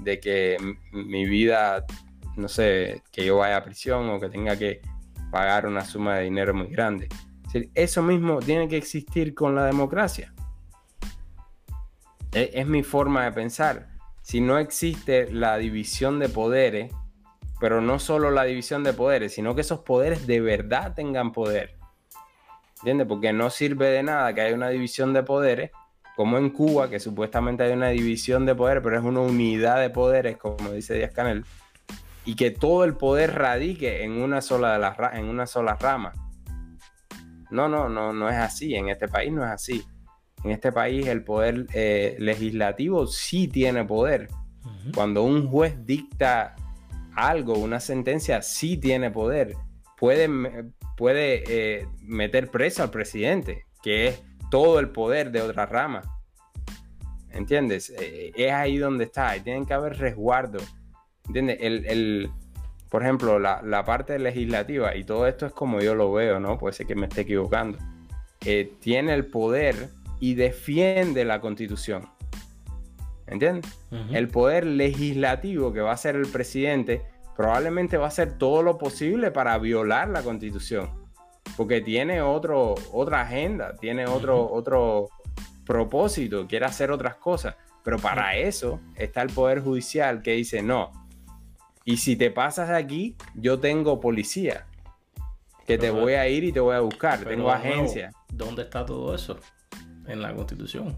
Speaker 1: de que mi vida, no sé, que yo vaya a prisión o que tenga que pagar una suma de dinero muy grande. Eso mismo tiene que existir con la democracia. E, es, mi forma de pensar. Si no existe la división de poderes, pero no solo la división de poderes, sino que esos poderes de verdad tengan poder. ¿Entiendes? Porque no sirve de nada que haya una división de poderes como en Cuba, que supuestamente hay una división de poder, pero es una unidad de poderes, como dice Díaz Canel, y que todo el poder radique en una sola, de las, en una sola rama. No, no, no, no es así. En este país no es así. En este país el poder eh, legislativo sí tiene poder. Cuando un juez dicta algo, una sentencia, sí tiene poder. Puede, puede eh, meter preso al presidente, que es todo el poder de otra rama. ¿Entiendes? Eh, es ahí donde está. Y tienen que haber resguardo. ¿Entiendes? El, por ejemplo, la, parte legislativa, y todo esto es como yo lo veo, ¿no? Puede ser que me esté equivocando. Eh, tiene el poder y defiende la constitución. ¿Entiendes? El poder legislativo que va a ser el presidente probablemente va a hacer todo lo posible para violar la constitución porque tiene otro, otra agenda, tiene otro, otro propósito, quiere hacer otras cosas. Pero para eso está el Poder Judicial que dice, no, y si te pasas de aquí, yo tengo policía, que te voy a ir y te voy a buscar, tengo agencia.
Speaker 2: ¿Dónde está todo eso? En la Constitución.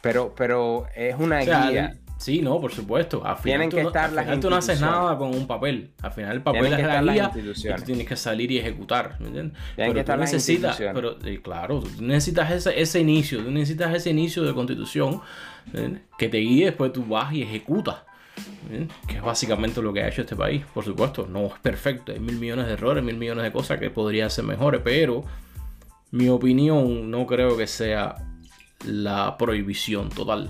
Speaker 1: Pero, pero es una guía.
Speaker 2: Sí, no, por supuesto.
Speaker 1: Al final Tienen que estar las
Speaker 2: tú no haces nada con un papel. Al final el papel es la guía y tú tienes que salir y ejecutar. ¿me entiendes?
Speaker 1: Tienen que estar necesitas,
Speaker 2: pero eh, claro, tú necesitas ese, ese inicio, tú necesitas ese inicio de constitución que te guíe, después tú vas y ejecutas. Que es básicamente lo que ha hecho este país, por supuesto. No es perfecto, hay mil millones de errores, mil millones de cosas que podrían ser mejores, pero mi opinión no creo que sea la prohibición total.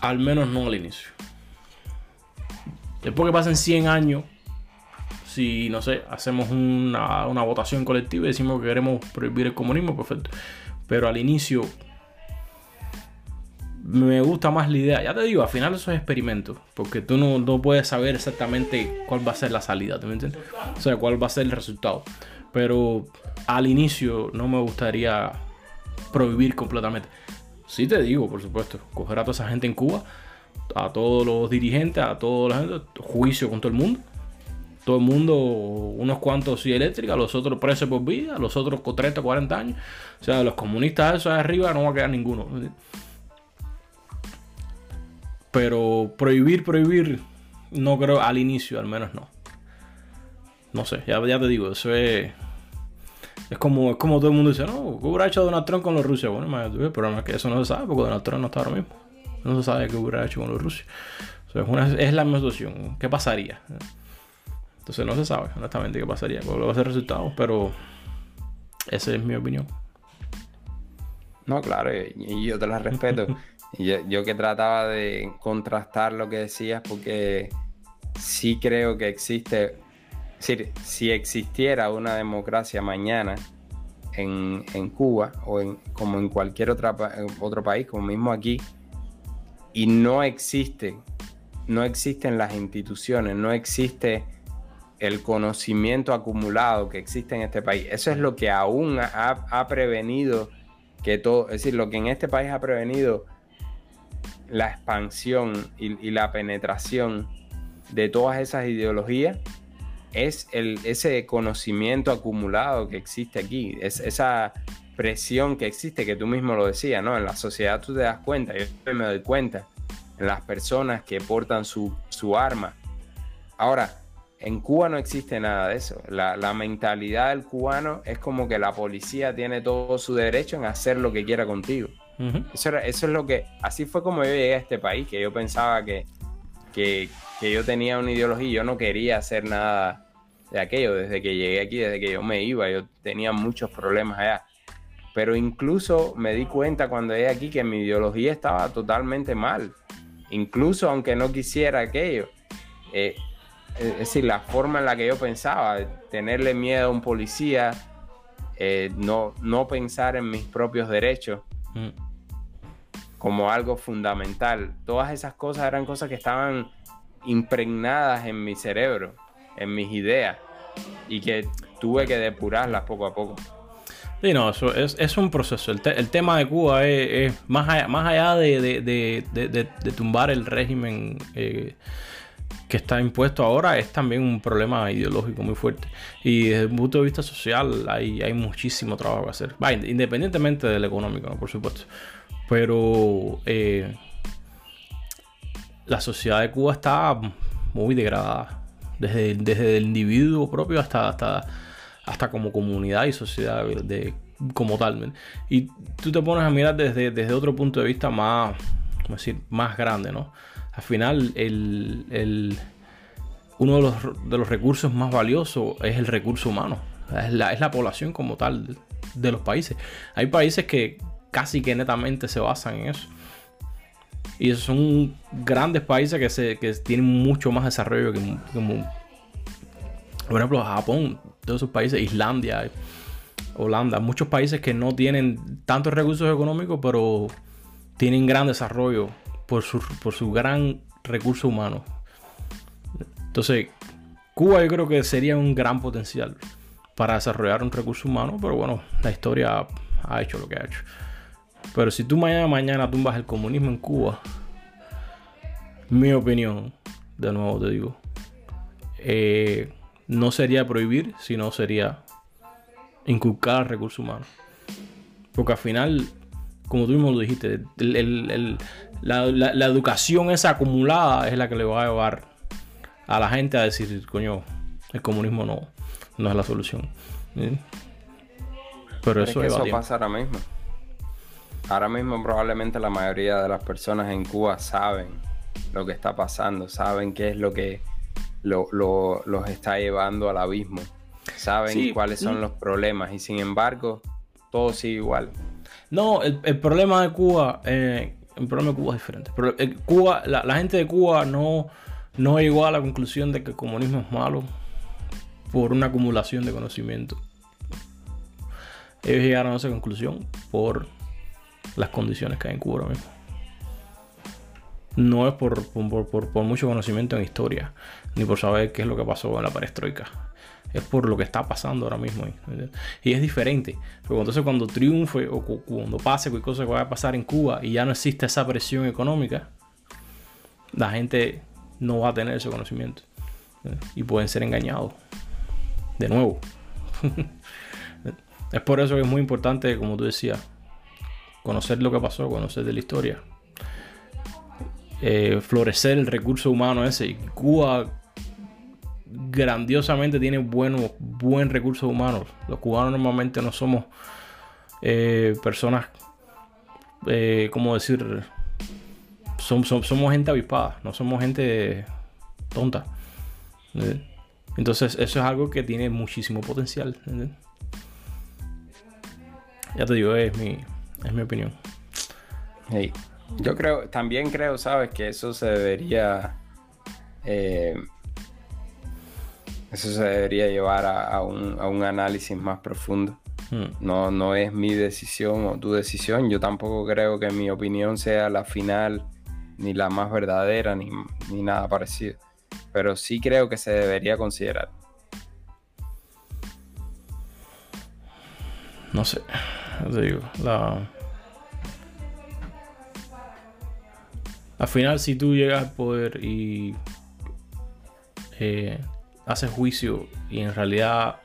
Speaker 2: Al menos no al inicio. Después que pasen 100 años, si, no sé, hacemos una, votación colectiva y decimos que queremos prohibir el comunismo, perfecto. Pero al inicio me gusta más la idea. Ya te digo, al final eso es experimento. Porque tú no, puedes saber exactamente cuál va a ser la salida. me entiendes? O sea, cuál va a ser el resultado. Pero al inicio no me gustaría prohibir completamente. Sí te digo, por supuesto, coger a toda esa gente en Cuba, a todos los dirigentes, a toda la gente, juicio con todo el mundo. Todo el mundo, unos cuantos sí eléctrica, los otros presos por vida, los otros con 30, 40 años. O sea, los comunistas esos de arriba no va a quedar ninguno. Pero prohibir, prohibir, no creo al inicio, al menos no. No sé, ya, ya te digo, eso es es como, es como todo el mundo dice, no, ¿qué hubiera hecho Donald Trump con los rusos? Bueno, el problema es que eso no se sabe porque Donald Trump no está ahora mismo. No se sabe qué hubiera hecho con los rusos. es, la misma situación. ¿Qué pasaría? Entonces no se sabe, honestamente, qué pasaría. Porque va a ser resultados, pero esa es mi opinión.
Speaker 1: No, claro, y yo te la respeto. yo, yo que trataba de contrastar lo que decías porque sí creo que existe decir, si existiera una democracia mañana en, Cuba o en, como en cualquier otra, otro país, como mismo aquí, y no existe, no existen las instituciones, no existe el conocimiento acumulado que existe en este país. Eso es lo que aún ha, prevenido que todo, es decir, lo que en este país ha prevenido la expansión y, la penetración de todas esas ideologías es ese conocimiento acumulado que existe aquí, es esa presión que existe, que tú mismo lo decías, ¿no? En la sociedad tú te das cuenta, yo me doy cuenta, en las personas que portan su, su arma. Ahora, en Cuba no existe nada de eso. La, mentalidad del cubano es como que la policía tiene todo su derecho en hacer lo que quiera contigo. Eso, eso, es lo que... Así fue como yo llegué a este país, que yo pensaba que, que, que yo tenía una ideología y yo no quería hacer nada de aquello. Desde que llegué aquí, desde que yo me iba, yo tenía muchos problemas allá. Pero incluso me di cuenta cuando llegué aquí que mi ideología estaba totalmente mal. Incluso aunque no quisiera aquello. Eh, es decir, la forma en la que yo pensaba, tenerle miedo a un policía, eh, no, no pensar en mis propios derechos mm. como algo fundamental. Todas esas cosas eran cosas que estaban impregnadas en mi cerebro, en mis ideas, y que tuve que depurarlas poco a poco.
Speaker 2: Sí, no, eso es, un proceso. El, tema de Cuba es, más allá, más allá de, tumbar el régimen eh, que está impuesto ahora, es también un problema ideológico muy fuerte. Y desde el punto de vista social hay, hay muchísimo trabajo que hacer. independientemente del económico, por supuesto. Pero eh, la sociedad de Cuba está muy degradada. Desde, desde el individuo propio hasta, hasta, hasta como comunidad y sociedad de, como tal. Y tú te pones a mirar desde, desde otro punto de vista más, decir, más grande, ¿no? Al final, el, uno de los, de los, recursos más valiosos es el recurso humano. Es la, es la población como tal de los países. Hay países que casi que netamente se basan en eso. Y son grandes países que, se, que tienen mucho más desarrollo que, por ejemplo, Japón, todos esos países, Islandia, Holanda, muchos países que no tienen tantos recursos económicos, pero tienen gran desarrollo por su, por su gran recurso humano. Entonces, Cuba yo creo que sería un gran potencial para desarrollar un recurso humano, pero bueno, la historia ha hecho lo que ha hecho. Pero si tú mañana mañana tumbas el comunismo en Cuba, mi opinión, de nuevo te digo, eh, no sería prohibir, sino sería inculcar el recurso humano. Porque al final, como tú mismo lo dijiste, la, educación esa acumulada es la que le va a llevar a la gente a decir, coño, el comunismo no, no es la solución.
Speaker 1: Pero eso, eso pasa ahora mismo. Ahora mismo probablemente la mayoría de las personas en Cuba saben lo que está pasando, saben qué es lo que los está llevando al abismo saben cuáles son los problemas y sin embargo todo sigue igual.
Speaker 2: No, el, problema de Cuba, eh, el problema de Cuba es diferente. Pero, eh, Cuba, la, gente de Cuba no, no llegó a la conclusión de que el comunismo es malo por una acumulación de conocimiento. Ellos llegaron a esa conclusión por las condiciones que hay en Cuba ahora mismo. No es por, por, mucho conocimiento en historia, ni por saber qué es lo que pasó en la perestroika es por lo que está pasando ahora mismo. Y es diferente. Pero entonces cuando triunfe o cuando pase cualquier cosa que vaya a pasar en Cuba y ya no existe esa presión económica, la gente no va a tener ese conocimiento. Y pueden ser engañados. De nuevo. es por eso que es muy importante, como tú decías, conocer lo que pasó, conocer de la historia. Eh, florecer el recurso humano ese. Cuba grandiosamente tiene buenos, buen recursos humanos. Los cubanos normalmente no somos eh, personas, eh, ¿cómo decir? somos gente avispada, no somos gente tonta. Entonces eso es algo que tiene muchísimo potencial. Ya te digo, es mi, es mi opinión.
Speaker 1: Yo creo, también creo, sabes, que eso se debería eh, eso se debería llevar a, un, análisis más profundo. Hmm. No, no es mi decisión o tu decisión. Yo tampoco creo que mi opinión sea la final, ni la más verdadera, ni, nada parecido. Pero sí creo que se debería considerar.
Speaker 2: No sé, te digo, la... Al final, si tú llegas al poder y eh, hace juicio y en realidad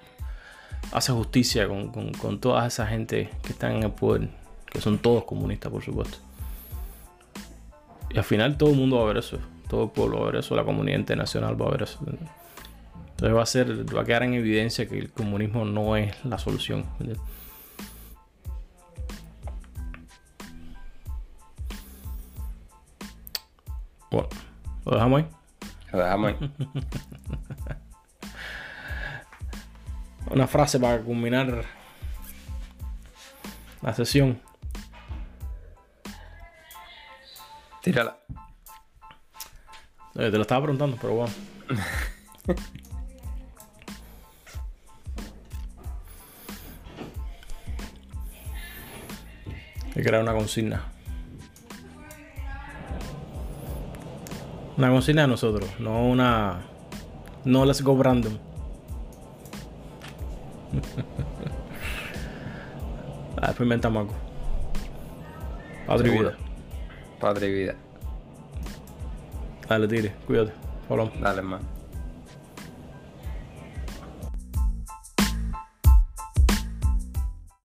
Speaker 2: hace justicia con, con, toda esa gente que están en el poder, que son todos comunistas, por supuesto. Y al final todo el mundo va a ver eso. Todo el pueblo va a ver eso. La comunidad internacional va a ver eso. Entonces va a ser, va a quedar en evidencia que el comunismo no es la solución. Bueno, lo dejamos ahí.
Speaker 1: Lo dejamos ahí.
Speaker 2: Una frase para culminar la sesión.
Speaker 1: Tírala.
Speaker 2: Eh, te lo estaba preguntando, pero bueno. Hay que crear una consigna. Una consigna de nosotros, no una. No let's go random. Ah, después inventamos algo. Padre y vida.
Speaker 1: Padre y vida.
Speaker 2: Dale, tire, cuídate. Hablamos.
Speaker 1: Dale, man.